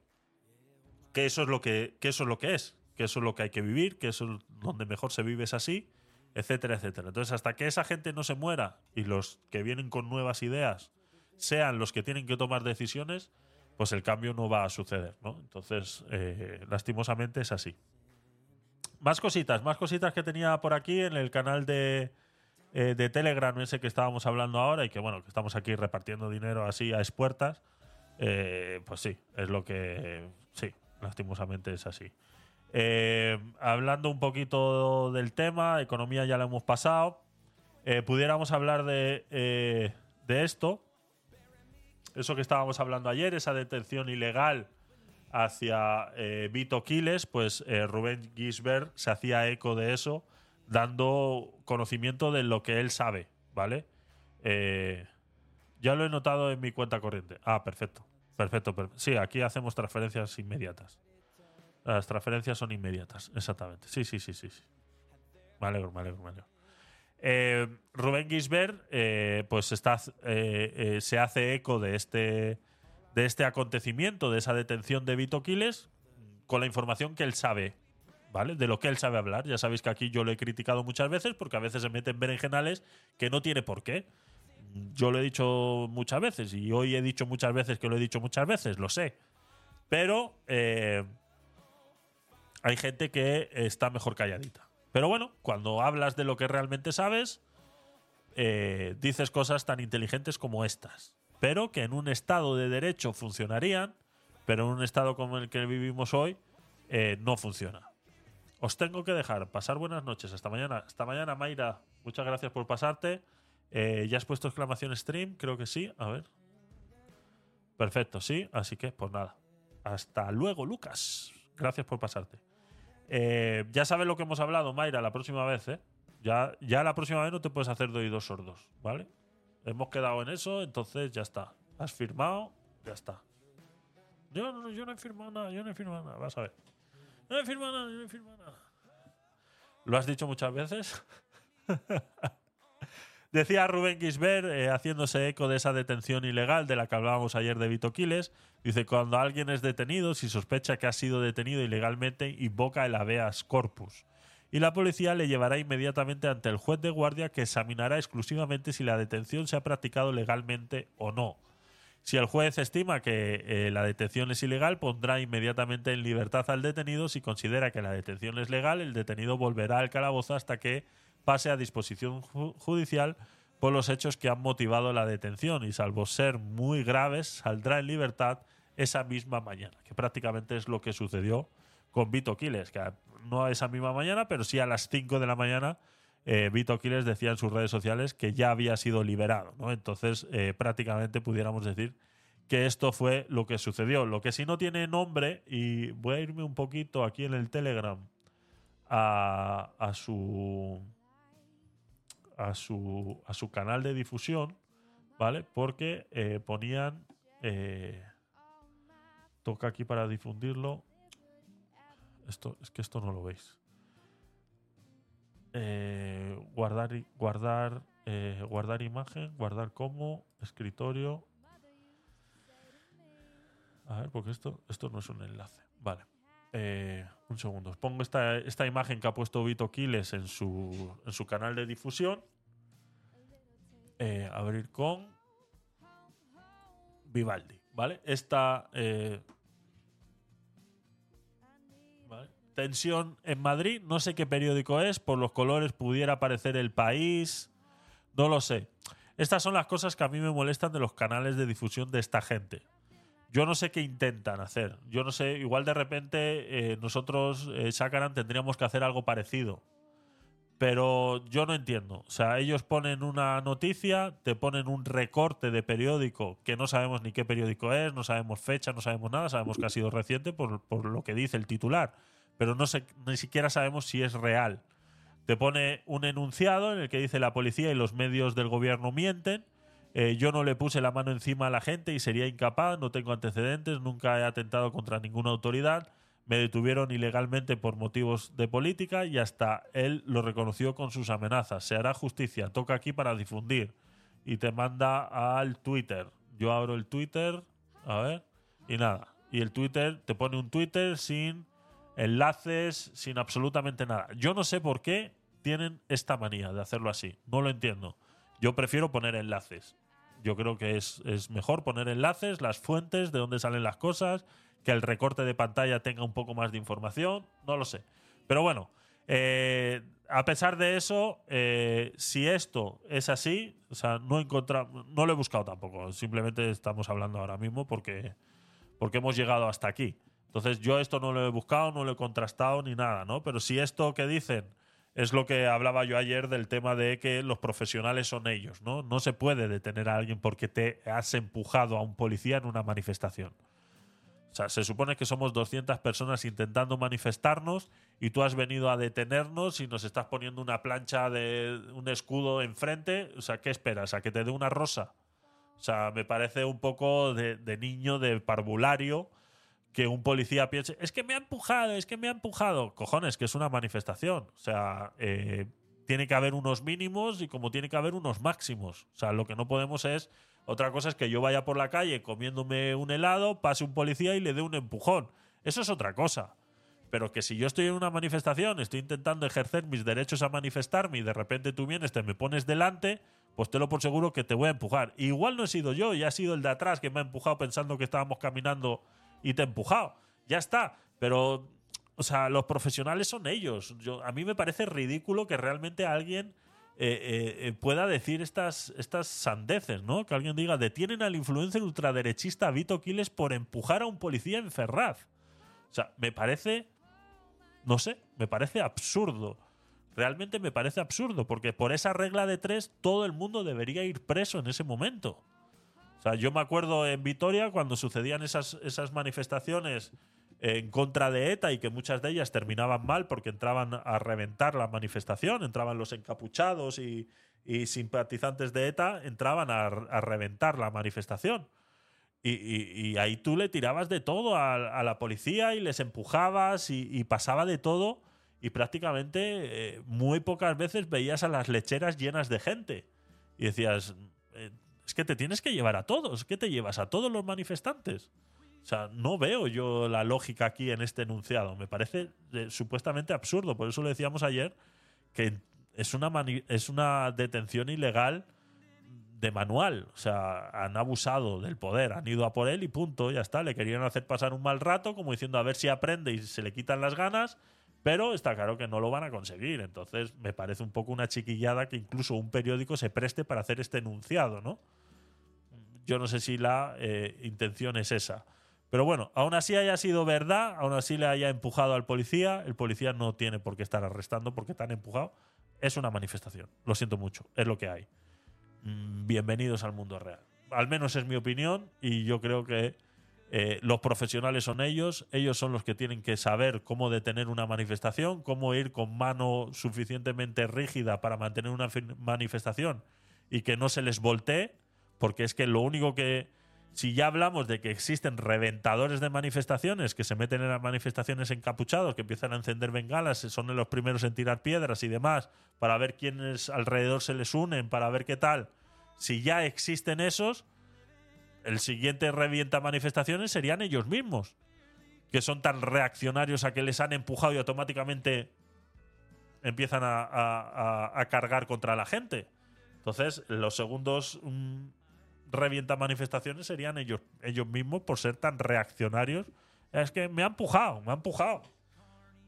que eso es lo que eso es lo que es, que eso es lo que hay que vivir, que eso es donde mejor se vive es así, etcétera, etcétera. Entonces, hasta que esa gente no se muera y los que vienen con nuevas ideas sean los que tienen que tomar decisiones, pues el cambio no va a suceder, ¿no? Entonces, eh, lastimosamente es así. Más cositas, más cositas que tenía por aquí en el canal de, eh, de Telegram, ese que estábamos hablando ahora y que, bueno, que estamos aquí repartiendo dinero así a expuertas. Eh, pues sí, es lo que. Sí, lastimosamente es así. Eh, hablando un poquito del tema, economía ya lo hemos pasado. Eh, pudiéramos hablar de, eh, de esto. Eso que estábamos hablando ayer, esa detención ilegal hacia eh, Vito Quiles, pues Rubén Gisbert se hacía eco de eso, dando conocimiento de lo que él sabe, ¿vale? Ya lo he notado en mi cuenta corriente. Ah, perfecto. Perfecto. per- Sí, aquí hacemos transferencias inmediatas. Las transferencias son inmediatas, exactamente. Sí, sí, sí, sí. sí. Me alegro, me. Eh, Rubén Gisbert, eh, pues está, eh, se hace eco de este, de este acontecimiento, de esa detención de Vito Quiles, con la información que él sabe, ¿vale? De lo que él sabe hablar. Ya sabéis que aquí yo lo he criticado muchas veces porque a veces se meten berenjenales que no tiene por qué. Yo lo he dicho muchas veces y hoy he dicho muchas veces que lo he dicho muchas veces, lo sé. Pero hay gente que está mejor calladita. Pero bueno, cuando hablas de lo que realmente sabes, eh, dices cosas tan inteligentes como estas. Pero que en un estado de derecho funcionarían, pero en un estado como el que vivimos hoy, eh, no funciona. Os tengo que dejar. Pasar buenas noches. Hasta mañana. Hasta mañana, Mayra. Muchas gracias por pasarte. Eh, ¿Ya has puesto exclamación stream? Creo que sí. A ver. Perfecto, sí. Así que, pues nada. Hasta luego, Lucas. Gracias por pasarte. Eh, ya sabes lo que hemos hablado, Mayra, la próxima vez, ¿eh? Ya, ya la próxima vez no te puedes hacer de oídos sordos, ¿vale? Hemos quedado en eso, entonces ya está. Has firmado, ya está. Yo no, yo no he firmado nada, yo no he firmado nada. Vas a ver. No he firmado nada, yo no he firmado nada. ¿Lo has dicho muchas veces? Decía Rubén Gisbert, eh, haciéndose eco de esa detención ilegal de la que hablábamos ayer de Vito Quiles, dice, cuando alguien es detenido, si sospecha que ha sido detenido ilegalmente, invoca el habeas corpus. Y la policía le llevará inmediatamente ante el juez de guardia que examinará exclusivamente si la detención se ha practicado legalmente o no. Si el juez estima que eh, la detención es ilegal, pondrá inmediatamente en libertad al detenido. Si considera que la detención es legal, el detenido volverá al calabozo hasta que pase a disposición ju- judicial por los hechos que han motivado la detención y salvo ser muy graves, saldrá en libertad esa misma mañana, que prácticamente es lo que sucedió con Vito Quiles, que no a esa misma mañana, pero sí a las 5 de la mañana eh, Vito Quiles decía en sus redes sociales que ya había sido liberado. ¿no? Entonces, eh, prácticamente pudiéramos decir que esto fue lo que sucedió. Lo que sí no tiene nombre, y voy a irme un poquito aquí en el Telegram a, a su a su a su canal de difusión, ¿vale? Porque eh, ponían eh, toca aquí para difundirlo. Esto es que esto no lo veis. Eh, guardar guardar eh, guardar imagen, guardar como escritorio. A ver, porque esto esto no es un enlace. Vale. Eh, un segundo. Os pongo esta, esta imagen que ha puesto Vito Quiles en su, en su canal de difusión. Eh, abrir con Vivaldi, ¿vale? Esta eh, ¿vale? tensión en Madrid, no sé qué periódico es, por los colores pudiera parecer el país, no lo sé. Estas son las cosas que a mí me molestan de los canales de difusión de esta gente. Yo no sé qué intentan hacer. Yo no sé, igual de repente eh, nosotros, eh, Sakaran, tendríamos que hacer algo parecido. Pero yo no entiendo. O sea, ellos ponen una noticia, te ponen un recorte de periódico que no sabemos ni qué periódico es, no sabemos fecha, no sabemos nada, sabemos que ha sido reciente por, por lo que dice el titular. Pero no sé, ni siquiera sabemos si es real. Te pone un enunciado en el que dice la policía y los medios del gobierno mienten. Eh, yo no le puse la mano encima a la gente y sería incapaz, no tengo antecedentes, nunca he atentado contra ninguna autoridad, me detuvieron ilegalmente por motivos de política y hasta él lo reconoció con sus amenazas. Se hará justicia, toca aquí para difundir. Y te manda al Twitter. Yo abro el Twitter, a ver, y nada. Y el Twitter te pone un Twitter sin enlaces, sin absolutamente nada. Yo no sé por qué tienen esta manía de hacerlo así. No lo entiendo. Yo prefiero poner enlaces. Yo creo que es, es mejor poner enlaces, las fuentes, de dónde salen las cosas, que el recorte de pantalla tenga un poco más de información, no lo sé. Pero bueno, eh, a pesar de eso, eh, si esto es así, o sea, no no lo he buscado tampoco, simplemente estamos hablando ahora mismo porque, porque hemos llegado hasta aquí. Entonces yo esto no lo he buscado, no lo he contrastado ni nada, ¿no? Pero si esto que dicen es lo que hablaba yo ayer del tema de que los profesionales son ellos, ¿no? No se puede detener a alguien porque te has empujado a un policía en una manifestación. O sea, se supone que somos 200 personas intentando manifestarnos y tú has venido a detenernos y nos estás poniendo una plancha de un escudo enfrente. O sea, ¿qué esperas? ¿A que te dé una rosa? O sea, me parece un poco de niño, de parvulario, que un policía piense, es que me ha empujado, es que me ha empujado. Cojones, que es una manifestación. O sea, eh, tiene que haber unos mínimos y como tiene que haber unos máximos. O sea, lo que no podemos es otra cosa es que yo vaya por la calle comiéndome un helado, pase un policía y le dé un empujón. Eso es otra cosa. Pero que si yo estoy en una manifestación, estoy intentando ejercer mis derechos a manifestarme y de repente tú vienes, te me pones delante, pues te lo por seguro que te voy a empujar. Igual no he sido yo, ya ha sido el de atrás que me ha empujado pensando que estábamos caminando y te ha empujado. Ya está. Pero, o sea, los profesionales son ellos. Yo, a mí me parece ridículo que realmente alguien eh, eh, pueda decir estas, estas sandeces, ¿no? Que alguien diga, detienen al influencer ultraderechista Vito Quiles por empujar a un policía en Ferraz. O sea, me parece, no sé, me parece absurdo. Realmente me parece absurdo, porque por esa regla de tres todo el mundo debería ir preso en ese momento. O sea, yo me acuerdo en Vitoria cuando sucedían esas, esas manifestaciones en contra de ETA y que muchas de ellas terminaban mal porque entraban a reventar la manifestación, entraban los encapuchados y, y simpatizantes de ETA, entraban a, reventar la manifestación. Y, y, ahí tú le tirabas de todo a, la policía y les empujabas y, y pasaba de todo y prácticamente eh, muy pocas veces veías a las lecheras llenas de gente. Y decías, eh, es que te tienes que llevar a todos, ¿qué te llevas a todos los manifestantes? O sea, no veo yo la lógica aquí en este enunciado. Me parece eh, supuestamente absurdo. Por eso le decíamos ayer que es una, es una detención ilegal de manual. O sea, han abusado del poder, han ido a por él y punto, ya está. Le querían hacer pasar un mal rato, como diciendo a ver si aprende y se le quitan las ganas. Pero está claro que no lo van a conseguir. Entonces, me parece un poco una chiquillada que incluso un periódico se preste para hacer este enunciado, ¿no? Yo no sé si la eh, intención es esa. Pero bueno, aún así haya sido verdad, aún así le haya empujado al policía, el policía no tiene por qué estar arrestando porque te han empujado. Es una manifestación. Lo siento mucho. Es lo que hay. Mm, bienvenidos al mundo real. Al menos es mi opinión y yo creo que eh, los profesionales son ellos. Ellos son los que tienen que saber cómo detener una manifestación, cómo ir con mano suficientemente rígida para mantener una manifestación y que no se les voltee, porque es que lo único que si ya hablamos de que existen reventadores de manifestaciones que se meten en las manifestaciones encapuchados, que empiezan a encender bengalas, son los primeros en tirar piedras y demás, para ver quiénes alrededor se les unen, para ver qué tal. Si ya existen esos, el siguiente revienta manifestaciones serían ellos mismos, que son tan reaccionarios a que les han empujado y automáticamente empiezan a, a, a cargar contra la gente. Entonces, los segundos mm, revienta manifestaciones serían ellos, ellos mismos por ser tan reaccionarios. Es que me ha empujado, me ha empujado.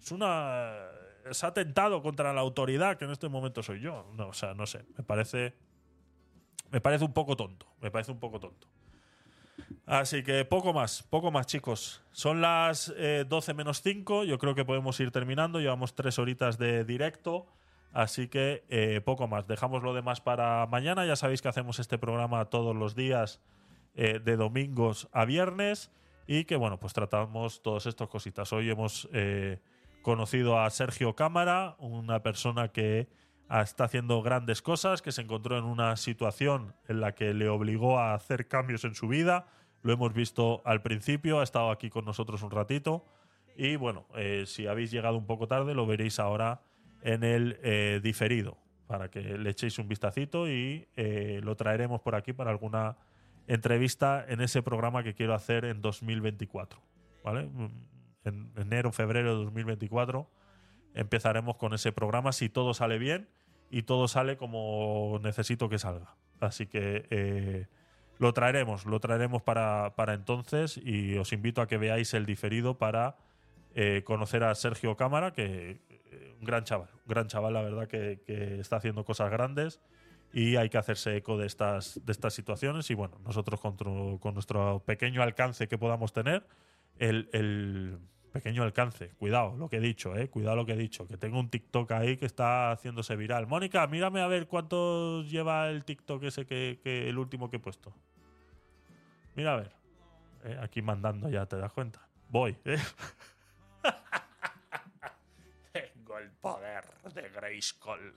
Es una. Es atentado contra la autoridad, que en este momento soy yo. No, o sea, no sé. Me parece. Me parece un poco tonto. Me parece un poco tonto. Así que poco más, poco más, chicos. Son las 12 menos 5. Yo creo que podemos ir terminando. Llevamos tres horitas de directo. Así que eh, poco más. Dejamos lo demás para mañana. Ya sabéis que hacemos este programa todos los días eh, de domingos a viernes y que bueno, pues tratamos todas estas cositas. Hoy hemos eh, conocido a Sergio Cámara, una persona que está haciendo grandes cosas, que se encontró en una situación en la que le obligó a hacer cambios en su vida. Lo hemos visto al principio, ha estado aquí con nosotros un ratito. Y bueno, si habéis llegado un poco tarde, lo veréis ahora en el eh, diferido, para que le echéis un vistacito y eh, lo traeremos por aquí para alguna entrevista en ese programa que quiero hacer en 2024. ¿Vale? Mm, en enero, febrero de 2024 empezaremos con ese programa si todo sale bien y todo sale como necesito que salga. Así que eh, lo traeremos, lo traeremos para, para, entonces y os invito a que veáis el diferido para conocer a Sergio Cámara, que un gran chaval, un gran chaval, la verdad, que, que, está haciendo cosas grandes y hay que hacerse eco de estas, de estas situaciones. Y bueno, nosotros con, con nuestro pequeño alcance que podamos tener, el, el, pequeño alcance, cuidado lo que he dicho, eh, cuidado lo que he dicho, que tengo un TikTok ahí que está haciéndose viral. Mónica, mírame a ver cuánto lleva el TikTok ese que, que el último que he puesto. Mira a ver. eh, aquí mandando ya, ¿te das cuenta? Voy, ¿eh? Poder de Grayskull.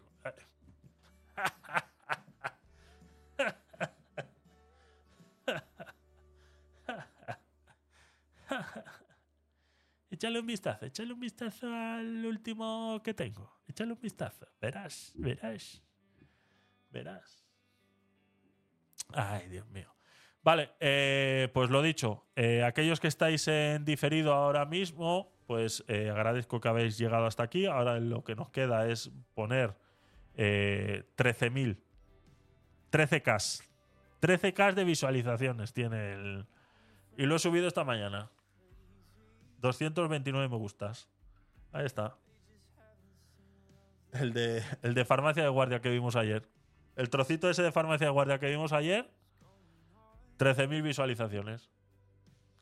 Échale un vistazo, échale un vistazo al último que tengo. Échale un vistazo. Verás, verás. Verás. Ay, Dios mío. Vale, eh, pues lo dicho, eh, aquellos que estáis en diferido ahora mismo, pues eh, agradezco que habéis llegado hasta aquí. Ahora lo que nos queda es poner eh, 13.000, 13K. 13K de visualizaciones tiene el... Y lo he subido esta mañana. 229 me gustas. Ahí está. El de, el de farmacia de guardia que vimos ayer. El trocito ese de farmacia de guardia que vimos ayer. 13.000 visualizaciones.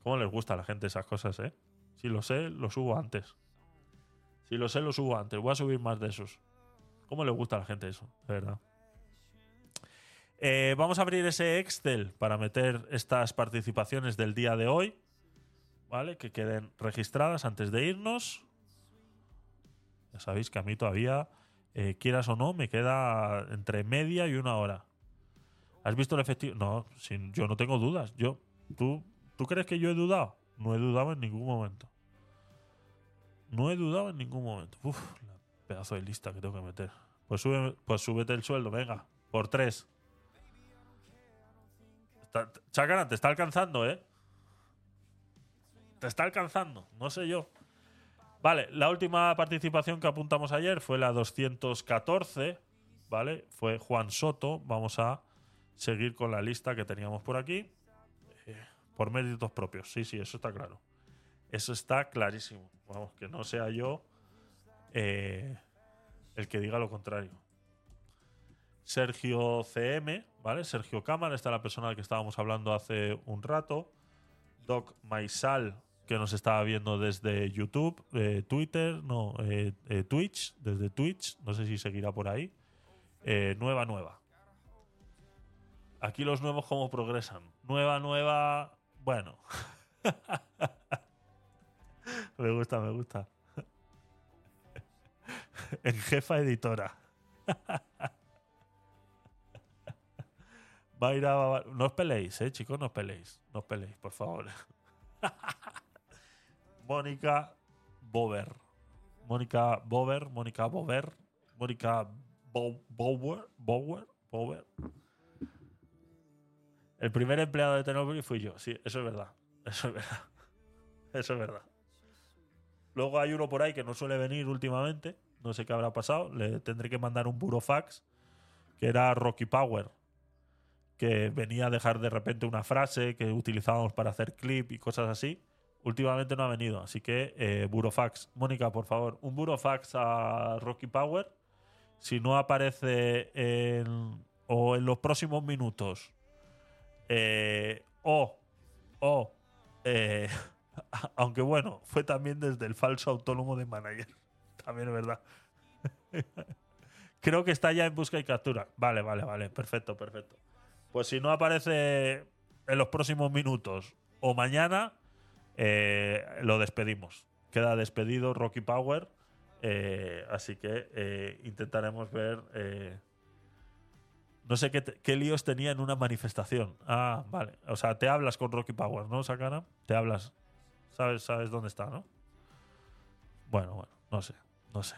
¿Cómo les gusta a la gente esas cosas, eh? Si lo sé, lo subo antes. Si lo sé, lo subo antes. Voy a subir más de esos. ¿Cómo les gusta a la gente eso? De verdad. Eh, vamos a abrir ese Excel para meter estas participaciones del día de hoy. ¿Vale? Que queden registradas antes de irnos. Ya sabéis que a mí todavía, eh, quieras o no, me queda entre media y una hora. ¿Has visto el efectivo? No, sin, yo no tengo dudas. Yo, ¿tú, ¿Tú crees que yo he dudado? No he dudado en ningún momento. No he dudado en ningún momento. Uf, pedazo de lista que tengo que meter. Pues, sube, pues súbete el sueldo, venga. Por tres. Está, te está alcanzando, ¿eh? Te está alcanzando. No sé yo. Vale, la última participación que apuntamos ayer fue la 214. ¿Vale? Fue Juan Soto. Vamos a seguir con la lista que teníamos por aquí. Por méritos propios. Sí, sí, eso está claro. Eso está clarísimo. Vamos, que no sea yo eh, el que diga lo contrario. Sergio CM, ¿vale? Sergio Cámara, está la persona de que estábamos hablando hace un rato. Doc Maisal, que nos estaba viendo desde YouTube, eh, Twitter, no, eh, Twitch, desde Twitch, no sé si seguirá por ahí. Nueva, nueva. Aquí los nuevos cómo progresan. Nueva, nueva, bueno. me gusta, me gusta. en jefa editora. Va a ir a... No os peleéis, eh, chicos, no os peleéis. No os peleéis, por favor. Mónica Bover. Mónica Bover, Mónica Bover, Mónica Bo- Bower, Bower, Bower. El primer empleado de Ternóbil fui yo, sí, eso es verdad. Eso es verdad. Eso es verdad. Luego hay uno por ahí que no suele venir últimamente. No sé qué habrá pasado. Le tendré que mandar un burofax. Que era Rocky Power. Que venía a dejar de repente una frase que utilizábamos para hacer clip y cosas así. Últimamente no ha venido. Así que, eh, burofax. Mónica, por favor, un burofax a Rocky Power. Si no aparece en, o en los próximos minutos eh, o, o, eh, aunque bueno, fue también desde el falso autónomo de manager. También es verdad. Creo que está ya en busca y captura. Vale, vale, vale. Perfecto, perfecto. Pues si no aparece en los próximos minutos o mañana, eh, lo despedimos. Queda despedido Rocky Power. así que intentaremos ver. No sé qué, qué líos tenía en una manifestación. Ah, vale. O sea, te hablas con Rocky Power, ¿no, Sakana? Te hablas. ¿Sabes, sabes dónde está, no? Bueno, bueno, no sé, no sé.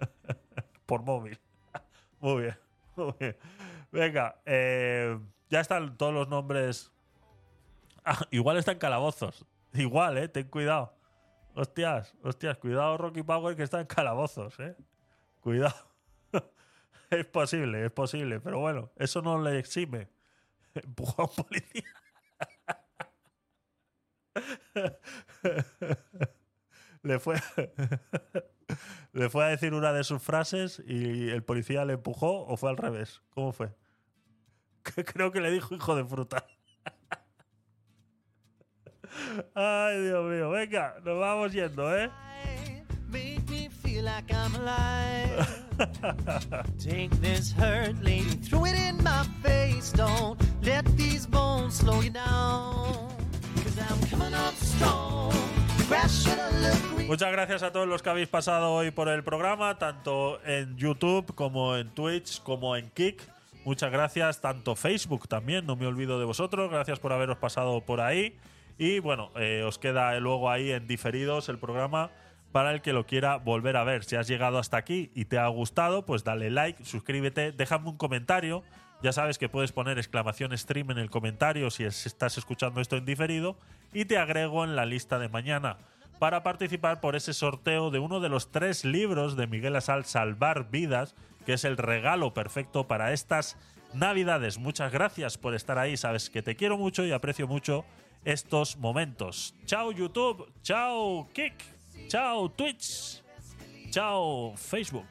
Por móvil. Muy bien, muy bien. Venga, eh, ya están todos los nombres. Ah, igual están calabozos. Igual, eh, ten cuidado. Hostias, hostias, cuidado Rocky Power que está en calabozos, eh. Cuidado. Es posible, es posible, pero bueno, eso no le exime. Empujó a un policía. le fue le fue a decir una de sus frases y el policía le empujó o fue al revés. ¿Cómo fue? Creo que le dijo hijo de fruta. Ay, Dios mío. Venga, nos vamos yendo, ¿eh? Make me feel like I'm alive. Take this hurt, lady, throw it in my face. Don't let these bones slow you down. coming up strong. Muchas gracias a todos los que habéis pasado hoy por el programa, tanto en YouTube como en Twitch como en Kick. Muchas gracias, tanto Facebook también, no me olvido de vosotros. Gracias por haberos pasado por ahí. Y bueno, eh, os queda luego ahí en diferidos el programa para el que lo quiera volver a ver. Si has llegado hasta aquí y te ha gustado, pues dale like, suscríbete, déjame un comentario. Ya sabes que puedes poner exclamación stream en el comentario si es- estás escuchando esto en diferido y te agrego en la lista de mañana para participar por ese sorteo de uno de los tres libros de Miguel Asal Salvar Vidas, que es el regalo perfecto para estas Navidades. Muchas gracias por estar ahí, sabes que te quiero mucho y aprecio mucho estos momentos. Chao YouTube, chao Kick, Chao Twitch. Chao Facebook.